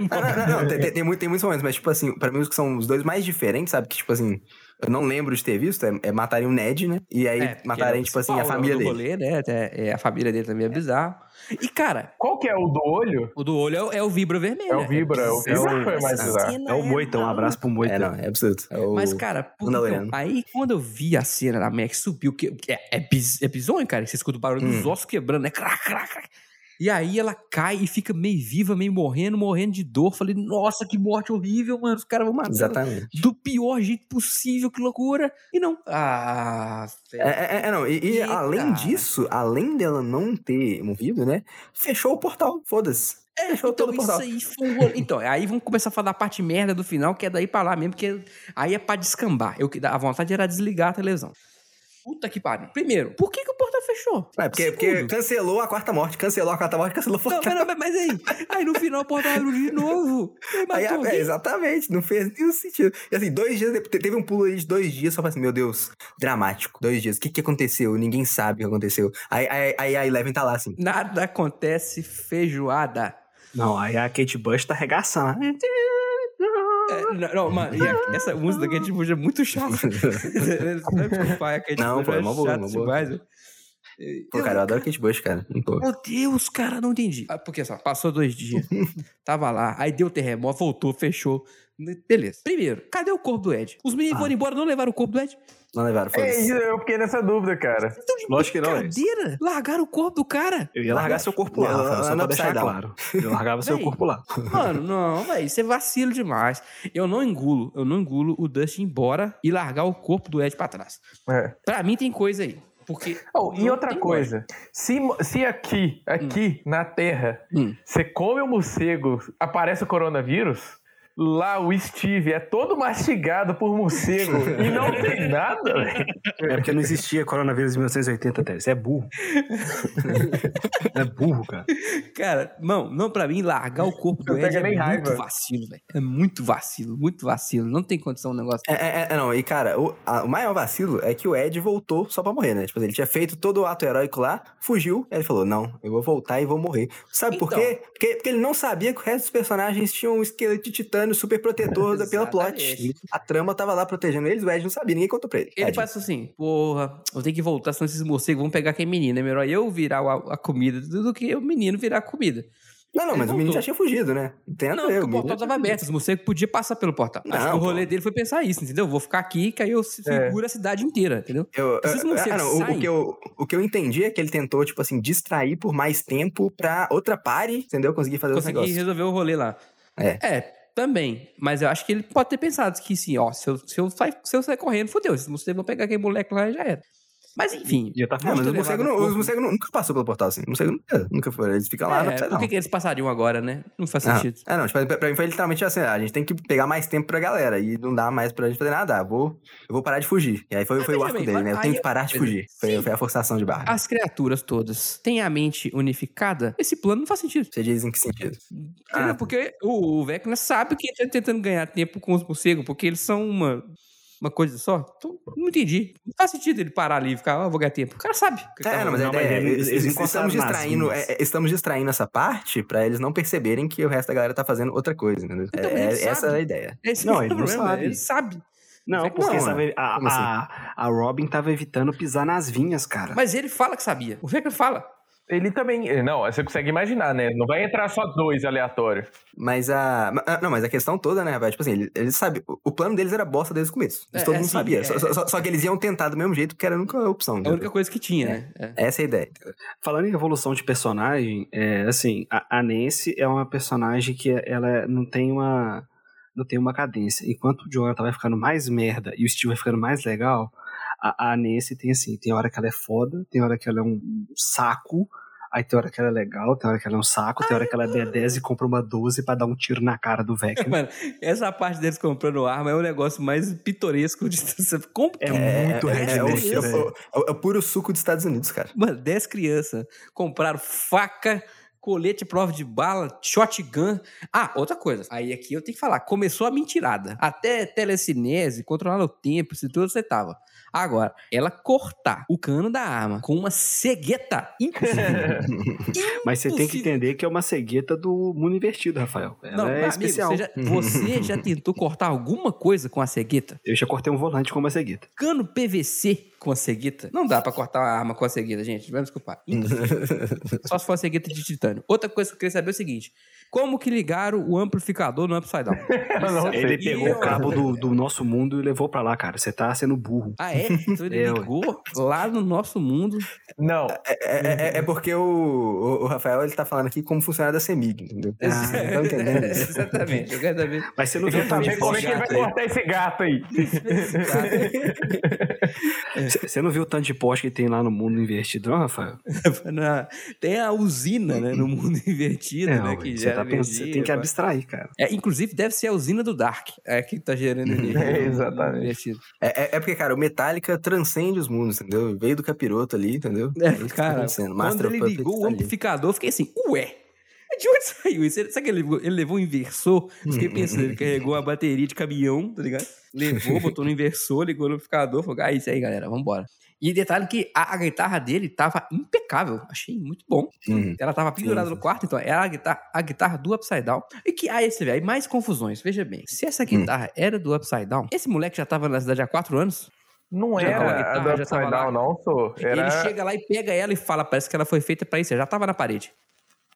Speaker 4: não, não, não, tem, tem, tem muito- tem muitos momentos, mas, tipo assim, pra mim, os que são os dois mais diferentes, sabe? Que, tipo assim, eu não lembro de ter visto, é, é matarem o Ned, né? E aí
Speaker 1: É, é o
Speaker 4: tipo assim, a família
Speaker 1: do
Speaker 4: dele.
Speaker 1: rolê, né? É, é, a família dele também é bizarro. E, cara,
Speaker 3: Qual que é o do olho?
Speaker 1: o do olho é, o- é o Vibra vermelho.
Speaker 3: É o
Speaker 1: né?
Speaker 3: Vibra, o
Speaker 1: bizarro.
Speaker 3: Vibra foi mais bizarro.
Speaker 2: É o Moita, um abraço pro Moita.
Speaker 4: É, não, é absurdo. É o...
Speaker 1: Mas, cara, por- então, aí quando eu vi a cena da Max subiu, que que é, é, bis, é bizonho, cara. Você escuta o barulho dos
Speaker 4: Hum.
Speaker 1: ossos quebrando, né? Crac, crac, crac. E aí ela cai e fica meio viva, meio morrendo, morrendo de dor. Falei, nossa, que morte horrível, mano. Os caras vão matar.
Speaker 4: Exatamente.
Speaker 1: Do pior jeito possível, que loucura. E não. Ah,
Speaker 4: É,
Speaker 1: velho.
Speaker 4: é, é, não, e, e além disso, além dela não ter morrido, né? Fechou o portal, foda-se.
Speaker 1: É,
Speaker 4: Fechou
Speaker 1: então
Speaker 4: todo o
Speaker 1: isso aí foi um. Então, aí vamos começar a falar da parte merda do final, que é daí pra lá mesmo, porque aí é pra descambar. Eu, que- a vontade era desligar a televisão. Puta que pariu. Primeiro, por que, que o portal fechou?
Speaker 4: É, porque, porque cancelou a quarta morte, cancelou a quarta morte, cancelou o
Speaker 1: Não,
Speaker 4: portal.
Speaker 1: mas, mas aí, aí no final o portal abriu de novo. Aí
Speaker 4: Aí, é, exatamente, não fez nenhum sentido. E assim, dois dias, depois- teve um pulo aí de dois dias, só pra assim, meu Deus, dramático. Dois dias, o que que aconteceu? Ninguém sabe o que aconteceu. Aí, aí, aí a Eleven tá lá assim.
Speaker 1: Nada acontece feijoada.
Speaker 2: Não, aí a Kate Bush tá arregaçando.
Speaker 1: É, não, mano, a- essa música da Kate Bush é muito chata. A
Speaker 4: Não, pô, é
Speaker 1: é
Speaker 4: mó boa, mó boa.
Speaker 1: demais.
Speaker 4: Pô, cara, eu adoro Kate Bush, cara. Pô.
Speaker 1: Meu Deus, cara, não entendi. Ah, Porque só, passou dois dias. tava lá, aí deu terremoto, voltou, fechou. Beleza. Primeiro, cadê o corpo do Ed? Os meninos
Speaker 4: Ah.
Speaker 1: foram embora, não levaram o corpo do Ed?
Speaker 4: Não levaram,
Speaker 3: É,
Speaker 4: foda-se.
Speaker 3: isso, eu fiquei nessa dúvida, cara.
Speaker 1: Então,
Speaker 2: Lógico que não, é
Speaker 1: brincadeira. Largaram o corpo do cara.
Speaker 2: Eu ia largar seu corpo lá, Rafael, só pra deixar
Speaker 4: Down.
Speaker 2: claro. Eu largava seu corpo lá.
Speaker 1: Mano, não, velho, isso é vacilo demais. Eu não engulo, eu não engulo o Dustin ir embora e largar o corpo do Ed pra trás.
Speaker 3: É.
Speaker 1: Pra mim tem coisa aí. Porque.
Speaker 3: Oh, e outra coisa, se, se aqui, aqui na Terra,
Speaker 1: Hum.
Speaker 3: você come o morcego, aparece o coronavírus, lá o Steve é todo mastigado por morcego e não tem nada, velho.
Speaker 2: É porque não existia coronavírus em 1980, até. Você é burro. é burro, cara.
Speaker 1: Cara, não, não pra mim, largar o corpo do Ed é muito
Speaker 3: raiva.
Speaker 1: vacilo, velho. É muito vacilo, muito vacilo. Não tem condição um negócio.
Speaker 4: É, é, é, não, e cara, o, a- o maior vacilo é que o Ed voltou só pra morrer, né? Tipo, ele tinha feito todo o ato heróico lá, fugiu, aí ele falou: Não, eu vou voltar e vou morrer. Sabe por
Speaker 1: Então.
Speaker 4: quê? Porque, porque ele não sabia que o resto dos personagens tinham um esqueleto de titânio super protetor da- pela plot. A trama tava lá protegendo eles, o Ed não sabia, ninguém contou pra ele.
Speaker 1: Ele
Speaker 4: Tadinho.
Speaker 1: passa assim, porra, eu tenho que voltar, senão esses morcegos vão pegar quem é menino. É melhor eu virar a, a comida do que o menino virar a comida.
Speaker 4: Não, não,
Speaker 1: ele
Speaker 4: mas o menino
Speaker 1: voltou.
Speaker 4: já tinha fugido, né? Entenda
Speaker 1: Não,
Speaker 4: eu,
Speaker 1: porque o portal tava aberto, os morcegos podiam passar pelo portal. Acho
Speaker 4: Não,
Speaker 1: que o
Speaker 4: pô.
Speaker 1: rolê dele foi pensar isso, entendeu? Vou ficar aqui, que aí eu seguro a cidade inteira, entendeu?
Speaker 4: Eu,
Speaker 1: Esses morcegos
Speaker 4: ah, não, o- o, que eu, o que eu entendi é que ele tentou, tipo assim, distrair por mais tempo pra outra pare, entendeu? Conseguir fazer
Speaker 1: Consegui
Speaker 4: negócio.
Speaker 1: resolver o rolê lá.
Speaker 4: É.
Speaker 1: É, Também. Mas eu acho que ele pode ter pensado que sim, ó, se eu, se eu, sair, se eu sair correndo, fodeu. Vocês vão pegar aquele moleque lá, já era. Mas enfim.
Speaker 2: Já tá
Speaker 4: Não, mas
Speaker 1: ter
Speaker 4: os morcegos não- os morcegos não- nunca passou pelo portal assim. O morcego nunca, nunca foi. Eles ficam lá
Speaker 1: É,
Speaker 4: upside
Speaker 1: por que, que eles passariam agora, né? Não faz
Speaker 4: Ah,
Speaker 1: sentido.
Speaker 4: é, não, tipo, pra, pra mim foi literalmente assim, a gente tem que pegar mais tempo pra galera e não dá mais pra gente fazer nada. Ah, vou, eu vou parar de fugir. E aí foi,
Speaker 1: Mas
Speaker 4: foi o arco
Speaker 1: bem,
Speaker 4: dele, né? Eu tenho
Speaker 1: é
Speaker 4: que parar de fugir. Foi, foi a forçação de barra.
Speaker 1: As criaturas todas têm a mente unificada, esse plano não faz sentido.
Speaker 4: Você diz em que sentido? Ah.
Speaker 1: Porque o, o Vecna sabe que ele tá tentando ganhar tempo com os morcegos, porque eles são uma, uma coisa só. Então, não entendi. Não faz sentido ele parar ali e ficar, ah, vou ganhar tempo. O cara sabe.
Speaker 4: É,
Speaker 1: tá
Speaker 4: não, mas a
Speaker 2: Não, mas
Speaker 4: é,
Speaker 2: eles-
Speaker 4: eles- estamos distraindo, é, estamos distraindo essa parte pra eles não perceberem que o resto da galera tá fazendo outra coisa, entendeu?
Speaker 1: Então,
Speaker 4: É-
Speaker 1: ele
Speaker 4: é- essa é a ideia.
Speaker 1: Esse
Speaker 2: Não,
Speaker 1: o
Speaker 2: ele não
Speaker 1: problema,
Speaker 2: sabe.
Speaker 1: Ele sabe.
Speaker 2: Não, porque
Speaker 4: não,
Speaker 2: sabe, a,
Speaker 4: assim?
Speaker 2: a, a Robin tava evitando pisar nas vinhas, cara.
Speaker 1: Mas ele fala que sabia. O Vecna fala.
Speaker 3: Ele também. Não, você consegue imaginar, né? Não vai entrar só dois aleatórios.
Speaker 4: Mas a. ah, Não, mas a questão toda, né, rapaz? Tipo assim, eles, eles sabem. o- plano deles era bosta desde o começo. Isso
Speaker 1: É,
Speaker 4: todo
Speaker 1: é,
Speaker 4: mundo
Speaker 1: sim,
Speaker 4: sabia.
Speaker 1: é,
Speaker 4: Só, só- só que eles iam tentar do mesmo jeito, porque era nunca a opção.
Speaker 1: É a única coisa que tinha, né? É.
Speaker 4: Essa é a ideia.
Speaker 2: Falando em evolução de personagem, é, assim, a, a Nancy é uma personagem que ela não tem uma não tem uma cadência. Enquanto o Jonathan vai ficando mais merda e o Steve vai ficando mais legal, a, a Nancy tem assim, tem hora que ela é foda, tem hora que ela é um saco, aí tem hora que ela é legal, tem hora que ela é um saco, tem hora que ela é B10 e compra uma 12 pra dar um tiro na cara do Vecna.
Speaker 1: Mano, essa parte deles comprando arma é o negócio mais pitoresco de você que
Speaker 2: É muito
Speaker 4: é,
Speaker 2: Red
Speaker 4: é, é
Speaker 2: velho.
Speaker 4: é o- é o puro suco dos Estados Unidos, cara.
Speaker 1: Mano, 10 crianças compraram faca, colete prova de bala, shotgun. Ah, outra coisa. Aí aqui eu tenho que falar. Começou a mentirada. Até telecinese, controlar o tempo, se tudo você tava. Agora, ela cortar o cano da arma com uma cegueta.
Speaker 2: Mas você tem que entender que é uma cegueta do mundo invertido, Rafael. Ela
Speaker 1: Não,
Speaker 2: é
Speaker 1: amigo,
Speaker 2: especial.
Speaker 1: você já, você já tentou cortar alguma coisa com a cegueta?
Speaker 2: Eu já cortei um volante com uma cegueta.
Speaker 1: Cano PVC com a cegueta? Não dá pra cortar uma arma com a cegueta, gente. Me desculpar. Só se for uma cegueta de titânio. Outra coisa que eu queria saber é o seguinte: como que ligaram o amplificador no Upside Down?
Speaker 3: não
Speaker 2: Ele
Speaker 1: E
Speaker 2: pegou
Speaker 1: eu-
Speaker 2: o cabo do, do nosso mundo e levou pra lá, cara. Você tá sendo burro.
Speaker 1: Ah, é? Então ele
Speaker 2: É, ué.
Speaker 1: ligou lá no nosso mundo.
Speaker 3: Não.
Speaker 4: É, é- é porque o, o- Rafael ele tá falando aqui como funcionário da CEMIG, entendeu?
Speaker 2: Ah,
Speaker 4: entendendo.
Speaker 1: Exatamente. Eu quero saber.
Speaker 2: Mas você não viu
Speaker 3: quero
Speaker 2: o tanto de
Speaker 3: saber como é que ele vai cortar esse gato aí.
Speaker 2: Você você não viu o tanto de poste que tem lá no mundo invertido, não, Rafael?
Speaker 1: Na- Tem a usina, né? No mundo invertido, né?
Speaker 2: ué,
Speaker 1: Que
Speaker 2: você, tá pensando- você
Speaker 1: energia,
Speaker 2: tem que abstrair, cara.
Speaker 1: É, inclusive, deve ser a usina do Dark. É que tá gerando energia.
Speaker 3: É, exatamente.
Speaker 4: É, é- é porque, cara, o Metallica transcende os mundos, entendeu? Veio do capiroto ali, entendeu?
Speaker 1: É,
Speaker 4: que tá
Speaker 1: cara,
Speaker 4: acontecendo.
Speaker 1: quando
Speaker 4: Master
Speaker 1: ele
Speaker 4: Puppets
Speaker 1: ligou o
Speaker 4: tá ali.
Speaker 1: amplificador, fiquei assim, ué, de onde saiu isso? Sabe que ele, levou- ele levou um inversor? Fiquei pensando, ele carregou uma bateria de caminhão, tá ligado? Levou, botou no inversor, ligou no amplificador, falou, ah, isso aí, galera, vambora. E detalhe que a, a guitarra dele tava impecável, achei muito bom.
Speaker 4: Uhum.
Speaker 1: Ela tava pendurada
Speaker 4: Sim,
Speaker 1: no quarto, então era a guitarra, a guitarra do Upside Down. E que aí você vê, aí mais confusões. Veja bem, se essa
Speaker 4: Hum.
Speaker 1: guitarra era do Upside Down, esse moleque já tava na cidade há quatro anos.
Speaker 3: Não
Speaker 1: Já
Speaker 3: era a
Speaker 1: guitarra,
Speaker 3: do Upside. Down, não, sou. Era...
Speaker 1: Ele chega lá e pega ela e fala, parece que ela foi feita pra isso, já tava na parede.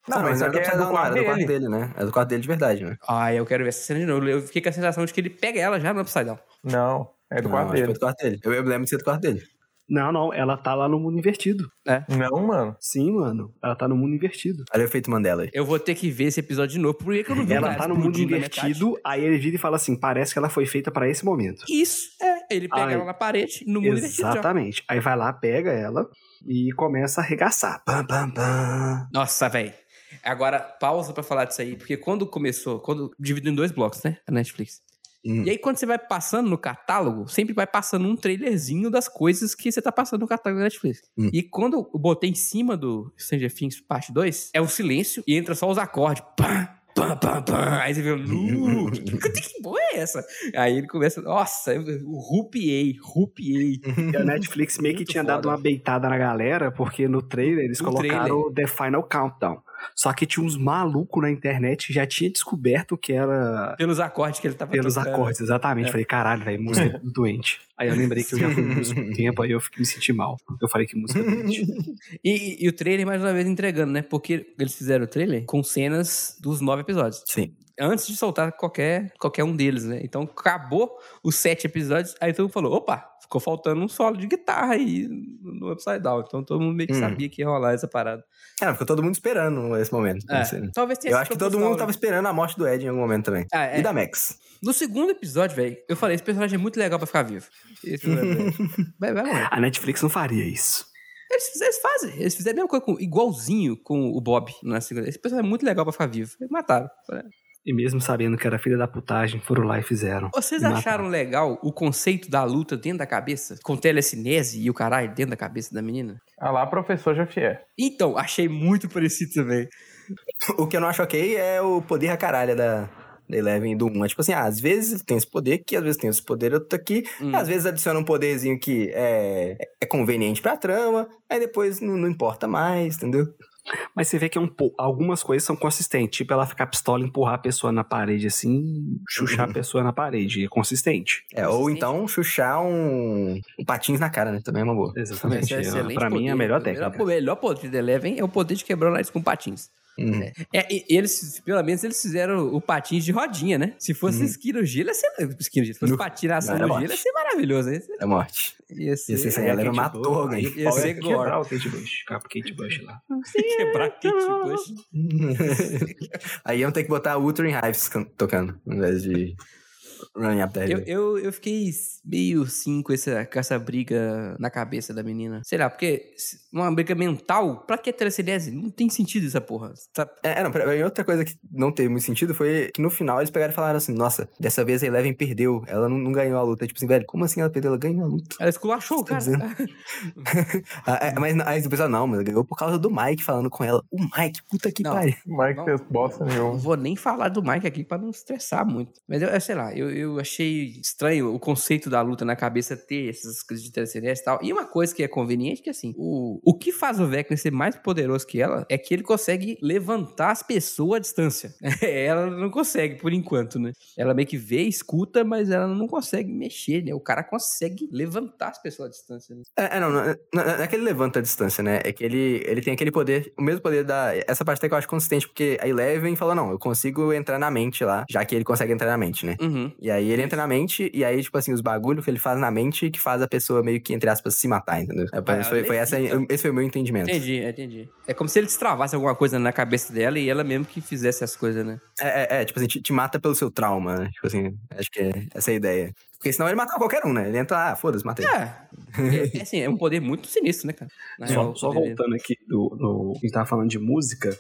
Speaker 3: Não,
Speaker 4: Ah,
Speaker 3: mas
Speaker 4: não
Speaker 3: aqui
Speaker 4: era
Speaker 3: é
Speaker 4: do, não,
Speaker 3: quarto
Speaker 4: do quarto
Speaker 3: dele.
Speaker 4: né? É do quarto dele de verdade, né?
Speaker 1: Ah, eu quero ver essa cena de novo. Eu fiquei com a sensação de que ele pega ela já no Upside Down.
Speaker 3: Não, é do
Speaker 4: Não,
Speaker 3: quarto dele.
Speaker 4: do quarto dele. Eu, eu lembro de ser do quarto dele.
Speaker 2: Não, não, ela tá lá no mundo invertido.
Speaker 3: Não, mano.
Speaker 2: Sim, mano. Ela tá no mundo invertido.
Speaker 4: Olha o efeito Mandela aí.
Speaker 1: Eu vou ter que ver esse episódio de novo. Por que que eu não vi
Speaker 2: Ela tá no mundo invertido, aí ele vira e fala assim: parece que ela foi feita pra esse momento.
Speaker 1: Isso, é. Ele pega
Speaker 2: Ai.
Speaker 1: ela na parede, no mundo invertido.
Speaker 2: Exatamente. Aí vai lá, pega ela e começa a arregaçar. Pam, pam, pam.
Speaker 1: Nossa, velho. Agora, pausa pra falar disso aí, porque quando começou, quando dividiu em dois blocos, né? A Netflix.
Speaker 4: Hum.
Speaker 1: E aí, quando você vai passando no catálogo, sempre vai passando um trailerzinho das coisas que você tá passando no catálogo da Netflix.
Speaker 4: Hum.
Speaker 1: E quando eu botei em cima do Stranger Things parte 2, é o silêncio e entra só os acordes. Pá, pá, pá, pá. Aí você vê, "Nu, que, que, que porra é essa? Aí ele começa, nossa, eu rupiei, rupiei.
Speaker 2: E a Netflix meio que
Speaker 1: Muito
Speaker 2: tinha dado
Speaker 1: foda.
Speaker 2: uma beitada na galera, porque no trailer eles
Speaker 1: No
Speaker 2: colocaram The Final Countdown. Só que tinha uns malucos na internet que já tinha descoberto que era
Speaker 1: Pelos acordes que ele tava
Speaker 2: pelos
Speaker 1: tocando.
Speaker 2: acordes, exatamente.
Speaker 1: É.
Speaker 2: Falei, caralho, velho, música do doente. Aí eu lembrei que eu já fui músico um tempo, aí eu fiquei- me senti mal. Eu falei que música doente.
Speaker 1: E, e o trailer, mais uma vez, entregando, né? Porque eles fizeram o trailer com cenas dos nove episódios.
Speaker 4: Sim.
Speaker 1: Antes de soltar qualquer, qualquer um deles, né? Então, acabou os sete episódios, aí todo mundo falou, opa, ficou faltando um solo de guitarra aí no Upside Down. Então todo mundo meio que
Speaker 4: Hum.
Speaker 1: sabia que ia rolar essa parada.
Speaker 4: Cara, ficou todo mundo esperando esse momento.
Speaker 1: É,
Speaker 4: Assim.
Speaker 1: talvez tenha
Speaker 4: Eu acho que todo mundo
Speaker 1: né?
Speaker 4: tava esperando a morte do Ed em algum momento também.
Speaker 1: Ah, é.
Speaker 4: E da Max.
Speaker 1: No segundo episódio, velho, eu falei, esse personagem é muito legal pra ficar vivo. Vai, vai morrer.
Speaker 2: A Netflix não faria isso.
Speaker 1: Eles, eles fazem. Eles fizeram a mesma coisa com, igualzinho com o Bob na segunda. Esse personagem é muito legal pra ficar vivo. Eles mataram.
Speaker 2: E mesmo sabendo que era filha da putagem, foram lá e fizeram.
Speaker 1: Vocês
Speaker 2: E mataram.
Speaker 1: acharam legal o conceito da luta dentro da cabeça? Com telecinese e o caralho dentro da cabeça da menina?
Speaker 3: Ah lá, professor Jafier.
Speaker 1: Então, achei muito parecido também.
Speaker 4: O que eu não acho ok é o poder a caralho da, da Eleven e do 1. É tipo assim, ah, às vezes tem esse poder aqui, às vezes tem esse poder outro aqui.
Speaker 1: Hum.
Speaker 4: Às vezes adiciona um poderzinho que é, é conveniente pra trama, aí depois não, não importa mais, entendeu?
Speaker 2: Mas você vê que é um pou- algumas coisas são consistentes. Tipo, ela ficar pistola e empurrar a pessoa na parede assim, chuchar a pessoa na parede. É consistente.
Speaker 4: É, ou então chuchar um, um patins na cara, né? Também é uma boa.
Speaker 2: Exatamente.
Speaker 1: É excelente
Speaker 2: pra mim é a
Speaker 1: poder.
Speaker 2: melhor técnica.
Speaker 1: O melhor poder da Eleven é o poder de quebrar o nariz com patins.
Speaker 4: Uhum.
Speaker 1: É, eles, pelo menos, eles fizeram o patins de rodinha, né? Se fosse esqui no gelo, ia ser. Se fosse
Speaker 4: No-
Speaker 1: patinação no
Speaker 4: era
Speaker 1: gelo, ia ser maravilhoso. Ia ser,
Speaker 4: É morte.
Speaker 1: ia ser,
Speaker 4: Ia ser sem
Speaker 2: Aí a
Speaker 4: Eleven
Speaker 2: Kate
Speaker 4: matou alguém.
Speaker 1: ia
Speaker 2: Pau
Speaker 1: ser gore.
Speaker 2: quebrar o Kate Bush. Capa Kate Bush lá.
Speaker 1: quebrar Kate Bush.
Speaker 4: Aí iam ter que botar Ultra em Hives can- tocando, ao invés de Running Up
Speaker 1: Eu,
Speaker 4: Hill.
Speaker 1: eu, eu fiquei meio sim com essa, com essa briga na cabeça da menina. Sei lá, porque uma briga mental, pra que telecinese? Não tem sentido essa porra. Tá-
Speaker 4: É, é, não, pra- e outra coisa que não teve muito sentido foi que no final eles pegaram e falaram assim: Nossa, dessa vez a Eleven perdeu, ela não, não ganhou a luta. Tipo assim, velho, como assim ela perdeu? Ela ganhou a luta.
Speaker 1: Ela esculachou o
Speaker 4: Tá
Speaker 1: cara.
Speaker 4: Ah, é, mas aí o pessoal, não, mas ela ganhou por causa do Mike falando com ela. O Mike, puta que
Speaker 1: Não.
Speaker 4: pariu.
Speaker 3: O Mike
Speaker 1: Não.
Speaker 3: fez bosta
Speaker 1: Não
Speaker 3: nenhuma.
Speaker 1: vou nem falar do Mike aqui pra não estressar muito. Mas eu, eu sei lá, eu, eu achei estranho o conceito da luta na cabeça ter essas coisas de telecinese e tal. E uma coisa que é conveniente que assim, o, o que faz o Vecna ser mais poderoso que ela é que ele consegue levantar as pessoas à distância. ela não consegue, por enquanto, né? Ela meio que vê, escuta, mas ela não consegue mexer, né? O cara consegue levantar as pessoas à distância. Né?
Speaker 4: É, é, não, não, não, é que ele levanta a distância, né? É que ele, ele tem aquele poder, o mesmo poder da. Essa parte até que eu acho consistente, porque a Eleven falou: Não, eu consigo entrar na mente lá, já que ele consegue entrar na mente, né?
Speaker 1: Uhum.
Speaker 4: E aí ele entra na mente, e aí, tipo assim, os bagulhos que ele faz na mente que faz a pessoa meio que, entre aspas, se matar, entendeu? É,
Speaker 1: Ah,
Speaker 4: foi, foi essa, esse foi o meu entendimento.
Speaker 1: Entendi, entendi. É como se ele destravasse alguma coisa na cabeça dela e ela mesmo que fizesse as coisas, né?
Speaker 4: É, é, é, tipo assim, te, te mata pelo seu trauma, né? Tipo assim, acho que é essa é a ideia. Porque senão ele matava qualquer um, né? Ele entra, ah, foda-se, matei.
Speaker 1: É. é, é assim, é um poder muito sinistro, né, cara? Na
Speaker 2: Só,
Speaker 1: real,
Speaker 2: só
Speaker 1: o poder dele.
Speaker 2: voltando aqui do, no. A gente tava falando de música.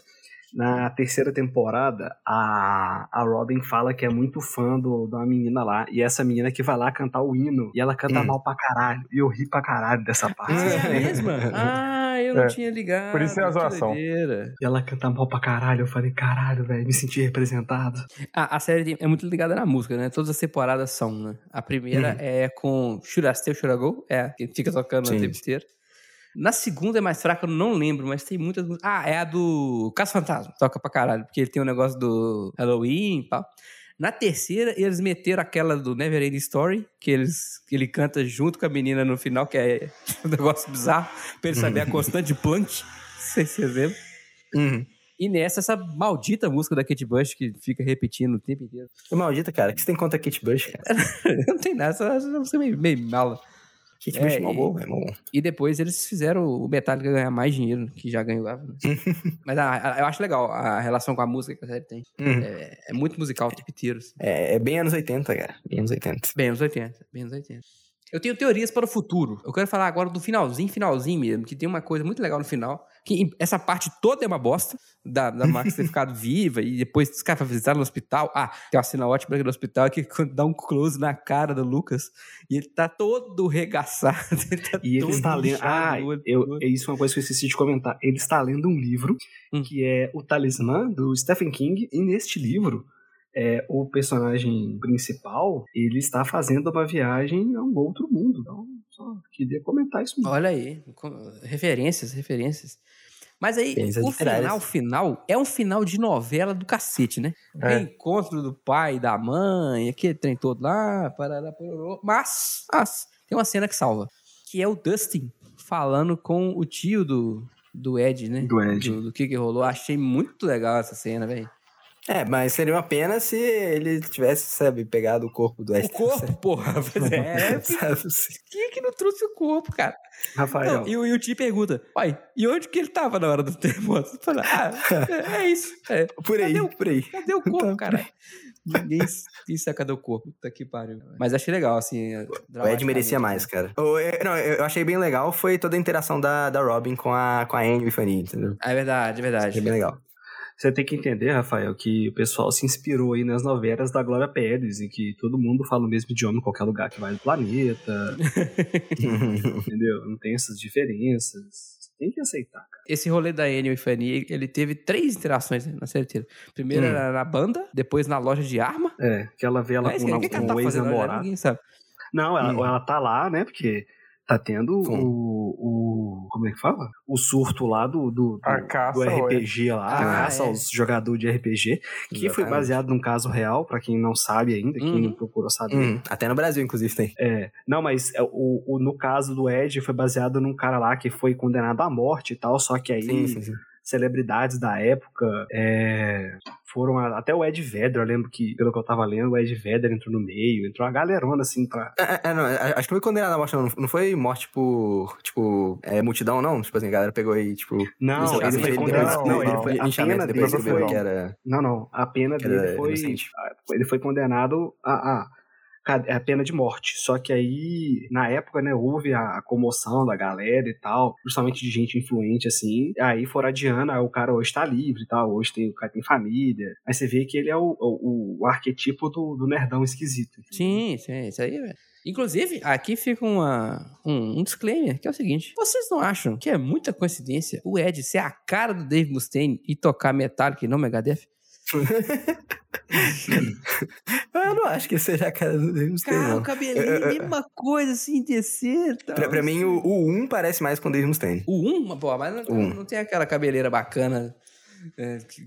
Speaker 2: Na terceira temporada, a, a Robin fala que é muito fã do, de uma menina lá. E essa menina que vai lá cantar o hino. E ela canta
Speaker 4: Hum.
Speaker 2: mal pra caralho. E eu ri pra caralho dessa parte.
Speaker 1: Ah, é a mesma? Ah, eu não
Speaker 3: É.
Speaker 1: tinha ligado.
Speaker 3: Por isso é a zoação.
Speaker 2: E ela canta mal pra caralho. Eu falei, caralho, velho, me senti representado.
Speaker 1: Ah, a série é muito ligada na música, né? Todas as temporadas são, né? A primeira
Speaker 4: Uhum.
Speaker 1: é com I Go? É, que fica tocando
Speaker 4: Sim.
Speaker 1: o tempo inteiro. Na segunda é mais fraca, eu não lembro, mas tem muitas músicas. Ah, é a do Caso Fantasma. Toca pra caralho, porque ele tem um negócio do Halloween e tal. Na terceira, eles meteram aquela do Never Ending Story, que, eles, que ele canta junto com a menina no final, que é um negócio bizarro, pra ele saber a constante de Planck. Não sei se vocês lembram.
Speaker 4: Uhum.
Speaker 1: E nessa, essa maldita música da Kate Bush que fica repetindo o tempo inteiro.
Speaker 4: Maldita, cara, o que você tem contra a Kate Bush, cara?
Speaker 1: não tem nada, essa música é meio, meio mala.
Speaker 4: Kate
Speaker 1: É,
Speaker 4: Bush é mó
Speaker 1: e-
Speaker 4: boa, é bom.
Speaker 1: E depois eles fizeram o Metallica ganhar mais dinheiro, que já ganhava. né? Mas a- a- eu acho legal a relação com a música que a série tem.
Speaker 4: Uhum.
Speaker 1: É, é muito musical o tempo inteiro. assim.
Speaker 4: É, é bem anos 80, cara. Bem anos 80.
Speaker 1: Bem anos 80, bem anos 80. Eu tenho teorias para o futuro. Eu quero falar agora do finalzinho, finalzinho mesmo, que tem uma coisa muito legal no final. Que essa parte toda é uma bosta da, da Max ter ficado viva e depois os caras visitar no hospital. Ah, tem uma cena ótima aqui no hospital que dá um close na cara do Lucas e ele tá todo regaçado. Ele tá
Speaker 2: E ele está lendo. Ah, eu, é isso é uma coisa que eu esqueci de comentar. Ele está lendo um livro
Speaker 1: Hum.
Speaker 2: que é O Talismã, do Stephen King. E neste livro, é, o personagem principal ele está fazendo uma viagem a um outro mundo. Então, só queria comentar isso. mesmo.
Speaker 1: Olha aí, referências, referências. Mas aí, o final, final, é um final de novela do cacete, né?
Speaker 3: É.
Speaker 1: Reencontro do pai e da mãe, aquele trem todo lá, parará, pororô. Mas, mas, tem uma cena que salva, que é o Dustin falando com o tio do, do Ed, né?
Speaker 2: Do Ed.
Speaker 1: Do, do que que rolou. Achei muito legal essa cena, velho.
Speaker 4: É, mas seria uma pena se ele tivesse, sabe, pegado o corpo do
Speaker 1: O
Speaker 4: Esther.
Speaker 1: corpo, porra. Pois é.
Speaker 4: Sabe?
Speaker 1: Quem é que não trouxe o corpo, cara?
Speaker 2: Rafael,
Speaker 1: Não, e, o- e o Ti pergunta, pai, e onde que ele tava na hora do terremoto? Fala, ah, é, é isso. É.
Speaker 4: Por aí,
Speaker 1: Cadê o-
Speaker 4: por aí.
Speaker 1: Cadê o corpo,
Speaker 4: Tá.
Speaker 1: caralho? Ninguém, ninguém sabe cadê o corpo. Puta que pariu. Mas achei legal, assim.
Speaker 4: O Ed merecia mais, cara. O- eu- não, eu eu achei bem legal foi toda a interação da, da Robin com a, com a Anne e o Fanny, entendeu?
Speaker 1: É verdade, é verdade.
Speaker 4: Achei bem legal.
Speaker 2: Você tem que entender, Rafael, que o pessoal se inspirou aí nas novelas da Glória Pérez e que todo mundo fala o mesmo idioma em qualquer lugar que vai do planeta, entendeu? Não tem essas diferenças. Você tem que aceitar, cara.
Speaker 1: Esse rolê da Enio e Fanny, ele teve três interações na série inteira. Primeiro
Speaker 4: Hum.
Speaker 1: era na banda, depois na loja de arma.
Speaker 2: É, que ela vê ela
Speaker 1: É,
Speaker 2: com,
Speaker 1: o que que ela
Speaker 2: com
Speaker 1: tá fazendo?
Speaker 2: ex-namorado.
Speaker 1: Ninguém sabe.
Speaker 2: Não, ela,
Speaker 4: Hum.
Speaker 2: ela tá lá, né? Porque tá tendo
Speaker 4: Sim.
Speaker 2: o, o. Como é que fala? O surto lá do, do, do,
Speaker 3: A caça
Speaker 2: do RPG lá,
Speaker 1: Ah,
Speaker 2: a caça
Speaker 1: é.
Speaker 2: aos jogadores de RPG, que foi
Speaker 4: Exatamente.
Speaker 2: baseado num caso real, pra quem não sabe ainda, quem
Speaker 1: Uhum.
Speaker 2: não procurou saber.
Speaker 4: Hum, até no Brasil, inclusive, tem.
Speaker 2: É, não, mas é, o, o- no caso do Ed foi baseado num cara lá que foi condenado à morte e tal, só que aí
Speaker 4: Sim, sim, sim.
Speaker 2: Celebridades da época é, foram a- até o Ed Vedder, eu lembro que, pelo que eu tava lendo, o Ed Vedder entrou no meio, entrou uma galerona assim pra.
Speaker 4: É, é, é, não, é, acho que não foi condenado à morte, não. Não foi morte por, tipo, é, multidão, não? Tipo assim, a galera pegou e, tipo...
Speaker 2: Não, ele
Speaker 4: isso
Speaker 2: foi
Speaker 4: ele
Speaker 2: condenado.
Speaker 4: depois-
Speaker 2: Não, ele
Speaker 3: não,
Speaker 2: foi, a pena dele foi.
Speaker 4: que era...
Speaker 2: Não, não. A pena dele foi.
Speaker 4: inocente.
Speaker 2: Ele foi condenado a, a, a pena de morte. Só que aí, na época, né, houve a, comoção da galera e tal, principalmente de gente influente, assim. Aí foram adiando, aí o cara hoje tá livre e tal, hoje tem, o cara tem família. Aí você vê que ele é o, o, o arquetipo do, do nerdão esquisito.
Speaker 1: Sim, sim, isso aí, velho. Inclusive, aqui fica uma, um, um disclaimer, que é o seguinte. Vocês não acham que é muita coincidência o Ed ser a cara do Dave Mustaine e tocar Metallica e não Megadeth?
Speaker 4: Eu não acho que seja a cara do Mustaine,
Speaker 1: Cara, o
Speaker 4: não.
Speaker 1: cabelinho,
Speaker 4: Eu- eu-
Speaker 1: mesma coisa, assim, descer tal.
Speaker 4: Pra, pra mim, o, o 1 parece mais com o Dave Mustaine.
Speaker 1: O 1, pô, mas não,
Speaker 4: O um.
Speaker 1: não tem aquela cabeleira bacana é, que,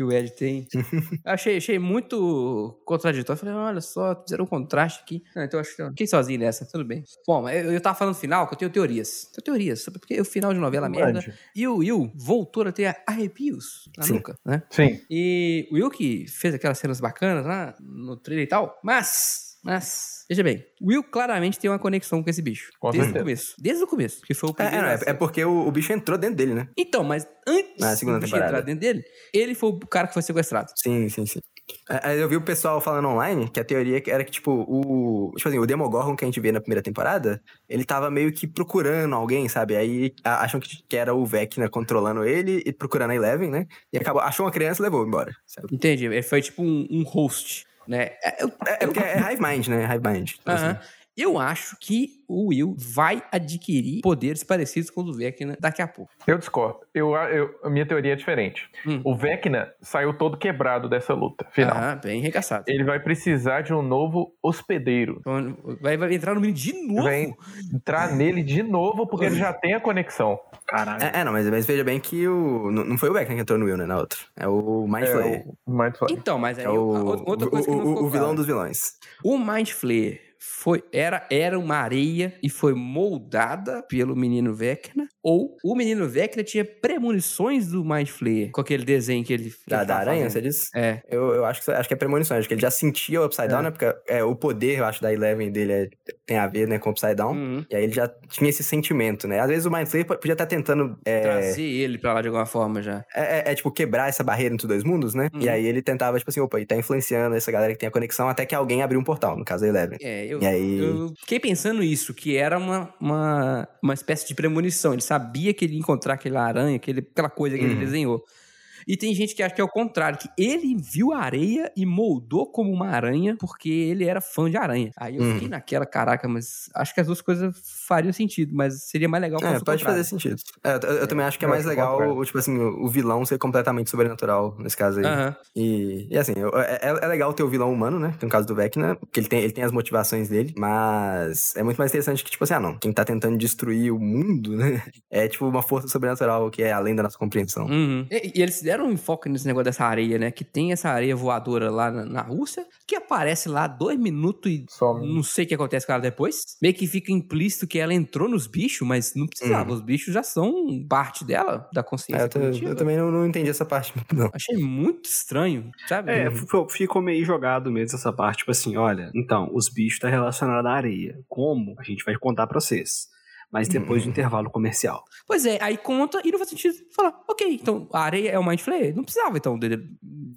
Speaker 1: que- o Ed tem. achei, achei muito contraditório. Falei, olha só, fizeram um contraste aqui. Não, então acho que eu fiquei sozinho nessa, tudo bem. Bom, eu, eu tava falando no final que eu tenho teorias. Tenho teorias, sobre porque o final de novela é merda. E o Will voltou a ter arrepios na
Speaker 4: Sim.
Speaker 1: nuca, né?
Speaker 3: Sim.
Speaker 1: E o Will que fez aquelas cenas bacanas lá no trailer e tal, mas, mas, veja bem, o Will claramente tem uma conexão com esse bicho.
Speaker 3: Com
Speaker 1: desde o
Speaker 3: certeza.
Speaker 1: começo. Desde o começo, que foi o
Speaker 4: É,
Speaker 1: primeiro.
Speaker 4: é, é, é porque o, o bicho entrou dentro dele, né?
Speaker 1: Então, mas antes
Speaker 4: Na segunda
Speaker 1: do bicho
Speaker 4: temporada.
Speaker 1: entrar dentro dele, ele foi o cara que foi sequestrado.
Speaker 4: Sim, sim, sim. É, é, Eu vi o pessoal falando online que a teoria era que, tipo, o. Tipo assim, o Demogorgon que a gente vê na primeira temporada, ele tava meio que procurando alguém, sabe? Aí a- acham que, que era o Vecna controlando ele e procurando a Eleven, né? E acabou, achou uma criança e levou embora. Sabe?
Speaker 1: Entendi. Ele foi tipo um, um host, né? É,
Speaker 4: É, é porque é Hive Mind, né? Hive Mind.
Speaker 1: Aham.
Speaker 4: assim,
Speaker 1: Eu acho que o Will vai adquirir poderes parecidos com o do Vecna daqui a pouco.
Speaker 3: Eu discordo. Eu, eu- a minha teoria é diferente.
Speaker 1: Hum.
Speaker 3: O Vecna saiu todo quebrado dessa luta final.
Speaker 1: Ah, bem regaçado.
Speaker 3: Ele vai precisar de um novo hospedeiro.
Speaker 1: Então, Vai, vai entrar no menino de novo.
Speaker 3: Vai entrar nele de novo porque ele já tem a conexão.
Speaker 2: Caralho.
Speaker 4: É, é, não, mas, mas veja bem que o. Não, foi o Vecna que entrou no Will, né? Na outra. É o Mind
Speaker 3: É
Speaker 4: Flayer.
Speaker 3: o Mind Flayer.
Speaker 1: Então, mas aí
Speaker 4: É o,
Speaker 1: a- outra
Speaker 4: o-
Speaker 1: coisa que não
Speaker 4: o-
Speaker 1: ficou
Speaker 4: o vilão
Speaker 1: clara.
Speaker 4: dos vilões.
Speaker 1: O Mind Flayer foi, era, era uma areia e foi moldada pelo menino Vecna? Ou o menino Vecna tinha premonições do Mind Flayer com aquele desenho que ele.
Speaker 4: Da,
Speaker 1: ele
Speaker 4: da aranha,
Speaker 1: fazendo?
Speaker 4: você disse?
Speaker 1: É.
Speaker 4: Eu, eu acho, que, acho que é premonição. Acho que ele já sentia o Upside Down, né? Porque é, o poder, eu acho, da Eleven dele é- tem a ver, né, com o Upside Down.
Speaker 1: Uhum.
Speaker 4: E aí ele já tinha esse sentimento, né? Às vezes o Mind Flayer podia estar tentando... É,
Speaker 1: Trazer ele pra lá de alguma forma já.
Speaker 4: é, é, é, tipo, quebrar essa barreira entre os dois mundos, né?
Speaker 1: Uhum.
Speaker 4: E aí ele tentava, tipo assim, opa, e tá influenciando essa galera que tem a conexão até que alguém abriu um portal, no caso da Eleven.
Speaker 1: É, eu,
Speaker 4: E aí-
Speaker 1: eu fiquei pensando isso, que era uma, uma, uma espécie de premonição. Ele sabia que ele ia encontrar aquela aranha, aquele, aquela coisa que ele
Speaker 4: Uhum.
Speaker 1: desenhou. E tem gente que acha que é o contrário, que ele viu a areia e moldou como uma aranha porque ele era fã de aranha. Aí eu
Speaker 4: Uhum.
Speaker 1: fiquei naquela, caraca, mas acho que as duas coisas fariam sentido, mas seria mais legal
Speaker 4: É, pode
Speaker 1: contrário.
Speaker 4: fazer sentido. É, eu, eu também acho que é mais legal,
Speaker 3: contrário.
Speaker 4: tipo assim, o, vilão ser completamente sobrenatural, nesse caso aí.
Speaker 1: Aham.
Speaker 4: E, e assim, eu- é, é legal ter o vilão humano, né? Que no caso do Vecna, porque ele tem, ele tem as motivações dele, mas é muito mais interessante que, tipo assim, ah, não, quem tá tentando destruir o mundo, né? É tipo uma força sobrenatural que é além da nossa compreensão.
Speaker 1: Uhum. E, e eles deram um enfoque nesse negócio dessa areia, né? Que tem essa areia voadora lá na, na Rússia, que aparece lá dois minutos e
Speaker 3: Some.
Speaker 1: não sei o que acontece com ela depois. Meio que fica implícito que ela entrou nos bichos, mas não precisava. Os bichos já são parte dela, da
Speaker 4: É,
Speaker 1: consciência
Speaker 4: eu, ta-
Speaker 1: coletiva.
Speaker 4: eu também não, não entendi essa parte, não.
Speaker 1: Achei muito estranho, sabe?
Speaker 2: É, ficou, ficou meio jogado mesmo essa parte. Tipo assim, olha, então, os bichos estão relacionados à areia. Como? A gente vai contar pra vocês. Mas depois do intervalo comercial.
Speaker 1: Pois é, aí conta e não faz sentido falar, ok, então a areia é o Mind Flayer? Não precisava, então, dele.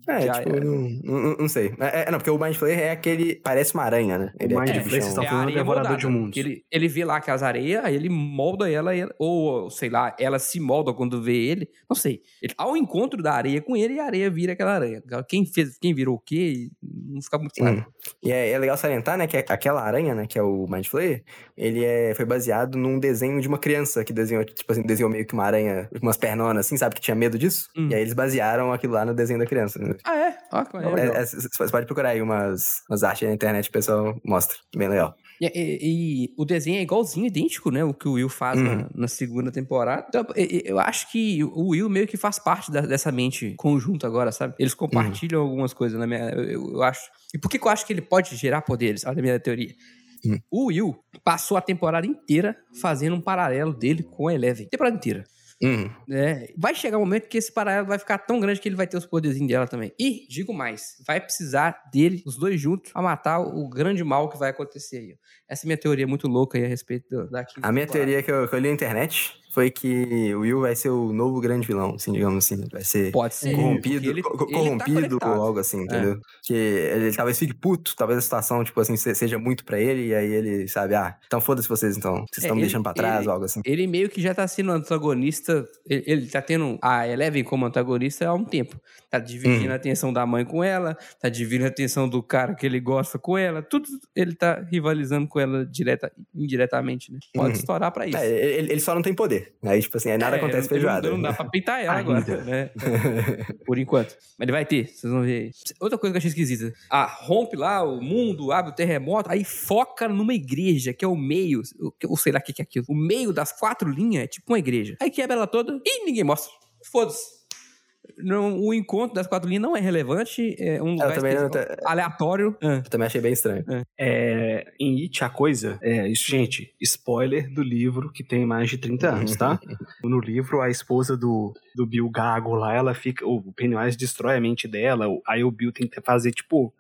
Speaker 4: É,
Speaker 1: já
Speaker 4: tipo, não, não, não sei. É, é, não, porque o Mind Flayer é aquele. Parece uma aranha, né? Ele
Speaker 2: o
Speaker 4: é
Speaker 2: Mind
Speaker 4: aquele
Speaker 2: Flayer, vocês estão
Speaker 1: É
Speaker 2: falando Devorador
Speaker 1: moldada.
Speaker 2: de Mundos.
Speaker 1: Ele, ele vê lá aquelas areias, aí ele molda ela, ela- ou sei lá, ela se molda quando vê ele. Não sei. Ele- ao encontro da areia com ele, a areia vira aquela aranha. Quem fez, quem virou o quê, não fica muito claro.
Speaker 4: Hum. E é, é legal salientar, né, que aquela aranha, né, que é o Mind Flayer, ele é, foi baseado num desenho de uma criança que desenhou, tipo assim, desenhou meio que uma aranha com umas pernonas, assim, sabe, que tinha medo disso.
Speaker 1: Hum.
Speaker 4: E aí eles basearam aquilo lá no desenho da criança. né?
Speaker 1: Ah, é? Ó, que.
Speaker 4: É, é, c- Você pode procurar aí umas, umas artes na internet, o pessoal mostra. Bem legal.
Speaker 1: E, e- e o desenho é igualzinho, idêntico, né? O que o Will faz
Speaker 4: Uhum.
Speaker 1: na, na segunda temporada. Então, eu acho que o Will meio que faz parte da- dessa mente conjunta agora, sabe? Eles compartilham algumas coisas na minha. Eu, eu- eu acho. E por que, eu acho que ele pode gerar poderes? Olha a minha teoria.
Speaker 4: Hum.
Speaker 1: O Will passou a temporada inteira fazendo um paralelo dele com a Eleven. Temporada inteira. É, vai chegar um momento que esse paralelo vai ficar tão grande que ele vai ter os poderzinhos dela também. E, digo mais, vai precisar dele, os dois juntos, a matar o grande mal que vai acontecer aí. Essa é a minha teoria muito louca aí a respeito do- da
Speaker 4: A minha
Speaker 1: temporada.
Speaker 4: teoria que eu, que eu li na internet foi que o Will vai ser o novo grande vilão, assim, digamos assim. Vai ser
Speaker 1: Pode ser.
Speaker 4: corrompido,
Speaker 1: ele-
Speaker 4: co-
Speaker 1: tá
Speaker 4: corrompido ou
Speaker 1: conectado.
Speaker 4: algo assim, entendeu? Que ele talvez fique puto, talvez a situação, tipo assim, se- seja muito pra ele, e aí ele, sabe, ah, então foda-se vocês, então. Vocês
Speaker 1: É,
Speaker 4: estão me
Speaker 1: ele-
Speaker 4: deixando pra trás
Speaker 1: ele-
Speaker 4: ou algo assim.
Speaker 1: Ele meio que já tá sendo antagonista. Ele, ele tá tendo a Eleven como antagonista há um tempo. Tá dividindo
Speaker 4: Uhum.
Speaker 1: a atenção da mãe com ela, tá dividindo a atenção do cara que ele gosta com ela. Tudo ele tá rivalizando com ela direta, indiretamente, né? Pode
Speaker 4: Uhum.
Speaker 1: estourar pra isso.
Speaker 4: É, ele, ele só não tem poder. Aí, tipo assim, aí nada
Speaker 1: É,
Speaker 4: acontece
Speaker 1: não-
Speaker 4: feijoada.
Speaker 1: Não, dá pra peitar ela
Speaker 2: Ainda.
Speaker 1: agora, né? Por enquanto. Mas ele vai ter, vocês vão ver. aí. Outra coisa que eu achei esquisita. Ah, rompe lá o mundo, abre o terremoto, aí foca numa igreja, que é o meio, ou sei lá o que é aquilo. O meio das quatro linhas é tipo uma igreja. Aí quebra ela toda e ninguém mostra. Foda-se. Não, o encontro das quatro linhas não é relevante, é um lugar
Speaker 4: também não
Speaker 1: especial, aleatório. Ah.
Speaker 4: Eu também achei bem estranho.
Speaker 2: É, em It, a coisa. É, isso, gente, spoiler do livro que tem mais de 30 anos, tá? no livro, a esposa do, do Bill Gago lá, ela fica. O Pennywise destrói a mente dela. Aí o Bill tenta fazer, tipo.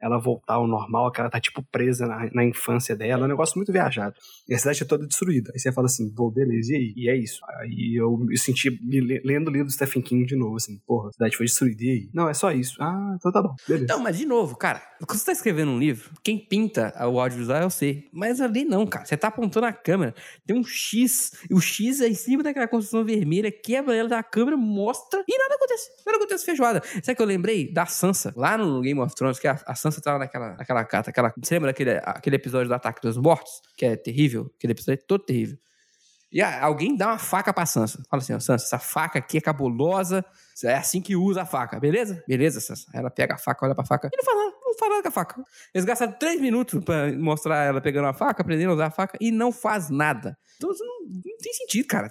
Speaker 2: Ela voltar ao normal, que ela tá, tipo, presa na, na infância dela. É um negócio muito viajado. E a cidade é toda destruída. Aí você fala assim, pô, beleza, e aí? E é isso. Aí eu me senti me le- lendo o livro do Stephen King de novo, assim, porra, a cidade foi destruída, e aí? Não, é só isso. Ah, então tá bom, beleza.
Speaker 1: Não, mas de novo, cara, quando você tá escrevendo um livro, quem pinta o audiovisual é você. Mas ali não, cara. Você tá apontando a câmera, tem um X, e o X é em cima daquela construção vermelha, quebra ela da câmera, mostra, e nada acontece. Nada acontece feijoada. Sabe que eu lembrei da Sansa, lá no Game of Thrones, que a, a Sansa tava naquela, naquela carta, aquela. Você lembra daquele aquele episódio do Ataque dos Mortos? Que é terrível? Aquele episódio é todo terrível. E ah, alguém dá uma faca pra Sansa. Fala assim, Sansa, essa faca aqui é cabulosa. É assim que usa a faca, beleza? Beleza, Sansa. Ela pega a faca, olha pra faca e não faz nada, não nada com a faca. Eles gastaram três minutos pra mostrar ela pegando a faca, aprendendo a usar a faca e não faz nada. Então não tem sentido, cara.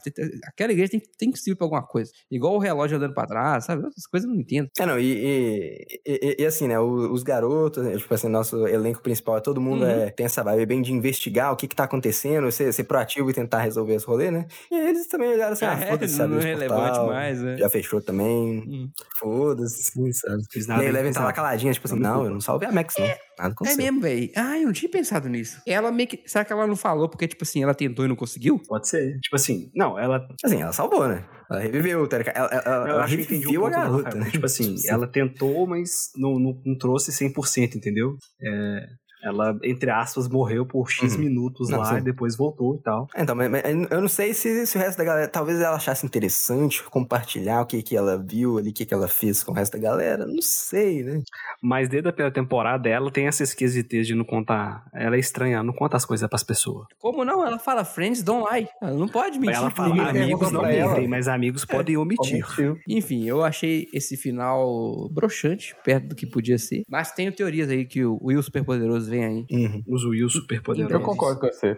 Speaker 1: Aquela igreja tem, tem que servir pra alguma coisa. Igual o relógio andando pra trás, sabe? Essas coisas eu não entendo.
Speaker 4: É, não, e, e, e- e assim, né, os garotos, né, tipo assim, nosso elenco principal, é todo mundo
Speaker 1: Uhum.
Speaker 4: é, tem essa vibe bem de investigar o que que tá acontecendo, ser, ser proativo e tentar resolver esse rolê, né? E aí eles também olharam assim, ah,
Speaker 1: É,
Speaker 4: foda-se,
Speaker 1: não
Speaker 4: abriu
Speaker 1: é relevante
Speaker 4: portal,
Speaker 1: mais, né?
Speaker 4: Já fechou também,
Speaker 1: Hum.
Speaker 4: foda-se, assim, sabe?
Speaker 2: Fiz
Speaker 4: E
Speaker 2: nada.
Speaker 4: aí Eleven tá lá
Speaker 2: nada.
Speaker 4: caladinha, tipo assim,
Speaker 2: Não me
Speaker 4: não, eu não salvei a Max, não. Nada
Speaker 1: É
Speaker 4: aconteceu.
Speaker 1: mesmo, velho. Ah, eu não tinha pensado nisso. Ela meio que. Será que ela não falou porque, tipo assim, ela tentou e não conseguiu?
Speaker 2: Pode ser. Tipo assim, não, ela.
Speaker 4: Assim, ela salvou, né? Ela reviveu, ligado? ela, ela, ela, reviveu
Speaker 2: um
Speaker 4: a garota, né?
Speaker 2: Tipo assim, ela tentou, mas não, não, não trouxe 100%, entendeu? É, ela, entre aspas, morreu por X
Speaker 4: Uhum.
Speaker 2: minutos
Speaker 4: Não,
Speaker 2: lá
Speaker 4: sim.
Speaker 2: e depois voltou e tal.
Speaker 4: É, Então, mas, mas eu não sei se, se o resto da galera. Talvez ela achasse interessante compartilhar o que, que ela viu ali, o que, que ela fez com o resto da galera. Não sei, né?
Speaker 2: Mas desde a primeira temporada, ela tem essa esquisitez de não contar. Ela é estranha, ela não conta as coisas pras pessoas.
Speaker 1: Como não? Ela fala, friends don't lie. Ela não pode mentir.
Speaker 2: ela fala, amigos não mentem, mas amigos podem omitir.
Speaker 3: Omitiu.
Speaker 1: Enfim, eu achei esse final broxante, perto do que podia ser. Mas tenho teorias aí que o Will Superpoderoso vem aí.
Speaker 4: Uhum.
Speaker 2: Os Will super
Speaker 3: Eu
Speaker 2: poderosos.
Speaker 3: concordo com você.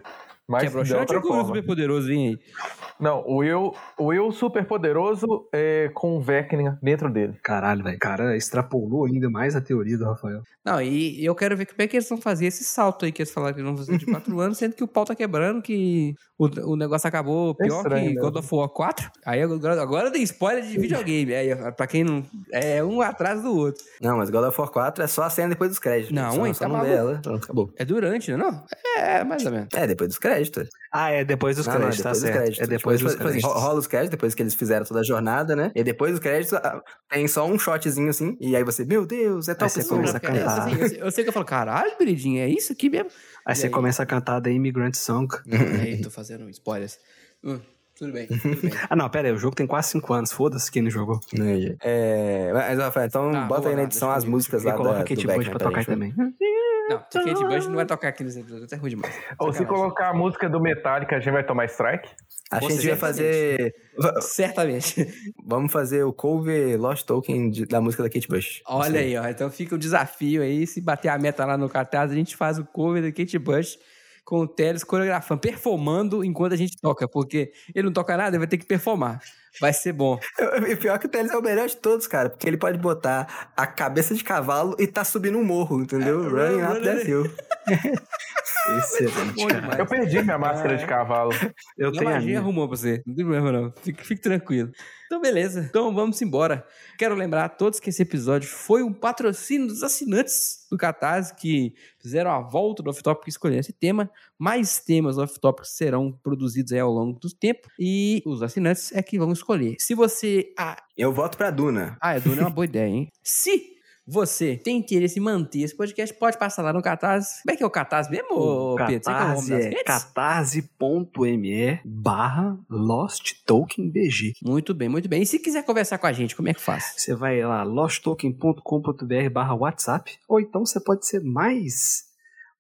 Speaker 3: Mas
Speaker 1: que é
Speaker 3: de
Speaker 1: broxante ou que o super poderoso vem aí?
Speaker 3: Não, o Will, o Will super poderoso é, com o Vecna dentro dele.
Speaker 2: Caralho, velho. Cara extrapolou ainda mais a teoria do Rafael.
Speaker 1: Não, e eu quero ver como é que eles vão fazer esse salto aí que eles falaram que eles vão fazer de 4 anos, sendo que o pau tá quebrando, que o, o negócio acabou
Speaker 3: É
Speaker 1: pior
Speaker 3: estranho,
Speaker 1: que
Speaker 3: né?
Speaker 1: God of War 4. Aí agora, agora tem spoiler de videogame. Aí, pra quem não. É um atrás do outro.
Speaker 4: Não, mas God of War 4 é só a cena depois dos créditos.
Speaker 1: Não,
Speaker 4: só,
Speaker 1: hein,
Speaker 4: só
Speaker 1: tá
Speaker 4: não vê
Speaker 1: maluco.
Speaker 4: ela. Pronto, acabou.
Speaker 1: É durante, né? Não? É, mais ou menos.
Speaker 4: É, depois dos créditos.
Speaker 2: Ah, é depois dos
Speaker 4: Não, não, é
Speaker 2: créditos, tá
Speaker 4: depois dos
Speaker 2: certo.
Speaker 4: créditos.
Speaker 2: É depois
Speaker 4: Tipo,
Speaker 2: dos
Speaker 4: tipo assim,
Speaker 2: créditos.
Speaker 4: ro- rola os créditos, depois que eles fizeram toda a jornada, né? E depois dos créditos, ah, tem só um shotzinho assim, e aí você, meu Deus, é tal
Speaker 2: Aí você
Speaker 4: pessoa.
Speaker 2: começa a
Speaker 1: É,
Speaker 2: cantar.
Speaker 1: assim, eu, sei- eu sei que eu falo, caralho, Beridinho, é isso aqui mesmo?
Speaker 2: Aí
Speaker 1: E
Speaker 2: você
Speaker 1: aí?
Speaker 2: começa a cantar da Immigrant Song.
Speaker 1: aí, tô fazendo spoilers. Hum, tudo bem, tudo bem.
Speaker 2: Ah, não, pera aí. O jogo tem quase 5 anos. Foda-se quem não jogou.
Speaker 4: É, mas, Rafael, então
Speaker 1: Tá,
Speaker 4: bota aí na edição as músicas
Speaker 2: E
Speaker 4: lá
Speaker 2: coloca
Speaker 4: da,
Speaker 2: Bush
Speaker 4: Beckman
Speaker 2: pra tocar
Speaker 4: né?
Speaker 2: também.
Speaker 1: Não, Kate Bush não vai tocar aqui nesse episódio, é ruim demais.
Speaker 3: Ou se colocar a música do Metallica, a gente vai tomar strike?
Speaker 4: A gente vai fazer...
Speaker 1: Certamente.
Speaker 4: Vamos fazer o cover Lost Token de- da música da Kate Bush.
Speaker 1: Olha aí, ó. Então fica o desafio aí. Se bater a meta lá no cartaz, a gente faz o cover da Kate Bush com o Teles coreografando, performando enquanto a gente toca. Porque ele não toca nada, ele vai ter que performar. Vai ser bom.
Speaker 4: E pior que o Teles é o melhor de todos, cara, porque ele pode botar a cabeça de cavalo e tá subindo um morro, entendeu?
Speaker 1: É,
Speaker 4: Running
Speaker 1: run-
Speaker 4: up that hill.
Speaker 2: Excelente, cara.
Speaker 3: Eu perdi minha máscara de cavalo.
Speaker 2: Eu
Speaker 1: A
Speaker 2: tenho a
Speaker 1: magia arrumou pra você. Não tem problema, não. Fique, fique tranquilo. Então, beleza. Então, vamos embora. Quero lembrar a todos que esse episódio foi um patrocínio dos assinantes do Catarse que fizeram a volta do Off-Topic e escolheram esse tema. Mais temas off-topic serão produzidos aí ao longo do tempo. E os assinantes é que vão escolher. Se você... Ah,
Speaker 4: Eu voto pra Duna.
Speaker 1: ah, Duna é uma boa ideia, hein? Se você tem interesse em manter esse podcast, pode passar lá no Catarse. Como é que é o Catarse mesmo,
Speaker 2: O
Speaker 1: Pedro? É
Speaker 2: catarse é catarse.me barra Lost Token BG.
Speaker 1: Muito bem, muito bem. E se quiser conversar com a gente, como é que faz?
Speaker 2: Você vai lá, losttoken.com.br barra WhatsApp, ou então você pode ser mais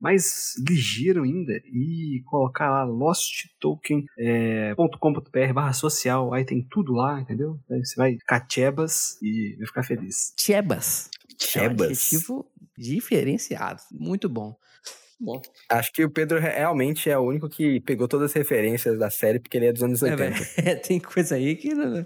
Speaker 2: mais ligeiro ainda e colocar lá losttoken.com.br barra social, aí tem tudo lá, entendeu? Aí você vai ficar tchebas e vai ficar feliz.
Speaker 1: Chebas. É um diferenciado. Muito bom. Bom.
Speaker 4: Acho que o Pedro realmente é o único que pegou todas as referências da série, porque ele é dos anos
Speaker 1: É,
Speaker 4: 80.
Speaker 1: velho, tem coisa aí que. não-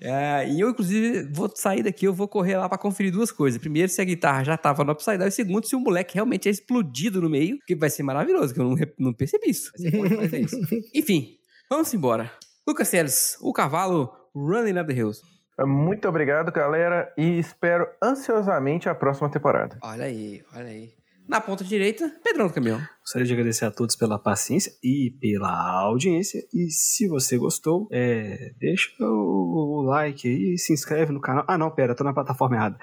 Speaker 1: É, e eu, inclusive, vou sair daqui, eu vou correr lá pra conferir duas coisas. Primeiro, se a guitarra já tava no Upside Down. E segundo, se o moleque realmente é explodido no meio, que vai ser maravilhoso, que eu não, não percebi isso. Vai ser bom demais, é isso. Enfim, vamos embora. Lucas Teles, o cavalo Running Up the Hills.
Speaker 3: Muito obrigado, galera, e espero ansiosamente a próxima temporada.
Speaker 1: Olha aí, olha aí. Na ponta direita, Pedrão do Caminhão.
Speaker 2: Gostaria de agradecer a todos pela paciência e pela audiência. E se você gostou, é, deixa o, o like aí, se inscreve no canal. Ah, não, pera, tô na plataforma errada.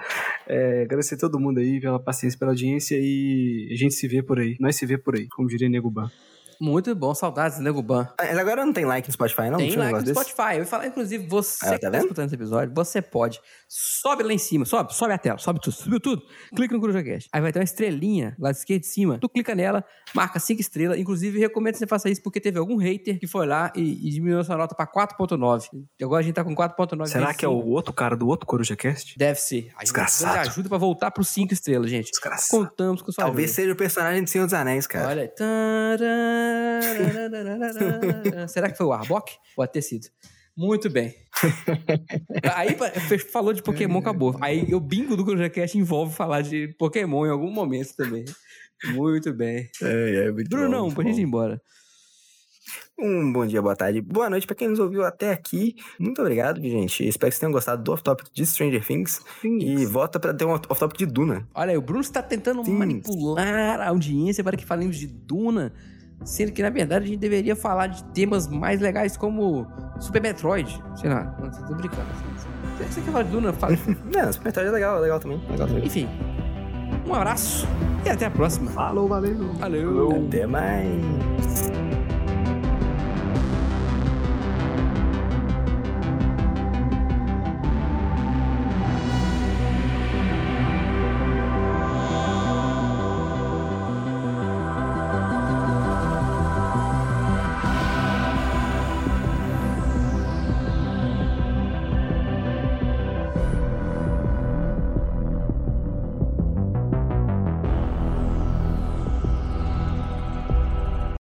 Speaker 2: É, agradecer a todo mundo aí pela paciência, pela audiência e a gente se vê por aí. Nós se vê por aí, como diria Nego Ban.
Speaker 1: Muito bom, saudades Nego Ban.
Speaker 4: Mas agora não tem like no Spotify, não?
Speaker 1: Tem
Speaker 4: um
Speaker 1: like no
Speaker 4: negócio desse?
Speaker 1: Spotify. Eu ia falar, inclusive, você
Speaker 4: Ah, tá
Speaker 1: que tá
Speaker 4: vendo?
Speaker 1: escutando esse episódio, você pode. Sobe lá em cima, sobe, sobe a tela, sobe tudo, subiu tudo. Clica no CorujaCast. Aí vai ter uma estrelinha lá de esquerda de cima. Tu clica nela, marca 5 estrelas. Inclusive, recomendo que você faça isso porque teve algum hater que foi lá e, e diminuiu sua nota pra 4.9. E agora a gente tá com 4.9.
Speaker 2: Será que é o
Speaker 1: cinco.
Speaker 2: outro cara do outro CorujaCast?
Speaker 1: Deve ser. A gente
Speaker 2: Desgraçado.
Speaker 1: de ajuda pra voltar pros 5 estrelas, gente.
Speaker 2: Desgraçado.
Speaker 1: Contamos com sua
Speaker 4: Talvez
Speaker 1: ajuda.
Speaker 4: seja o personagem de Senhor dos Anéis, cara.
Speaker 1: Olha. aí. Será que foi o Arbok? Pode ter sido. Muito bem. Aí falou de Pokémon, acabou. Aí o bingo do CrujaCast envolve falar de Pokémon em algum momento também. Muito bem.
Speaker 4: É, é, muito bom,
Speaker 1: Brunão, gente ir
Speaker 4: bom.
Speaker 1: embora.
Speaker 4: Um bom dia, boa tarde, boa noite pra quem nos ouviu até aqui. Muito obrigado, gente. Espero que vocês tenham gostado do off-topic de Stranger Things. E volta pra ter um off-topic de Duna.
Speaker 1: Olha aí, o Bruno está tentando
Speaker 4: Sim.
Speaker 1: manipular a audiência para que falemos de Duna, sendo que na verdade a gente deveria falar de temas mais legais como Super Metroid. Sei lá, não, tô brincando. Se você quer falar de Duna, fala.
Speaker 4: Não, Super Metroid é legal, é legal também. Legal também.
Speaker 1: Enfim, um abraço e até a próxima.
Speaker 2: Falou, valeu.
Speaker 1: Valeu.
Speaker 4: Até mais.